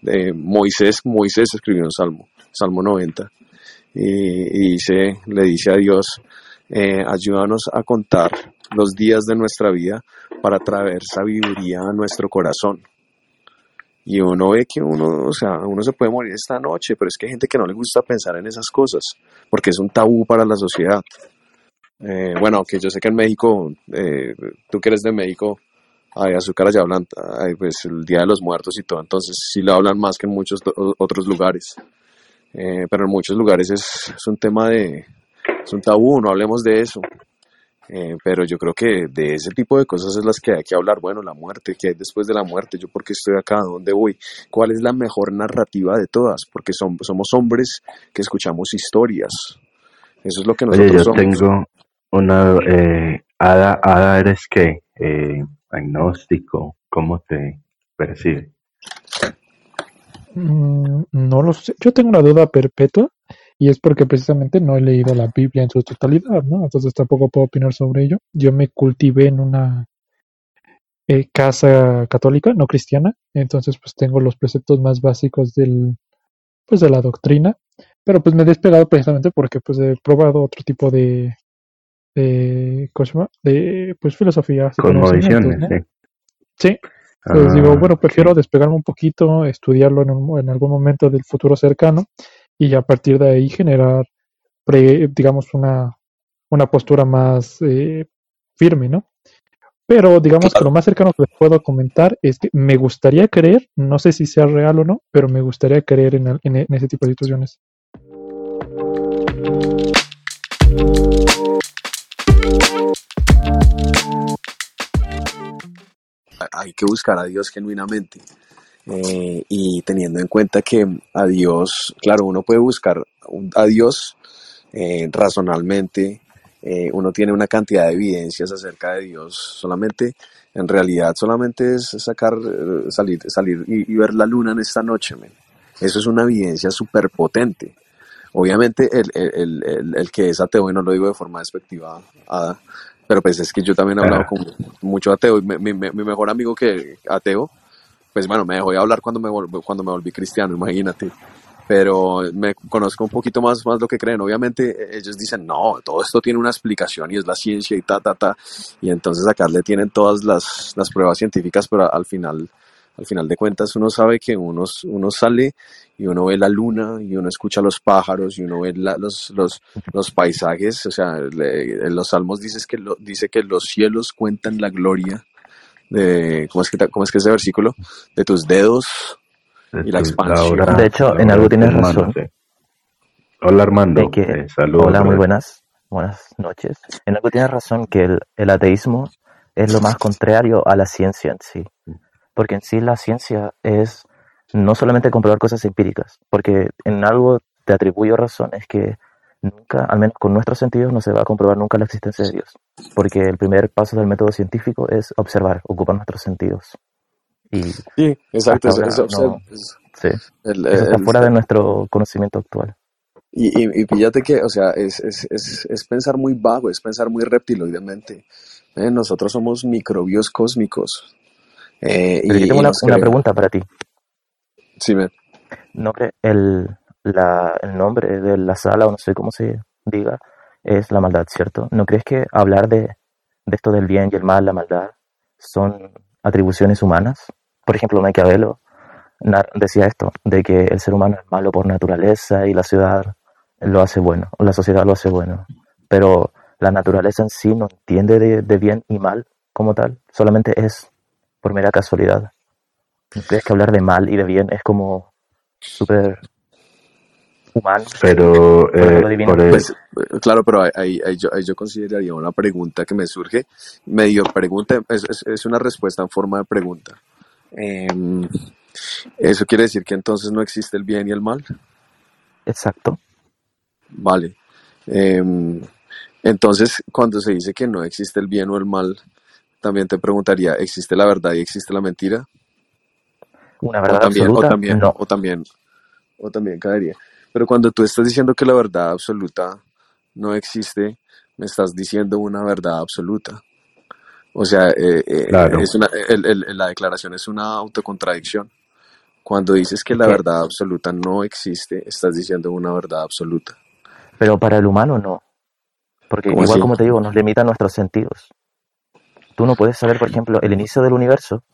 de Moisés, Moisés escribió un salmo, Salmo 90, y, y dice, le dice a Dios, eh, ayúdanos a contar los días de nuestra vida para traer sabiduría a nuestro corazón. Y uno ve que uno, o sea, uno se puede morir esta noche, pero es que hay gente que no le gusta pensar en esas cosas, porque es un tabú para la sociedad. Eh, bueno, aunque yo sé que en México, eh, tú que eres de México, hay azúcar allá hablan, hay, pues el Día de los Muertos y todo, entonces sí lo hablan más que en muchos otros lugares. Eh, pero en muchos lugares es, es un tema de, es un tabú, no hablemos de eso. Eh, pero yo creo que de ese tipo de cosas es las que hay que hablar. Bueno, la muerte, ¿qué hay después de la muerte? ¿Yo por qué estoy acá? ¿Dónde voy? ¿Cuál es la mejor narrativa de todas? Porque som- somos hombres que escuchamos historias. Eso es lo que Oye, nosotros yo somos. tengo una... Eh, Ada, Ada, ¿eres qué? Eh, agnóstico. ¿Cómo te percibe? Mm, no lo sé. Yo tengo una duda perpetua y es porque precisamente no he leído la Biblia en su totalidad, ¿no? Entonces tampoco puedo opinar sobre ello. Yo me cultivé en una eh, casa católica, no cristiana, entonces pues tengo los preceptos más básicos del, pues de la doctrina, pero pues me he despegado precisamente porque pues he probado otro tipo de, de, ¿cómo se llama? De pues filosofía Cosmovisiones, ¿no? sí. Sí, entonces digo, Ah, bueno, prefiero despegarme un poquito, estudiarlo en, un- en algún momento del futuro cercano y a partir de ahí generar, pre- digamos, una, una postura más eh, firme, ¿no? Pero digamos que lo más cercano que les puedo comentar es que me gustaría creer, no sé si sea real o no, pero me gustaría creer en, el- en e- en ese tipo de situaciones. hay que buscar a Dios genuinamente. Eh, y teniendo en cuenta que a Dios, claro, uno puede buscar a Dios eh, razonalmente, eh, uno tiene una cantidad de evidencias acerca de Dios, solamente, en realidad, solamente es sacar, eh, salir, salir y, y ver la luna en esta noche. Eso es una evidencia súper potente. Obviamente, el, el, el, el- que es ateo, y no lo digo de forma despectiva, Ada, pero pues es que yo también he hablado con mucho ateo, y mi, mi- mi mejor amigo que ateo, pues bueno, me dejó de hablar cuando me, volví, cuando me volví cristiano, imagínate. Pero me conozco un poquito más, más lo que creen. Obviamente eh, ellos dicen, no, todo esto tiene una explicación y es la ciencia y ta, ta, ta. Y entonces acá le tienen todas las, las pruebas científicas, pero al final, al final de cuentas uno sabe que uno, uno sale y uno ve la luna y uno escucha los pájaros y uno ve la- los, los, los paisajes. O sea, le- en los salmos dices que lo- dice que los cielos cuentan la gloria de, ¿cómo es que, cómo es que ese versículo? De tus dedos y la expansión. De hecho, en algo tienes razón. Hola Armando, que, eh, saludos. hola, muy buenas, buenas noches. En algo tienes razón que el, el ateísmo es lo más contrario a la ciencia en sí. Porque en sí la ciencia es no solamente comprobar cosas empíricas, porque en algo te atribuyo razón, es que nunca, al menos con nuestros sentidos, no se va a comprobar nunca la existencia de Dios. Porque el primer paso del método científico es observar, ocupar nuestros sentidos. Y Sí, exacto. No. es- sí, el- eso está el- fuera de nuestro conocimiento actual. Y, y, y fíjate que, o sea, es, es, es, es pensar muy vago, es pensar muy reptiloidemente. Eh, nosotros somos microbios cósmicos. Eh, Pero y, yo tengo una, pregunta para ti. Sí, men. ¿No el, el nombre de la sala, o no sé cómo se diga, es la maldad, ¿cierto? ¿No crees que hablar de, de esto del bien y el mal, la maldad, son atribuciones humanas? Por ejemplo, Maquiavelo decía esto, de que el ser humano es malo por naturaleza y la ciudad lo hace bueno, la sociedad lo hace bueno. Pero la naturaleza en sí no entiende de, de bien y mal como tal, solamente es por mera casualidad. ¿No crees que hablar de mal y de bien es como súper humano? Pero eh, divino. por el- Pues, claro, pero ahí, ahí- yo, ahí yo consideraría una pregunta que me surge, medio pregunta, es, es, es una respuesta en forma de pregunta. Em, ¿Eso quiere decir que entonces no existe el bien y el mal? Exacto. Vale. Em, entonces, cuando se dice que no existe el bien o el mal, también te preguntaría, ¿existe la verdad y existe la mentira? Una O verdad también, o absoluta, también, no. o también, o también caería. Pero cuando tú estás diciendo que la verdad absoluta no existe, me estás diciendo una verdad absoluta. O sea, eh, eh, Claro. es una, el- el- la declaración es una autocontradicción. Cuando dices que la verdad absoluta no existe, estás diciendo una verdad absoluta. Pero para el humano no. Porque ¿Cómo igual así? como te digo, nos limitan nuestros sentidos. Tú no puedes saber, por ejemplo, el inicio del universo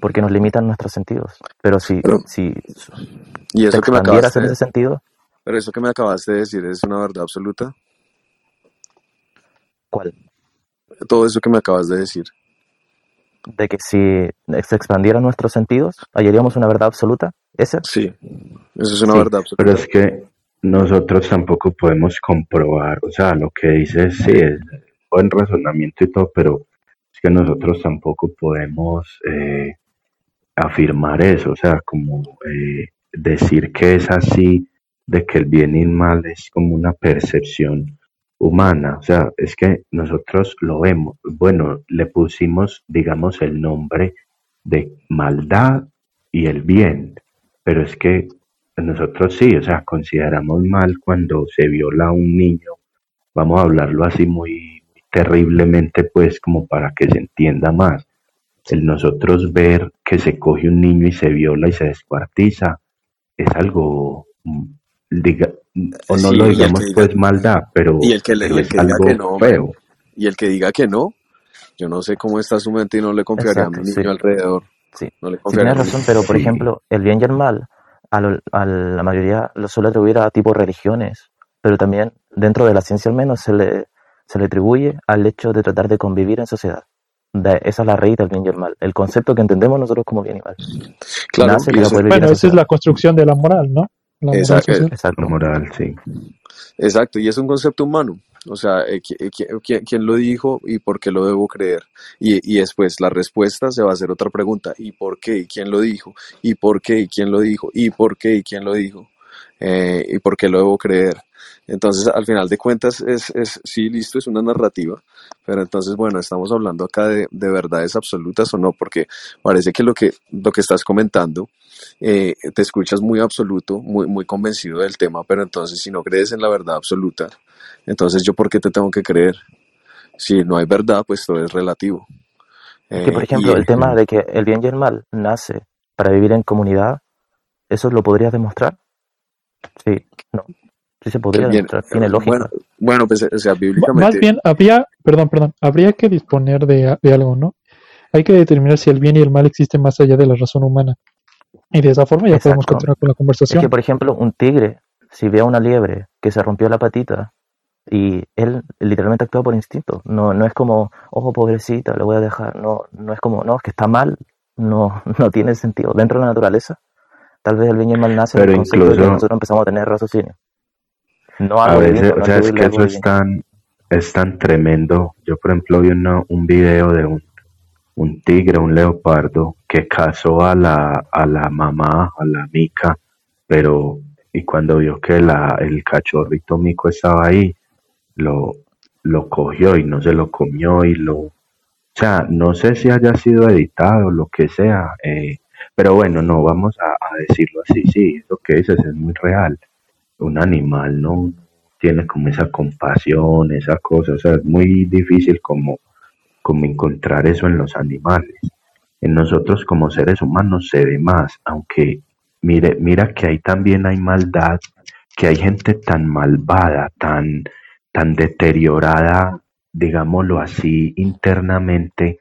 porque nos limitan nuestros sentidos. Pero si, Pero- si Y te eso que me en de, ese sentido, pero eso que me acabaste de decir es una verdad absoluta. ¿cuál? Todo eso que me acabas de decir. De que si se expandieran nuestros sentidos, hallaríamos una verdad absoluta. ¿Esa? Sí, eso es una Sí, verdad absoluta. pero es que nosotros tampoco podemos comprobar, o sea, lo que dices sí es buen razonamiento y todo, pero es que nosotros tampoco podemos eh, afirmar eso, o sea, como eh, decir que es así, de que el bien y el mal es como una percepción humana, o sea, es que nosotros lo vemos, bueno, le pusimos, digamos, el nombre de maldad y el bien, pero es que nosotros sí, o sea, consideramos mal cuando se viola a un niño, vamos a hablarlo así muy terriblemente, pues como para que se entienda más. El nosotros ver que se coge un niño y se viola y se descuartiza es algo, diga, o no Sí, lo digamos diga- pues maldad, pero, y el que le- pero y el es que diga que no, feo. Y el que diga que no, yo no sé cómo está su mente y no le confiaría a mi niño sí. alrededor. Sí. No le tienes razón, pero por Sí. ejemplo, el bien y el mal, a, lo- a la mayoría lo suele atribuir a tipo religiones, pero también dentro de la ciencia al menos se le, se le atribuye al hecho de tratar de convivir en sociedad. De- esa es la raíz del bien y el mal, el concepto que entendemos nosotros como bien y mal. Claro, Nace y eso- Bueno, en esa es la construcción de la moral, ¿no? La moral Exacto. Exacto. Moral, sí. Exacto, y es un concepto humano. O sea, eh, qui- eh, qui- ¿quién lo dijo y por qué lo debo creer? Y, y después la respuesta se va a hacer otra pregunta. ¿Y por qué? ¿Y quién lo dijo? ¿Y por qué? ¿Y quién lo dijo? ¿Y por qué? ¿Y quién lo dijo? Eh, ¿Y por qué lo debo creer? Entonces, al final de cuentas, es, es sí, listo, es una narrativa, pero entonces, bueno, estamos hablando acá de, de verdades absolutas o no, porque parece que lo que, lo que estás comentando, eh, te escuchas muy absoluto, muy, muy convencido del tema, pero entonces si no crees en la verdad absoluta, entonces yo por qué te tengo que creer? Si no hay verdad, pues todo es relativo. Que, por Eh, ejemplo, el tema de que el bien y el mal nace para vivir en comunidad, ¿eso lo podrías demostrar? Sí, no. Sí se podría bien- demostrar, tiene lógica. Bueno, bueno, pues, o sea, bíblicamente. Más bien, habría, perdón, perdón, habría que disponer de, de algo, ¿no? Hay que determinar si el bien y el mal existen más allá de la razón humana. Y de esa forma ya podemos Exacto. continuar con la Es conversación. que, por ejemplo, un tigre, si ve a una liebre que se rompió la patita y él literalmente actúa por instinto, no, no es como, ojo, pobrecita, le voy a dejar, no, no es como, no, es que está mal, no, no tiene sentido. Dentro de la naturaleza Tal vez el bien y el mal nace Pero de incluso- nosotros empezamos a tener raciocinio. No A veces, divino, o sea, es que eso es tan, es tan tremendo. Yo, por ejemplo, vi una- un video de un, un tigre, un leopardo, que cazó a la, a la mamá, a la mica, pero, y cuando vio que la, el cachorrito mico estaba ahí, lo, lo cogió y no se lo comió y lo, o sea, no sé si haya sido editado, lo que sea, eh, pero bueno, no, vamos a, a decirlo así, sí, eso que dices es muy real. Un animal no tiene como esa compasión, esa cosa, o sea, es muy difícil como, como encontrar eso en los animales. En nosotros como seres humanos se ve más, aunque mire, mira que ahí también hay maldad, que hay gente tan malvada, tan, tan deteriorada, digámoslo así, internamente,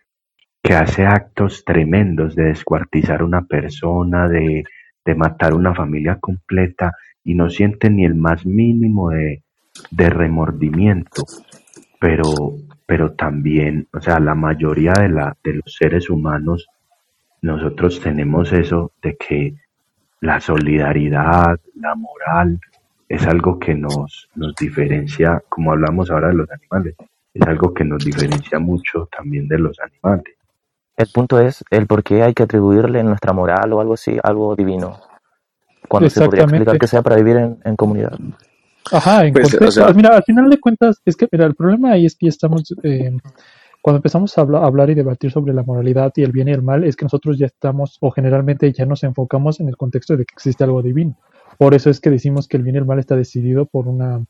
que hace actos tremendos de descuartizar una persona, de, de matar una familia completa y no siente ni el más mínimo de, de remordimiento. Pero, pero también, o sea, la mayoría de, la, de los seres humanos, nosotros tenemos eso de que la solidaridad, la moral, es algo que nos, nos diferencia, como hablamos ahora de los animales, es algo que nos diferencia mucho también de los animales. El punto es el por qué hay que atribuirle en nuestra moral o algo así, algo divino. Cuando se podría explicar que sea para vivir en, en comunidad. Ajá, en Pues, o contexto. sea- mira, al final de cuentas, es que mira, el problema ahí es que ya estamos, eh, cuando empezamos a habla- hablar y debatir sobre la moralidad y el bien y el mal, es que nosotros ya estamos, o generalmente ya nos enfocamos en el contexto de que existe algo divino. Por eso es que decimos que el bien y el mal está decidido por una,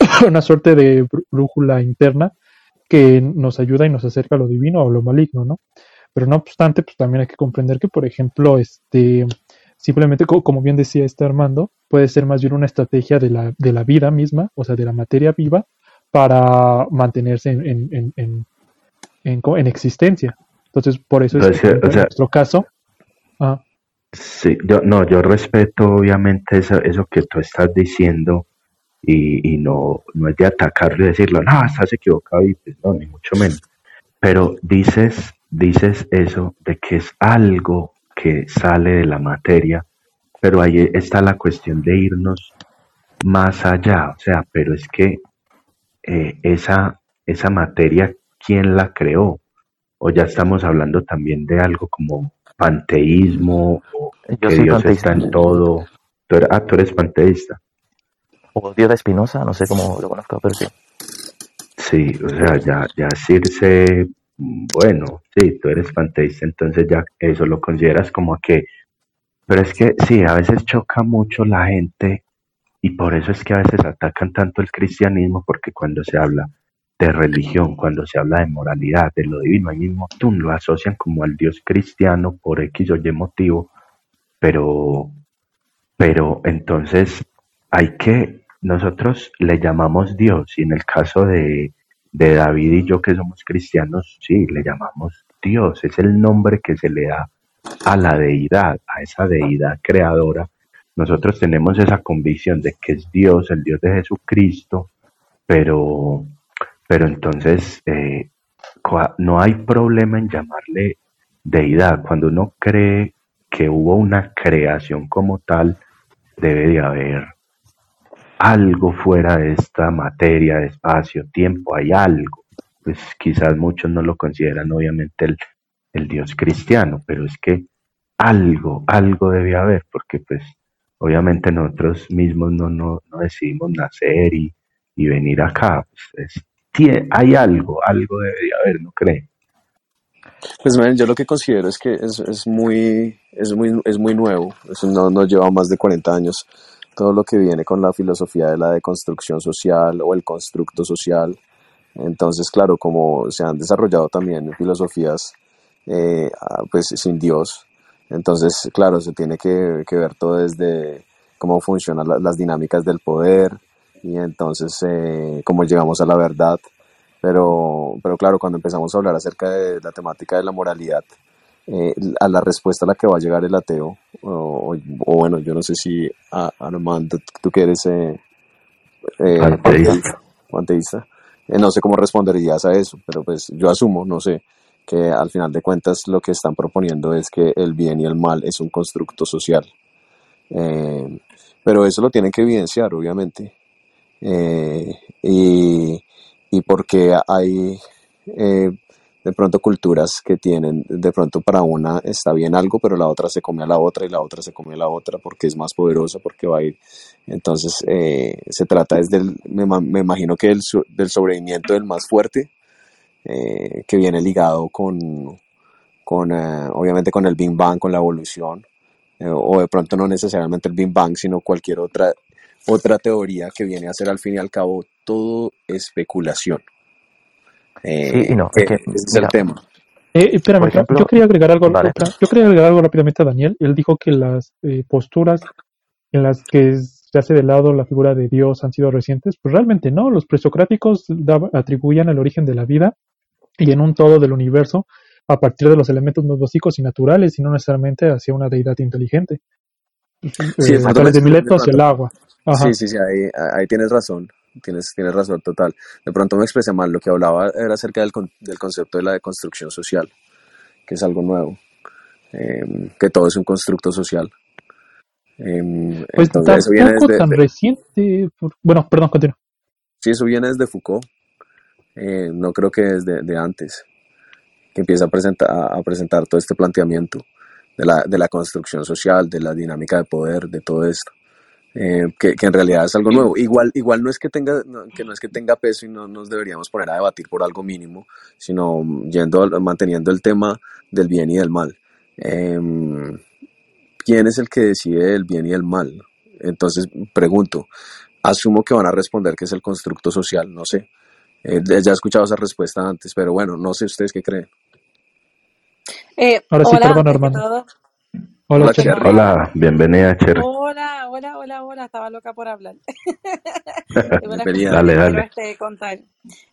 una suerte de brú- brújula interna que nos ayuda y nos acerca a lo divino o a lo maligno, ¿no? Pero no obstante, pues también hay que comprender que, por ejemplo, este, simplemente, co- como bien decía este Armando, puede ser más bien una estrategia de la, de la vida misma, o sea, de la materia viva, para mantenerse en, en, en, en, existencia. Entonces, por eso es Pues, que, eh, sea- nuestro caso, ah, Sí, yo, no, yo respeto obviamente eso, eso que tú estás diciendo y, y no, no es de atacarlo y decirlo, no, estás equivocado y pues no, ni mucho menos. Pero dices, dices eso de que es algo que sale de la materia, pero ahí está la cuestión de irnos más allá, o sea, pero es que eh, esa, esa materia, ¿quién la creó? O ya estamos hablando también de algo como panteísmo, o Yo que soy Dios panteísta. está en todo. Tú eres, ah, tú eres panteísta. O Dios de Espinosa, no sé cómo lo conozco, pero sí. Sí, o sea, ya, ya mm, bueno, sí, tú eres panteísta, entonces ya eso lo consideras como que, pero es que sí, a veces choca mucho la gente y por eso es que a veces atacan tanto el cristianismo, porque cuando se habla de religión, cuando se habla de moralidad, de lo divino, ahí mismo tú lo asocian como al Dios cristiano por X o Y motivo, pero, pero entonces hay que, nosotros le llamamos Dios, y en el caso de, de David y yo que somos cristianos, sí, le llamamos Dios, es el nombre que se le da a la deidad, a esa deidad creadora. Nosotros tenemos esa convicción de que es Dios, el Dios de Jesucristo, pero, pero entonces eh, no hay problema en llamarle deidad. Cuando uno cree que hubo una creación como tal, debe de haber algo fuera de esta materia, espacio, tiempo, hay algo. Pues quizás muchos no lo consideran obviamente el, el Dios cristiano, pero es que algo, algo debe haber, porque pues obviamente nosotros mismos no, no, no decidimos nacer y, y venir acá. Pues, hay algo, algo debe de haber, ¿no cree? Pues man, yo lo que considero es que es, es muy, es muy, es muy nuevo, eso no nos lleva más de 40 años, todo lo que viene con la filosofía de la deconstrucción social o el constructo social. Entonces, claro, como se han desarrollado también filosofías eh, pues sin Dios, entonces, claro, se tiene que, ver todo desde cómo funcionan la- las dinámicas del poder y entonces eh, cómo llegamos a la verdad. Pero, pero claro, cuando empezamos a hablar acerca de la temática de la moralidad, eh, a la respuesta a la que va a llegar el ateo, o, o bueno, yo no sé si a, Armando, tú que eres eh, eh, Panteísta. panteísta, eh, no sé cómo responderías a eso, pero pues yo asumo, no sé, que al final de cuentas lo que están proponiendo es que el bien y el mal es un constructo social. Eh, pero eso lo tienen que evidenciar, obviamente. Eh, y, y porque hay eh, de pronto culturas que tienen, de pronto para una está bien algo, pero la otra se come a la otra y la otra se come a la otra porque es más poderosa, porque va a ir. Entonces eh, se trata desde el, me, me imagino que so- del sobrevivimiento del más fuerte, eh, que viene ligado con, con eh, obviamente con el Big Bang, con la evolución, o de pronto no necesariamente el Big Bang, sino cualquier otra, otra teoría que viene a ser al fin y al cabo todo especulación. Sí Eh, y no. que Es que, ese es el mira, tema. Eh, espérame, por espérame, ejemplo, yo quería agregar algo, vale. otra- yo quería agregar algo rápidamente a Daniel. Él dijo que las eh, posturas en las que se hace de lado la figura de Dios han sido recientes. Pues realmente no. Los presocráticos atribuían el origen de la vida y en un todo del universo a partir de los elementos más básicos y naturales y no necesariamente hacia una deidad inteligente. Sí, Eh, de a pronto, través de de Miletos y el agua. Ajá. sí, sí, sí, ahí, ahí tienes razón, tienes, tienes razón total. De pronto me expresé mal, lo que hablaba era acerca del, con- del concepto de la deconstrucción social, que es algo nuevo, eh, que todo es un constructo social. Eh, Pues entonces eso viene desde, tan reciente. por- Bueno, perdón, continúa. sí, eso viene desde Foucault, eh, no creo que desde de antes, que empieza a presentar, a presentar todo este planteamiento de la, de la construcción social, de la dinámica de poder, de todo esto. Eh, que, que en realidad es algo nuevo. Igual, igual no es que tenga, no, que no es que tenga peso y no nos deberíamos poner a debatir por algo mínimo, sino yendo, al- manteniendo el tema del bien y del mal. Em, ¿Quién es el que decide el bien y el mal? Entonces, pregunto, asumo que van a responder que es el constructo social, no sé. Eh, ya he escuchado esa respuesta antes, pero bueno, no sé ustedes qué creen. Eh, Ahora sí, hola, perdón, todo. Hola, Hola, Cherry. Cherry. Hola, bienvenida, Cher. Hola, hola, hola, hola, estaba loca por hablar. Bienvenida. Dale, dale. este, contar.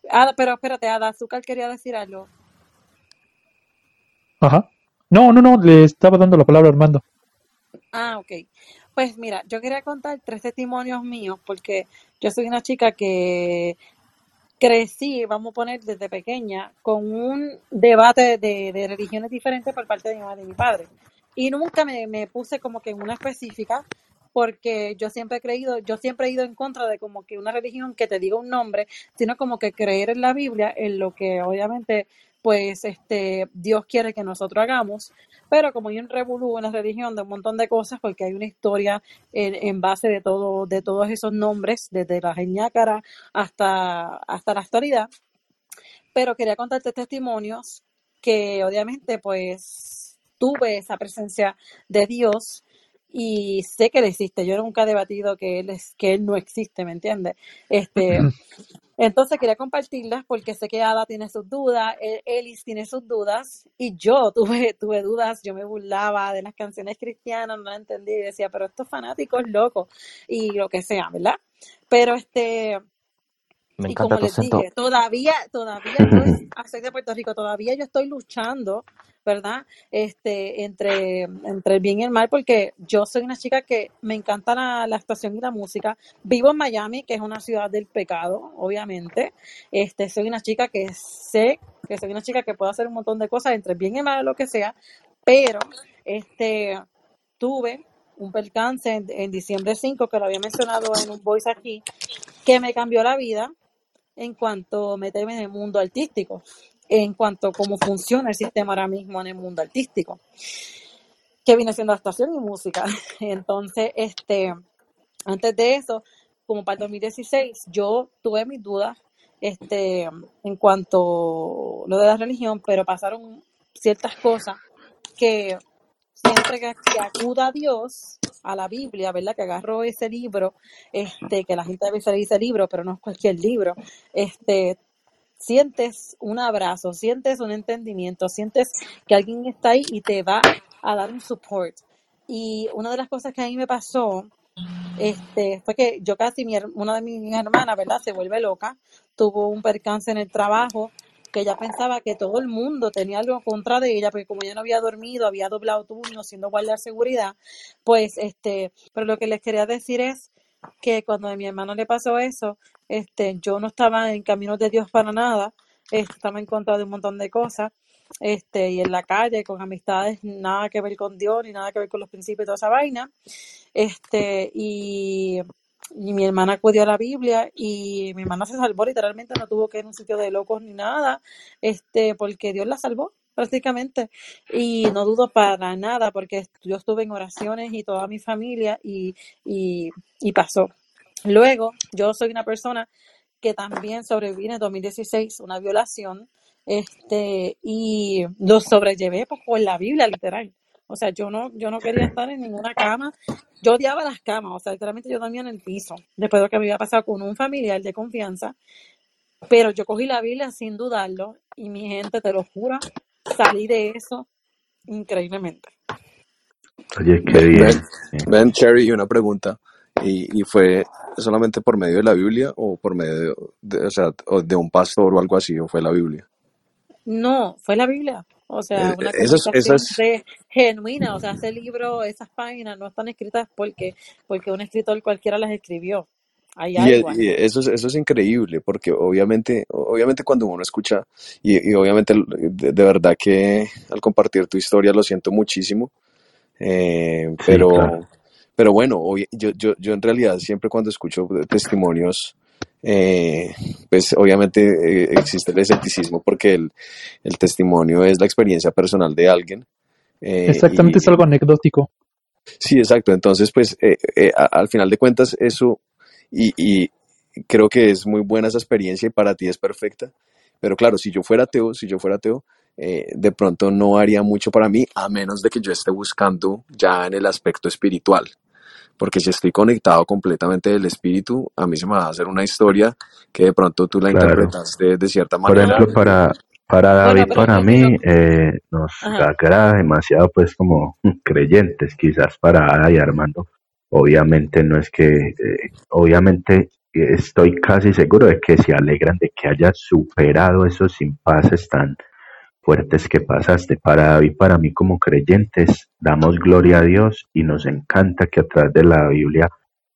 Ada, pero espérate, Ada Azúcar quería decir algo. Ajá. No, no, no, le estaba dando la palabra a Armando. Ah, ok. Pues mira, yo quería contar tres testimonios míos porque yo soy una chica que crecí, vamos a poner desde pequeña, con un debate de, de religiones diferentes por parte de mi madre y mi padre. Y nunca me, me puse como que en una específica, porque yo siempre he creído, yo siempre he ido en contra de como que una religión que te diga un nombre, sino como que creer en la Biblia, en lo que obviamente pues este Dios quiere que nosotros hagamos, pero como hay un revolú en la religión de un montón de cosas, porque hay una historia en, en base de todo, de todos esos nombres, desde la geniácara hasta, hasta la actualidad, pero quería contarte testimonios que obviamente pues tuve esa presencia de Dios y sé que él existe. Yo nunca he debatido que él es, que él no existe, ¿me entiendes? Este, entonces quería compartirlas porque sé que Ada tiene sus dudas, E- Elis tiene sus dudas y yo tuve, tuve dudas, yo me burlaba de las canciones cristianas, no entendí y decía, pero estos fanáticos locos y lo que sea, ¿verdad? Pero este, Me y encanta como tu les acento. dije, todavía, todavía yo es- de Puerto Rico, todavía yo estoy luchando, ¿verdad? Este, entre, entre el bien y el mal, porque yo soy una chica que me encanta la, la actuación y la música. Vivo en Miami, que es una ciudad del pecado, obviamente. Este, soy una chica que sé que soy una chica que puede hacer un montón de cosas entre el bien y el mal, lo que sea, pero este, tuve un percance en, en diciembre 5, que lo había mencionado en un voice aquí, que me cambió la vida en cuanto a meterme en el mundo artístico, en cuanto a cómo funciona el sistema ahora mismo en el mundo artístico, que viene siendo actuación y música. Entonces, este, antes de eso, como para el 2016, yo tuve mis dudas este, en cuanto a lo de la religión, pero pasaron ciertas cosas que siempre que, acuda a Dios, a la Biblia, ¿verdad? Que agarro ese libro, este, que la gente a veces dice libro, pero no es cualquier libro, este, sientes un abrazo, sientes un entendimiento, sientes que alguien está ahí y te va a dar un support. Y una de las cosas que a mí me pasó, este, fue que yo casi, mi, una de mis hermanas, ¿verdad? Se vuelve loca, tuvo un percance en el trabajo, que ella pensaba que todo el mundo tenía algo en contra de ella, porque como ella no había dormido, había doblado turno siendo guardia de seguridad, pues, este, pero lo que les quería decir es que cuando a mi hermano le pasó eso, este, yo no estaba en caminos de Dios para nada, este, estaba en contra de un montón de cosas, este, y en la calle, con amistades, nada que ver con Dios, ni nada que ver con los principios y toda esa vaina, este, y, y mi hermana acudió a la Biblia, y mi hermana se salvó, literalmente no tuvo que ir a un sitio de locos ni nada, este, porque Dios la salvó, prácticamente, y no dudo para nada, porque yo estuve en oraciones y toda mi familia, y, y, pasó. Luego, yo soy una persona que también sobreviví en 2016 una violación, este, y lo sobrellevé pues, por la Biblia, literal. O sea, yo no, yo no quería estar en ninguna cama. Yo odiaba las camas, o sea, literalmente yo dormía en el piso, después de lo que me había pasado con un familiar de confianza. Pero yo cogí la Biblia sin dudarlo, y mi gente, te lo juro, salí de eso increíblemente. Oye, qué bien. ven, sí. ven, Cherry, una pregunta. ¿Y, y fue solamente por medio de la Biblia o por medio de, o sea, de un pastor o algo así, o fue la Biblia? No, fue la Biblia. O sea, Eh, una Eso es, eso es, genuina. O sea, ese libro, esas páginas no están escritas porque, porque un escritor cualquiera las escribió. Hay y, e- algo y eso es, eso es increíble, porque obviamente, obviamente cuando uno escucha, y, y obviamente de, de verdad que al compartir tu historia lo siento muchísimo, eh, Sí, pero, claro. pero bueno, yo, yo, yo en realidad siempre cuando escucho testimonios, eh, pues obviamente eh, existe el escepticismo porque el, el testimonio es la experiencia personal de alguien. eh, Exactamente, es algo anecdótico. sí, exacto. Entonces, pues eh, eh, a- al final de cuentas, eso, y, y creo que es muy buena esa experiencia y para ti es perfecta. Pero claro, si yo fuera ateo, si yo fuera ateo, eh, de pronto no haría mucho para mí, a menos de que yo esté buscando ya en el aspecto espiritual. Porque si estoy conectado completamente del espíritu, a mí se me va a hacer una historia que de pronto tú la Claro. interpretaste de cierta Por manera. ejemplo, para, para Bueno, David, pero para mí, eh, nos agrada demasiado, pues, como creyentes, quizás para Ada y Armando. Obviamente no es que, eh, obviamente estoy casi seguro de que se alegran de que hayas superado esos impases tan fuertes que pasaste. Para David, para mí como creyentes, damos gloria a Dios y nos encanta que a través de la Biblia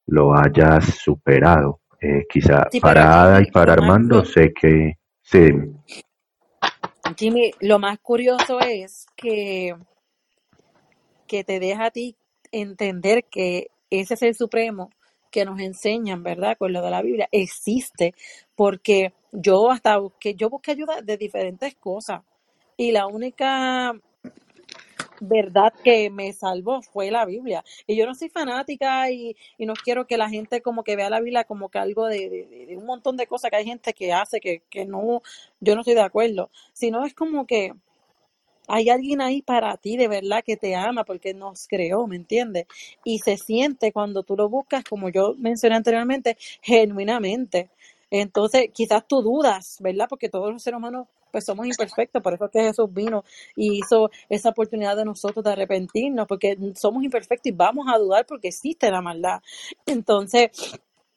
lo hayas superado. Eh, quizá Sí, para Ada y para más, Armando sé que sí, Jimmy, lo más curioso es que, que te deja a ti entender que ese es el supremo que nos enseñan, ¿verdad? Con lo de la Biblia, existe, porque yo hasta busqué, yo busqué ayuda de diferentes cosas y la única verdad que me salvó fue la Biblia. Y yo no soy fanática y, y no quiero que la gente como que vea la Biblia como que algo de, de- un montón de cosas que hay gente que hace que, que no, yo no estoy de acuerdo, sino es como que hay alguien ahí para ti de verdad que te ama porque nos creó, ¿me entiendes? Y se siente cuando tú lo buscas, como yo mencioné anteriormente, genuinamente. Entonces, quizás tú dudas, ¿verdad? Porque todos los seres humanos pues somos imperfectos, por eso es que Jesús vino y hizo esa oportunidad de nosotros de arrepentirnos, porque somos imperfectos y vamos a dudar porque existe la maldad. Entonces,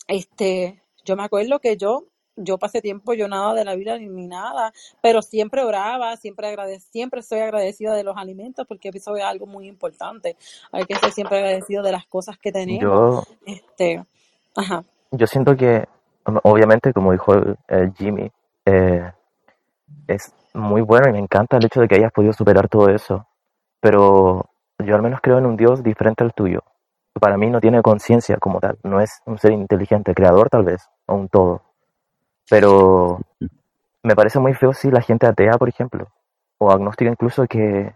este, yo me acuerdo que yo, yo pasé tiempo, yo nada de la Biblia ni, ni nada, pero siempre oraba, siempre agrade, siempre soy agradecida de los alimentos porque eso es algo muy importante. Hay que ser siempre agradecido de las cosas que tenemos. Yo, Este, ajá. yo siento que, obviamente, como dijo el, el Jimmy, eh, es muy bueno y me encanta el hecho de que hayas podido superar todo eso. Pero yo al menos creo en un Dios diferente al tuyo. Para mí no tiene conciencia como tal, no es un ser inteligente, creador tal vez, o un todo. Pero me parece muy feo si la gente atea, por ejemplo, o agnóstica incluso, que,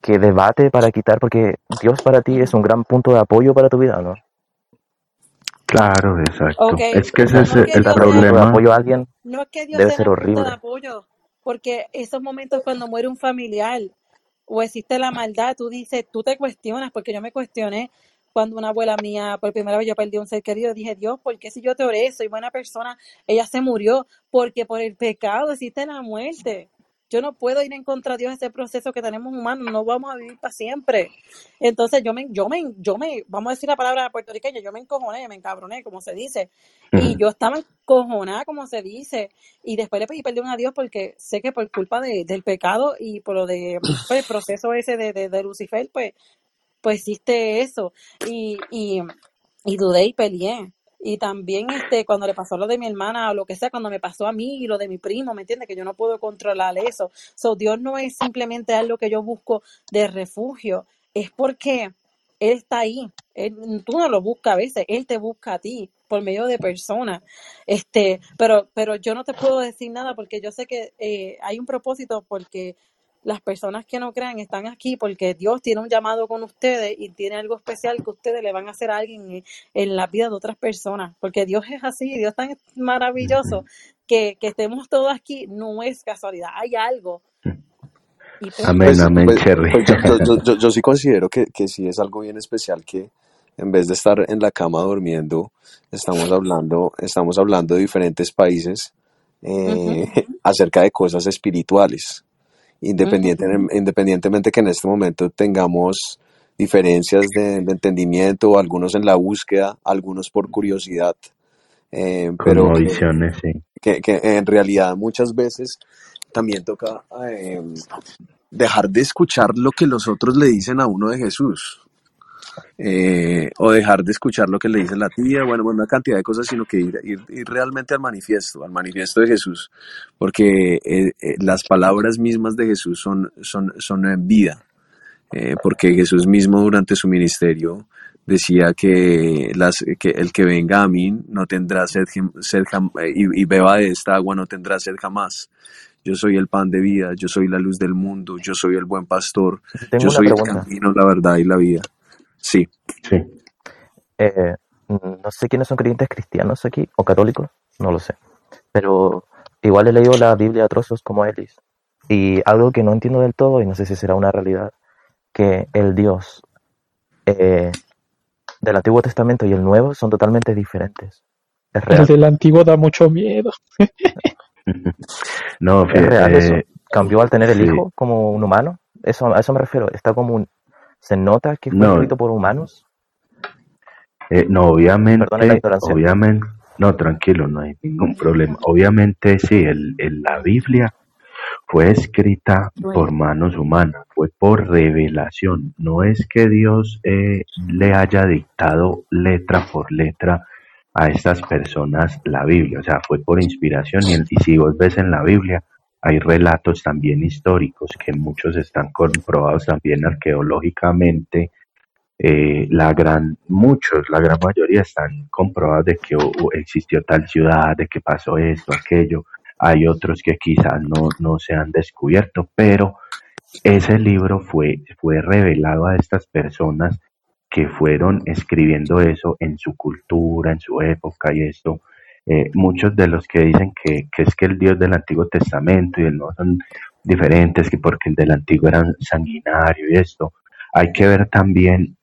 que debate para quitar, porque Dios para ti es un gran punto de apoyo para tu vida, ¿no? Claro, exacto. Es que ese no, es que el Dios de problema. apoyo a alguien No es que Dios debe sea ser punto de horrible. apoyo, porque esos momentos cuando muere un familiar o existe la maldad, tú dices, tú te cuestionas, porque yo me cuestioné cuando una abuela mía, por primera vez yo perdí un ser querido, dije, Dios, ¿por qué si yo te oré, soy buena persona, ella se murió? Porque por el pecado existe la muerte. Yo no puedo ir en contra de Dios ese proceso que tenemos humanos, no vamos a vivir para siempre. Entonces yo me, yo me, yo me, vamos a decir la palabra puertorriqueña, yo me encojoné, me encabroné, como se dice. Y yo estaba encojonada, como se dice, y después le pedí perdón a Dios porque sé que por culpa de- del pecado y por lo de pues, el proceso ese de, de, de Lucifer, pues, pues existe eso. Y, y, y dudé y peleé. Y también este, cuando le pasó lo de mi hermana o lo que sea, cuando me pasó a mí y lo de mi primo, ¿me entiendes? Que yo no puedo controlar eso. So, Dios no es simplemente algo que yo busco de refugio, es porque Él está ahí. Él- tú no lo buscas a veces, Él te busca a ti por medio de personas. Este, pero, pero yo no te puedo decir nada porque yo sé que eh, hay un propósito porque las personas que no crean están aquí porque Dios tiene un llamado con ustedes y tiene algo especial que ustedes le van a hacer a alguien en, en la vida de otras personas. Porque Dios es así, Dios es tan maravilloso que, que estemos todos aquí no es casualidad, hay algo. Pues, Amén, Pues, amén, pues, pues yo, yo, yo, yo- yo sí considero que, que sí es algo bien especial que en vez de estar en la cama durmiendo, estamos hablando, estamos hablando de diferentes países eh, acerca de cosas espirituales. Independiente, independientemente que en este momento tengamos diferencias de, de entendimiento, algunos en la búsqueda, algunos por curiosidad, eh, pero Como que, visiones, sí. que, que en realidad muchas veces también toca eh, dejar de escuchar lo que los otros le dicen a uno de Jesús. Eh, o dejar de escuchar lo que le dice la tía, bueno, bueno, una cantidad de cosas, sino que ir, ir, ir realmente al manifiesto, al manifiesto de Jesús, porque eh, eh, las palabras mismas de Jesús son, son, son en vida, porque Jesús mismo durante su ministerio decía que, las, que el que venga a mí no tendrá sed, sed jam- y, y beba de esta agua no tendrá sed jamás. Yo soy el pan de vida, yo soy la luz del mundo, yo soy el buen pastor, Tengo yo soy el camino, la verdad y la vida. Sí. Sí. Eh, no sé quiénes son creyentes cristianos aquí o católicos, no lo sé. Pero igual he leído la Biblia a trozos como Ellis. Y algo que no entiendo del todo, y no sé si será una realidad, que el Dios eh, del Antiguo Testamento y el Nuevo son totalmente diferentes. ¿Es El real? del antiguo da mucho miedo. No, ¿Es real eso? eh, ¿Cambió al tener el sí. Hijo como un humano? Eso, a eso me refiero. ¿Está como un... ¿Se nota que fue No, escrito por humanos? eh, no, obviamente, obviamente, no, tranquilo, no hay ningún problema. Obviamente, sí, el, el- la Biblia fue escrita por manos humanas, fue por revelación. No es que Dios eh, le haya dictado letra por letra a estas personas la Biblia, o sea, fue por inspiración. Y, en- y si vos ves en la Biblia, hay relatos también históricos que muchos están comprobados también arqueológicamente. Eh, la gran, muchos, la gran mayoría están comprobados de que existió tal ciudad, de que pasó esto, aquello. Hay otros que quizás no, no se han descubierto, pero ese libro fue, fue revelado a estas personas que fueron escribiendo eso en su cultura, en su época y esto. Eh, muchos de los que dicen que, que es que el Dios del Antiguo Testamento y el Nuevo son diferentes, que porque el del Antiguo era sanguinario y esto. Hay que ver también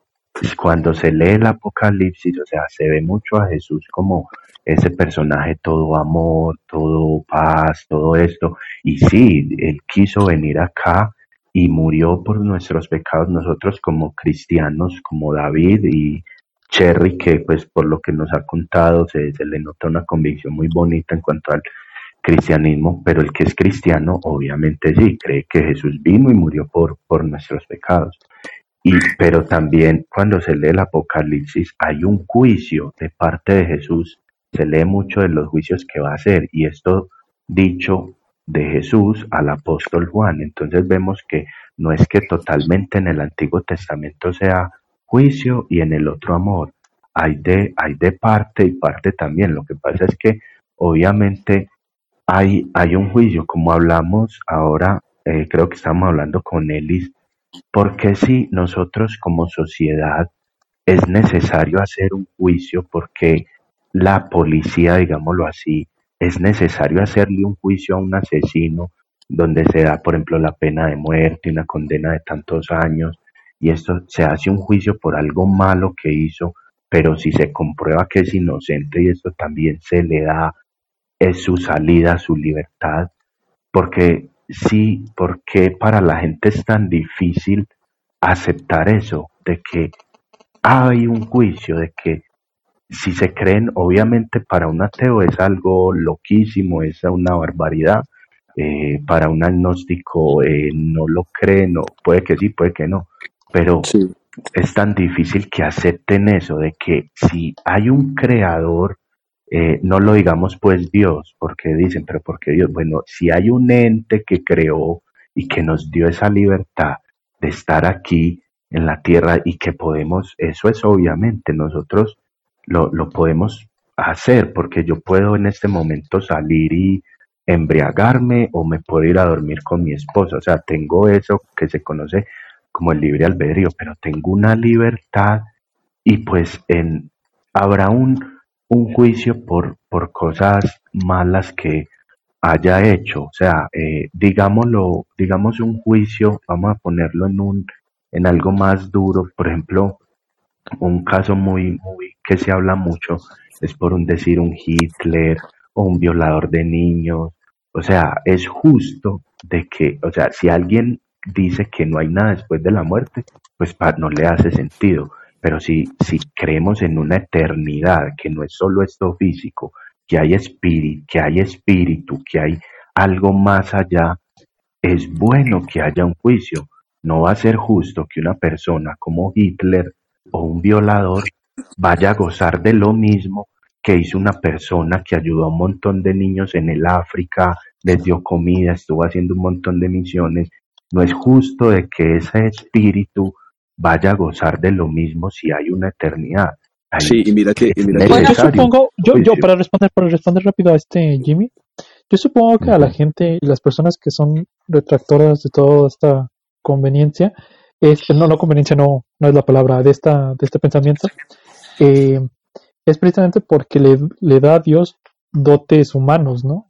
cuando se lee el Apocalipsis, o sea, se ve mucho a Jesús como ese personaje todo amor, todo paz, todo esto. Y sí, él quiso venir acá y murió por nuestros pecados, nosotros como cristianos, como David y Cherry, que pues por lo que nos ha contado se, le nota una convicción muy bonita en cuanto al cristianismo, pero el que es cristiano obviamente sí, cree que Jesús vino y murió por, por nuestros pecados. Y, pero también cuando se lee el Apocalipsis hay un juicio de parte de Jesús, se lee mucho de los juicios que va a hacer y esto dicho de Jesús al apóstol Juan. Entonces vemos que no es que totalmente en el Antiguo Testamento sea juicio y en el otro amor. Hay de, hay de parte y parte también. Lo que pasa es que obviamente hay, hay un juicio, como hablamos ahora, eh, creo que estamos hablando con Elis, porque si nosotros como sociedad es necesario hacer un juicio porque la policía, digámoslo así, es necesario hacerle un juicio a un asesino donde se da, por ejemplo, la pena de muerte, una condena de tantos años, y esto se hace un juicio por algo malo que hizo, pero si se comprueba que es inocente y esto también se le da es su salida, su libertad, porque sí, porque para la gente es tan difícil aceptar eso, de que hay un juicio, de que si se creen, obviamente para un ateo es algo loquísimo, es una barbaridad, eh, para un agnóstico eh, no lo creen, o puede que sí, puede que no, pero Sí. es tan difícil que acepten eso, de que si hay un creador, eh, no lo digamos pues Dios, porque dicen, pero ¿por qué Dios? Bueno, si hay un ente que creó y que nos dio esa libertad de estar aquí en la tierra y que podemos, eso es obviamente, nosotros lo, lo podemos hacer, porque yo puedo en este momento salir y embriagarme o me puedo ir a dormir con mi esposa, o sea, tengo eso que se conoce como el libre albedrío, pero tengo una libertad y pues en, habrá un, un juicio por, por cosas malas que haya hecho, o sea, eh, digámoslo, digamos un juicio, vamos a ponerlo en un, en algo más duro, por ejemplo, un caso muy, muy que se habla mucho es por un decir un Hitler o un violador de niños, o sea, es justo de que, o sea, si alguien dice que no hay nada después de la muerte, pues no le hace sentido. Pero si, creemos en una eternidad, que no es solo esto físico, que hay espíritu, que hay espíritu, que hay algo más allá, es bueno que haya un juicio. No va a ser justo que una persona como Hitler o un violador vaya a gozar de lo mismo que hizo una persona que ayudó a un montón de niños en el África, les dio comida, estuvo haciendo un montón de misiones. No es justo de que ese espíritu vaya a gozar de lo mismo si hay una eternidad. sí, y mira que, yo supongo, yo, yo para responder, para responder rápido a este Jimmy, yo supongo que a la gente y las personas que son retractoras de toda esta conveniencia, es, no, no conveniencia no, no es la palabra de esta, de este pensamiento, eh, es precisamente porque le, le da a Dios dotes humanos, ¿no?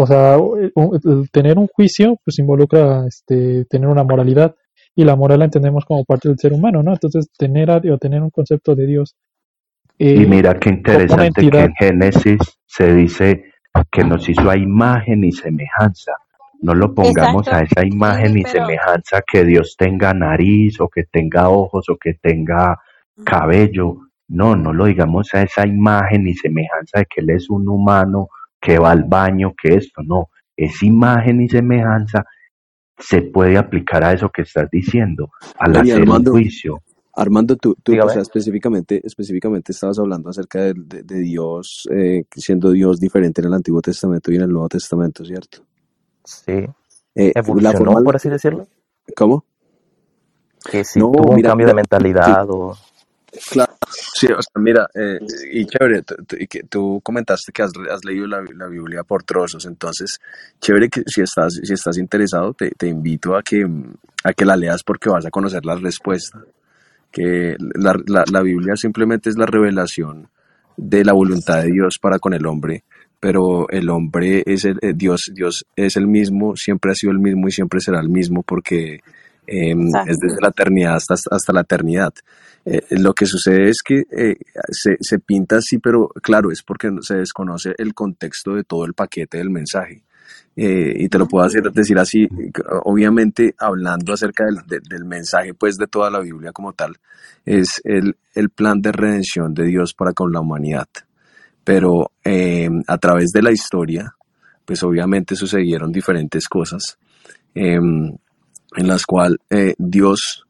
O sea, el tener un juicio, pues involucra este, tener una moralidad, y la moral la entendemos como parte del ser humano, ¿no? Entonces, tener a Dios, tener un concepto de Dios. y mira qué interesante que en Génesis se dice que nos hizo a imagen y semejanza. No lo pongamos a esa imagen y semejanza que Dios tenga nariz o que tenga ojos o que tenga cabello. No, no lo digamos a esa imagen y semejanza de que Él es un humano que va al baño, que esto, no. Es imagen y semejanza se puede aplicar a eso que estás diciendo, al hacer Armando, un juicio. Armando, tú, tú o sea, específicamente, específicamente estabas hablando acerca de, de, Dios, eh, siendo Dios diferente en el Antiguo Testamento y en el Nuevo Testamento, ¿cierto? Sí. Eh, ¿Evolucionó, por así decirlo? ¿Cómo? Que si no, tuvo un cambio de mentalidad o... Claro, sí, o sea, mira, eh, y chévere, que tú comentaste que has, leído la, Biblia por trozos, entonces, chévere que si estás, si estás interesado, te, invito a que, a que la leas porque vas a conocer la respuesta, que la, la, Biblia simplemente es la revelación de la voluntad de Dios para con el hombre, pero el hombre es el, eh, Dios, Dios es el mismo, siempre ha sido el mismo y siempre será el mismo porque em, es desde la eternidad hasta, hasta la eternidad. Eh, lo que sucede es que eh, se, se, pinta así, pero claro, es porque se desconoce el contexto de todo el paquete del mensaje. Eh, y te lo puedo hacer, decir así, obviamente hablando acerca del, del, mensaje pues de toda la Biblia como tal, es el, el plan de redención de Dios para con la humanidad. Pero a través de la historia, pues obviamente sucedieron diferentes cosas en las cuales Dios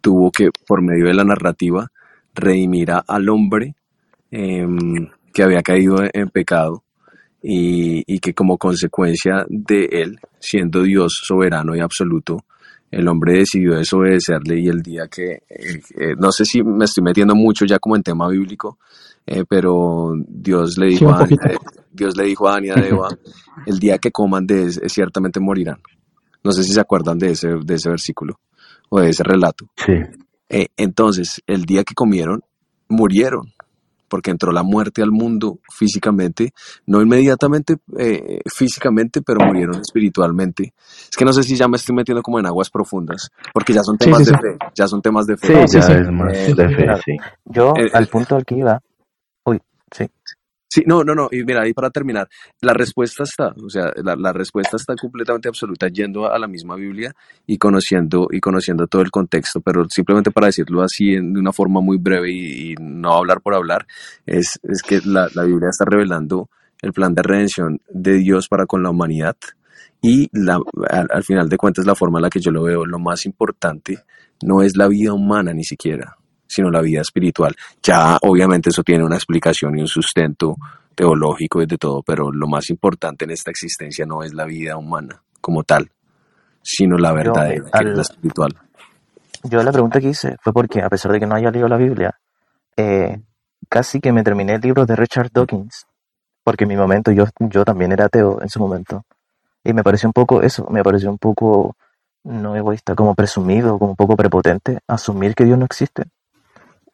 tuvo que, por medio de la narrativa, redimir al hombre em, que había caído en pecado y, que como consecuencia de él, siendo Dios soberano y absoluto, el hombre decidió desobedecerle y el día que, eh, eh, no sé si me estoy metiendo mucho ya como en tema bíblico, eh, pero Dios le dijo, a, Dios le dijo a y a Eva, el día que coman de ese, ciertamente morirán. No sé si se acuerdan de ese, de ese versículo o de ese relato. Sí. Eh, entonces, el día que comieron, murieron, porque entró la muerte al mundo físicamente, no inmediatamente eh, físicamente, pero murieron espiritualmente. Es que no sé si ya me estoy metiendo como en aguas profundas, porque ya son temas de fe, ya son temas de fe. Sí, ya es más eh, de fe, sí. Yo, al punto al que iba, uy, sí. Sí, no, no, no, y mira, ahí para terminar, la respuesta está, o sea, la, respuesta está completamente absoluta yendo a la misma Biblia y conociendo, y conociendo todo el contexto, pero simplemente para decirlo así de una forma muy breve y, no hablar por hablar, es, es que la, la Biblia está revelando el plan de redención de Dios para con la humanidad Y la, al, al final de cuentas, la forma en la que yo lo veo, lo más importante no es la vida humana ni siquiera, sino la vida espiritual. Ya obviamente eso tiene una explicación y un sustento teológico y de todo, pero lo más importante en esta existencia no es la vida humana como tal, sino la verdadera, que es la al, espiritual. yo la pregunta que hice fue porque, a pesar de que no haya leído la Biblia, eh, casi que me terminé el libro de Richard Dawkins, porque en mi momento yo, yo también era ateo en su momento. Y me pareció un poco eso, me pareció un poco, no egoísta, como presumido, como un poco prepotente, asumir que Dios no existe.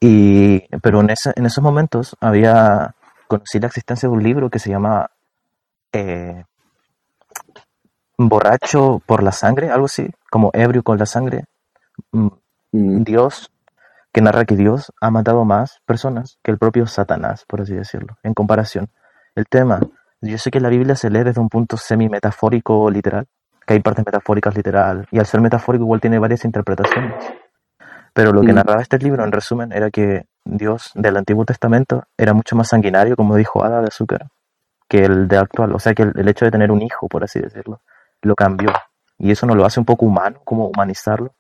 Y, pero en, ese, en esos momentos había, conocí la existencia de un libro que se llama eh, Borracho por la sangre, algo así, como ebrio con la sangre. Mm, Mm, Dios, que narra que Dios ha matado más personas que el propio Satanás, por así decirlo, en comparación. El tema, yo sé que la Biblia se lee desde un punto semi-metafórico o literal, que hay partes metafóricas literal, y al ser metafórico igual tiene varias interpretaciones. Pero lo que mm, narraba este libro, en resumen, era que Dios del Antiguo Testamento era mucho más sanguinario, como dijo Ada de Azúcar, que el de actual. O sea que el, el hecho de tener un hijo, por así decirlo, lo cambió. Y eso nos lo hace un poco humano, como humanizarlo.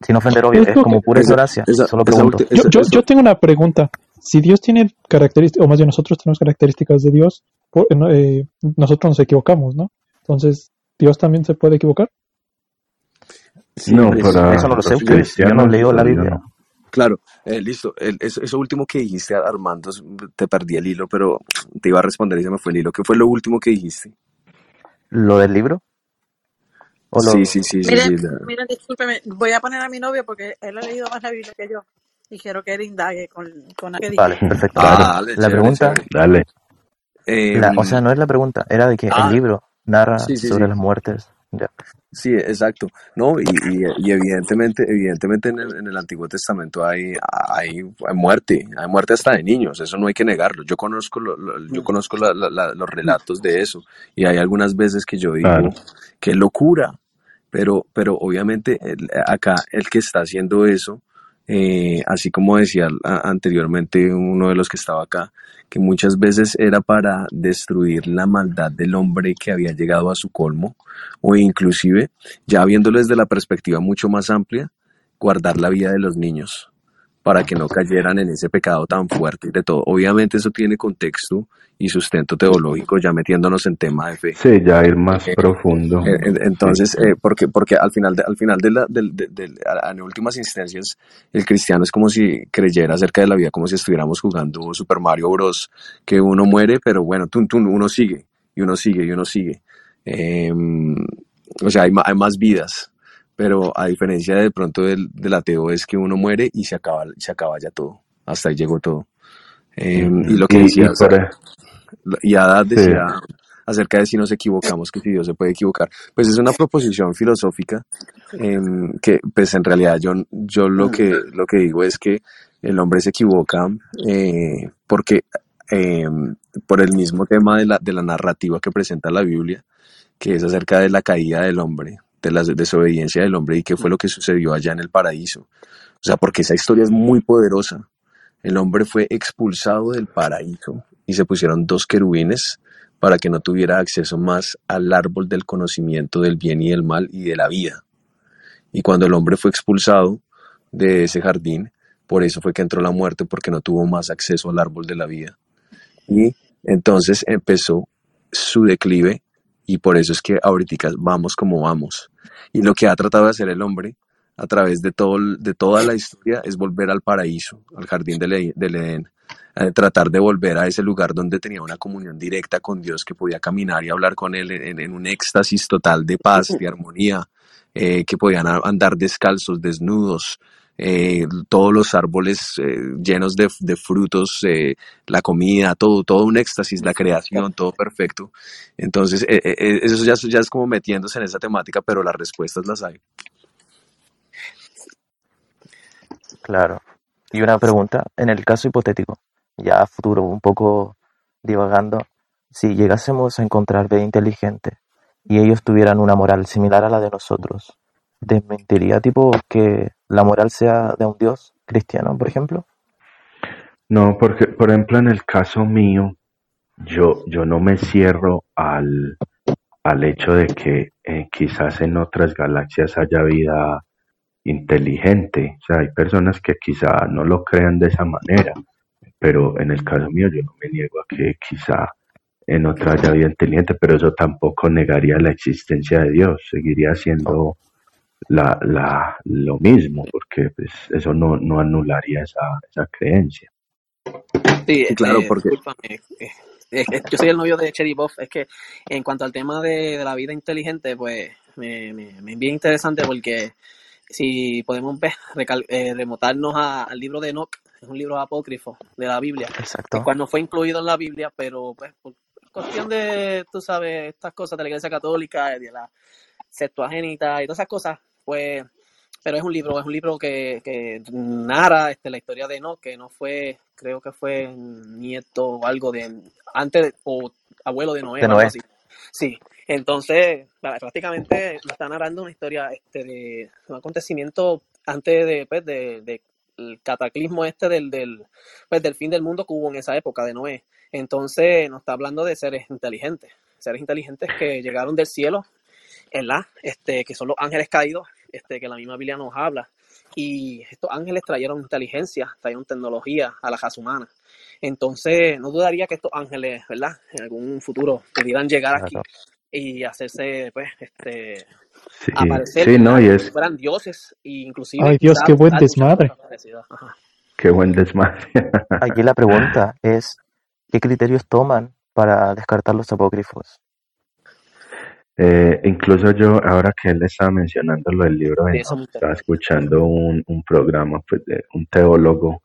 Sin ofender, obvio, es como pura esa, ignorancia. esa, Solo esa pregunto. ulti- yo, yo, tengo una pregunta. Si Dios tiene características, o más bien nosotros tenemos características de Dios, por- eh, nosotros nos equivocamos, ¿no? Entonces, ¿Dios también se puede equivocar? Sí, No, para Eso no lo sé, los yo, no leo la Biblia. no. Claro, eh, listo. El- eso, eso último que dijiste, Armando, te perdí el hilo, pero te iba a responder y se me fue el hilo. ¿Qué fue lo último que dijiste? ¿Lo del libro? ¿O Sí, lo...? sí, sí, sí, Miren, sí. la- miren, discúlpeme, voy a poner a mi novio porque él ha leído más la Biblia que yo y quiero que él indague con, con lo que Vale, dije. perfecto. Ah, dale, La chévere, pregunta, chévere. dale. la, o sea, no es la pregunta, era de que el ah, libro narra sí, sí, sobre sí. las muertes. Ya. Sí, exacto. No, y, y, y evidentemente, evidentemente en el, en el Antiguo Testamento hay, hay, hay muerte, hay muerte hasta de niños, eso no hay que negarlo. Yo conozco, lo- lo- yo conozco la- la- la- los relatos de eso y hay algunas veces que yo digo, Claro. qué locura, pero, pero obviamente el- acá el que está haciendo eso, eh, así como decía anteriormente uno de los que estaba acá, que muchas veces era para destruir la maldad del hombre que había llegado a su colmo, o inclusive, ya viéndolo desde la perspectiva mucho más amplia, guardar la vida de los niños para que no cayeran en ese pecado tan fuerte y de todo. Obviamente eso tiene contexto y sustento teológico, ya metiéndonos en tema de fe. Sí, ya ir más Eh, profundo. Sí, Entonces, eh, porque, porque al final, de, al final de la, de, a- en últimas instancias, el cristiano es como si creyera acerca de la vida, como si estuviéramos jugando Super Mario Bros. Que uno muere, pero bueno, tun, tun, uno sigue, y uno sigue, y uno sigue. Em, o sea, hay, hay más vidas, pero a diferencia de pronto del, del ateo, es que uno muere y se acaba, se acaba ya todo. Hasta ahí llegó todo. Em, y lo que Y, y Adad sí, decía acerca de si nos equivocamos, que si Dios se puede equivocar. Pues es una proposición filosófica em, que, pues en realidad yo, yo lo que, lo que digo es que el hombre se equivoca eh, porque em, por el mismo tema de la, de la narrativa que presenta la Biblia, que es acerca de la caída del hombre, de la desobediencia del hombre y qué fue lo que sucedió allá en el paraíso. O sea, porque esa historia es muy poderosa. El hombre fue expulsado del paraíso y se pusieron dos querubines para que no tuviera acceso más al árbol del conocimiento del bien y del mal y de la vida. Y cuando el hombre fue expulsado de ese jardín, por eso fue que entró la muerte, porque no tuvo más acceso al árbol de la vida. Y entonces empezó su declive y por eso es que ahorita vamos como vamos. Y lo que ha tratado de hacer el hombre a través de, todo, de toda la historia es volver al paraíso, al jardín del, E- del Edén, tratar de volver a ese lugar donde tenía una comunión directa con Dios, que podía caminar y hablar con Él en, un éxtasis total de paz, de armonía, eh, que podían andar descalzos, desnudos, eh, todos los árboles eh, llenos de, frutos, eh, la comida, todo, todo un éxtasis, la creación, todo perfecto. Entonces, eso ya, es como metiéndose en esa temática, pero las respuestas las hay. Claro. Y una pregunta, en el caso hipotético, ya a futuro, un poco divagando, si llegásemos a encontrar vida inteligente y ellos tuvieran una moral similar a la de nosotros, ¿desmentiría tipo que la moral sea de un dios cristiano, por ejemplo? No, porque, por ejemplo, en el caso mío, yo, yo no me cierro al, al hecho de que eh, quizás en otras galaxias haya vida inteligente. O sea, hay personas que quizá no lo crean de esa manera, pero en el caso mío yo no me niego a que quizá en otra haya vida inteligente, pero eso tampoco negaría la existencia de Dios, seguiría siendo la, la, lo mismo, porque pues, eso no, no anularía esa, esa creencia. Sí, claro, este, porque discúlpame, eh, eh, eh, yo soy el novio de Cherry Buff. Es que en cuanto al tema de, de la vida inteligente, pues me, me, me es bien interesante porque si podemos ver, recal- eh, remontarnos a- al libro de Enoch, es un libro apócrifo de la Biblia, el Exacto. cual no fue incluido en la Biblia, pero pues por cuestión de, tú sabes, estas cosas de la Iglesia Católica, de la Septuaginta y todas esas cosas, pues, pero es un libro, es un libro que, que narra este, la historia de Enoch, que no fue, creo que fue nieto o algo de, antes, o abuelo de Noé De Noé. así. Sí, entonces prácticamente está narrando una historia este, de un acontecimiento antes de, pues, de, de el cataclismo este del, del, pues, del fin del mundo que hubo en esa época de Noé. Entonces nos está hablando de seres inteligentes, seres inteligentes que llegaron del cielo, ¿verdad? Este, que son los ángeles caídos, este, que la misma Biblia nos habla. Y estos ángeles trajeron inteligencia, trajeron tecnología a la raza humana. Entonces, no dudaría que estos ángeles, ¿verdad? En algún futuro pudieran llegar aquí Claro. y hacerse, pues, este, Sí, aparecer, sí, no, y es fueran dioses, e inclusive Ay, Dios, qué buen desmadre. qué buen desmadre. Aquí la pregunta es, ¿qué criterios toman para descartar los apócrifos? Eh, incluso yo, ahora que él estaba mencionando lo del libro de Enoch, estaba escuchando un, un programa pues, de un teólogo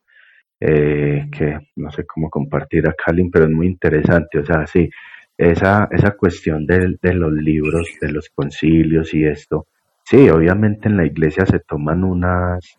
eh, que no sé cómo compartir a Kalin, pero es muy interesante. O sea, sí, esa, esa cuestión de, de los libros, de los concilios y esto, sí, obviamente en la iglesia se toman unas,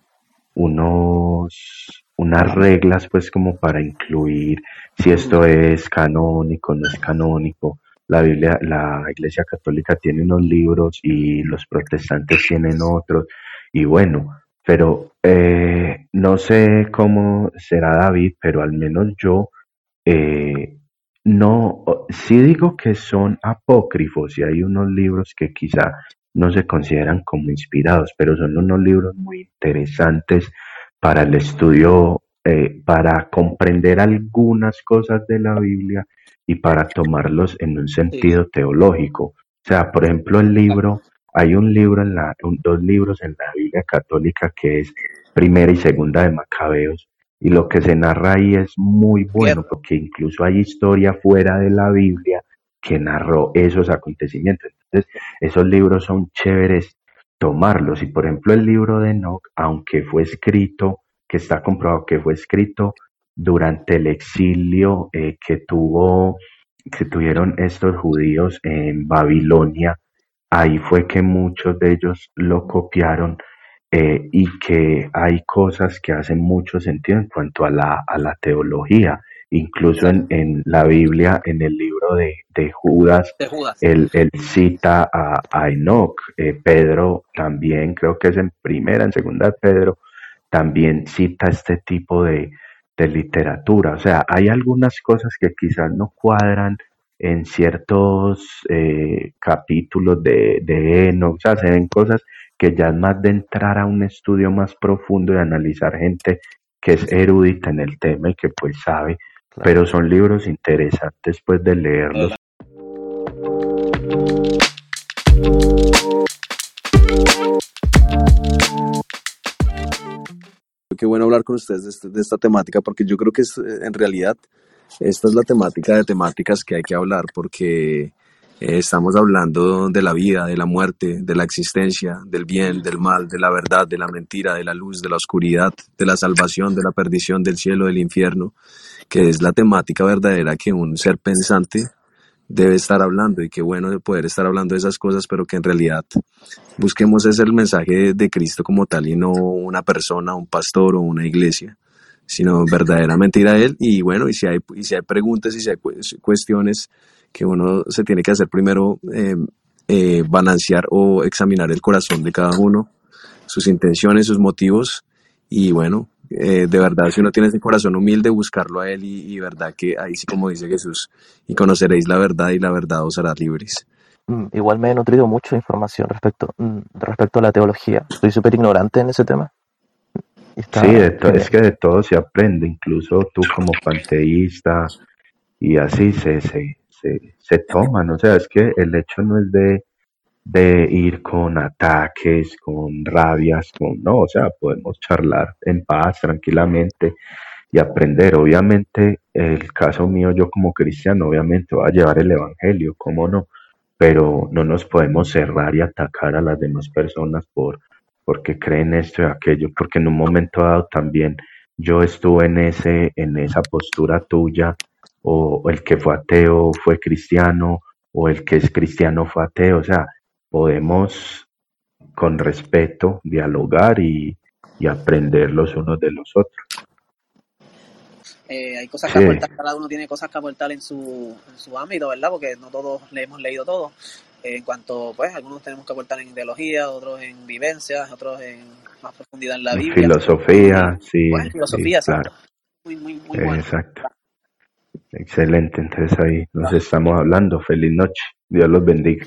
unos, unas reglas pues como para incluir si esto es canónico, no es canónico. La Biblia, la Iglesia Católica tiene unos libros y los protestantes tienen otros. Y bueno, pero eh, no sé cómo será David, pero al menos yo eh, no, sí digo que son apócrifos y hay unos libros que quizá no se consideran como inspirados, pero son unos libros muy interesantes para el estudio, eh, para comprender algunas cosas de la Biblia y para tomarlos en un sentido teológico. O sea, por ejemplo, el libro, hay un libro en la, un- dos libros en la Biblia católica que es Primera y Segunda de Macabeos, y lo que se narra ahí es muy bueno, porque incluso hay historia fuera de la Biblia que narró esos acontecimientos. Entonces, esos libros son chéveres tomarlos. Y por ejemplo, el libro de Enoch, aunque fue escrito, que está comprobado que fue escrito durante el exilio eh, que tuvo, que tuvieron estos judíos en Babilonia, ahí fue que muchos de ellos lo copiaron eh, y que hay cosas que hacen mucho sentido en cuanto a la, a la teología. Incluso en, en la Biblia, en el libro de, de Judas, De Judas. él, él cita a, a Enoch. Eh, Pedro también, creo que es en primera, en segunda de Pedro, también cita este tipo de, de literatura. O sea, hay algunas cosas que quizás no cuadran en ciertos eh, capítulos de, de Enoch. O sea, se ven cosas que ya es más de entrar a un estudio más profundo y analizar gente que es erudita en el tema y que pues sabe, Claro. pero son libros interesantes pues de leerlos. Qué bueno hablar con ustedes de, este- de esta temática porque yo creo que es, eh, en realidad esta es la temática de temáticas que hay que hablar porque eh, estamos hablando de la vida, de la muerte, de la existencia, del bien, del mal, de la verdad, de la mentira, de la luz, de la oscuridad, de la salvación, de la perdición, del cielo, del infierno, que es la temática verdadera que un ser pensante debe estar hablando y qué bueno de poder estar hablando de esas cosas, pero que en realidad busquemos ese el mensaje de, Cristo como tal y no una persona, un pastor o una iglesia, sino verdaderamente ir a Él. Y bueno, y si hay, y si hay preguntas y si hay cu- cuestiones que uno se tiene que hacer primero, eh, eh, balancear o examinar el corazón de cada uno, sus intenciones, sus motivos y bueno, eh, de verdad, si uno tiene ese corazón humilde, buscarlo a Él y, y verdad que ahí sí como dice Jesús, y conoceréis la verdad y la verdad os hará libres. mm, igual me he nutrido mucho de información respecto, mm, respecto a la teología. Soy súper ignorante en ese tema. Sí, de to- es que de todo se aprende, incluso tú como panteísta y así se, se, se, se toman. O sea, es que el hecho no es de, de ir con ataques, con rabias, con no, o sea, podemos charlar en paz, tranquilamente y aprender. Obviamente, el caso mío, yo como cristiano, obviamente voy a llevar el evangelio, ¿cómo no? Pero no nos podemos cerrar y atacar a las demás personas por porque creen esto y aquello, porque en un momento dado también yo estuve en ese, en esa postura tuya, o el que fue ateo fue cristiano, o el que es cristiano fue ateo, o sea, podemos con respeto dialogar y, y aprender los unos de los otros. Eh, hay cosas que Sí, aportar, cada uno tiene cosas que aportar en su, en su ámbito, ¿verdad? Porque no todos le hemos leído todo. Eh, en cuanto, pues, algunos tenemos que aportar en ideología, otros en vivencias, otros en más profundidad en la Biblia. filosofía, sí, Pues sí, filosofía, exacto. claro, Muy, muy, muy bueno. exacto. Excelente, entonces ahí nos estamos hablando. Feliz noche. Dios los bendiga.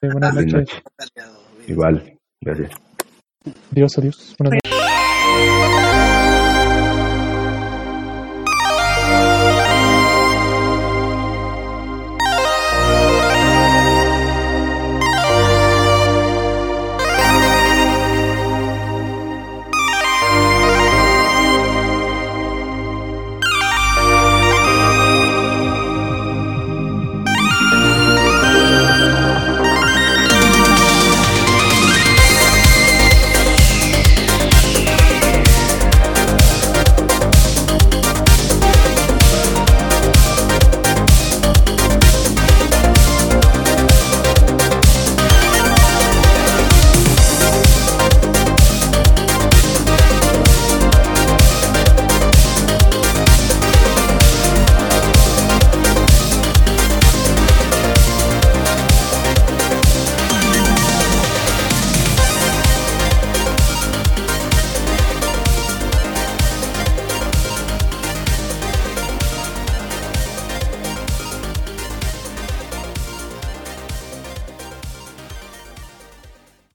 Sí, buenas Feliz noches. noche. Igual, gracias. Dios, adiós. Buenas noches.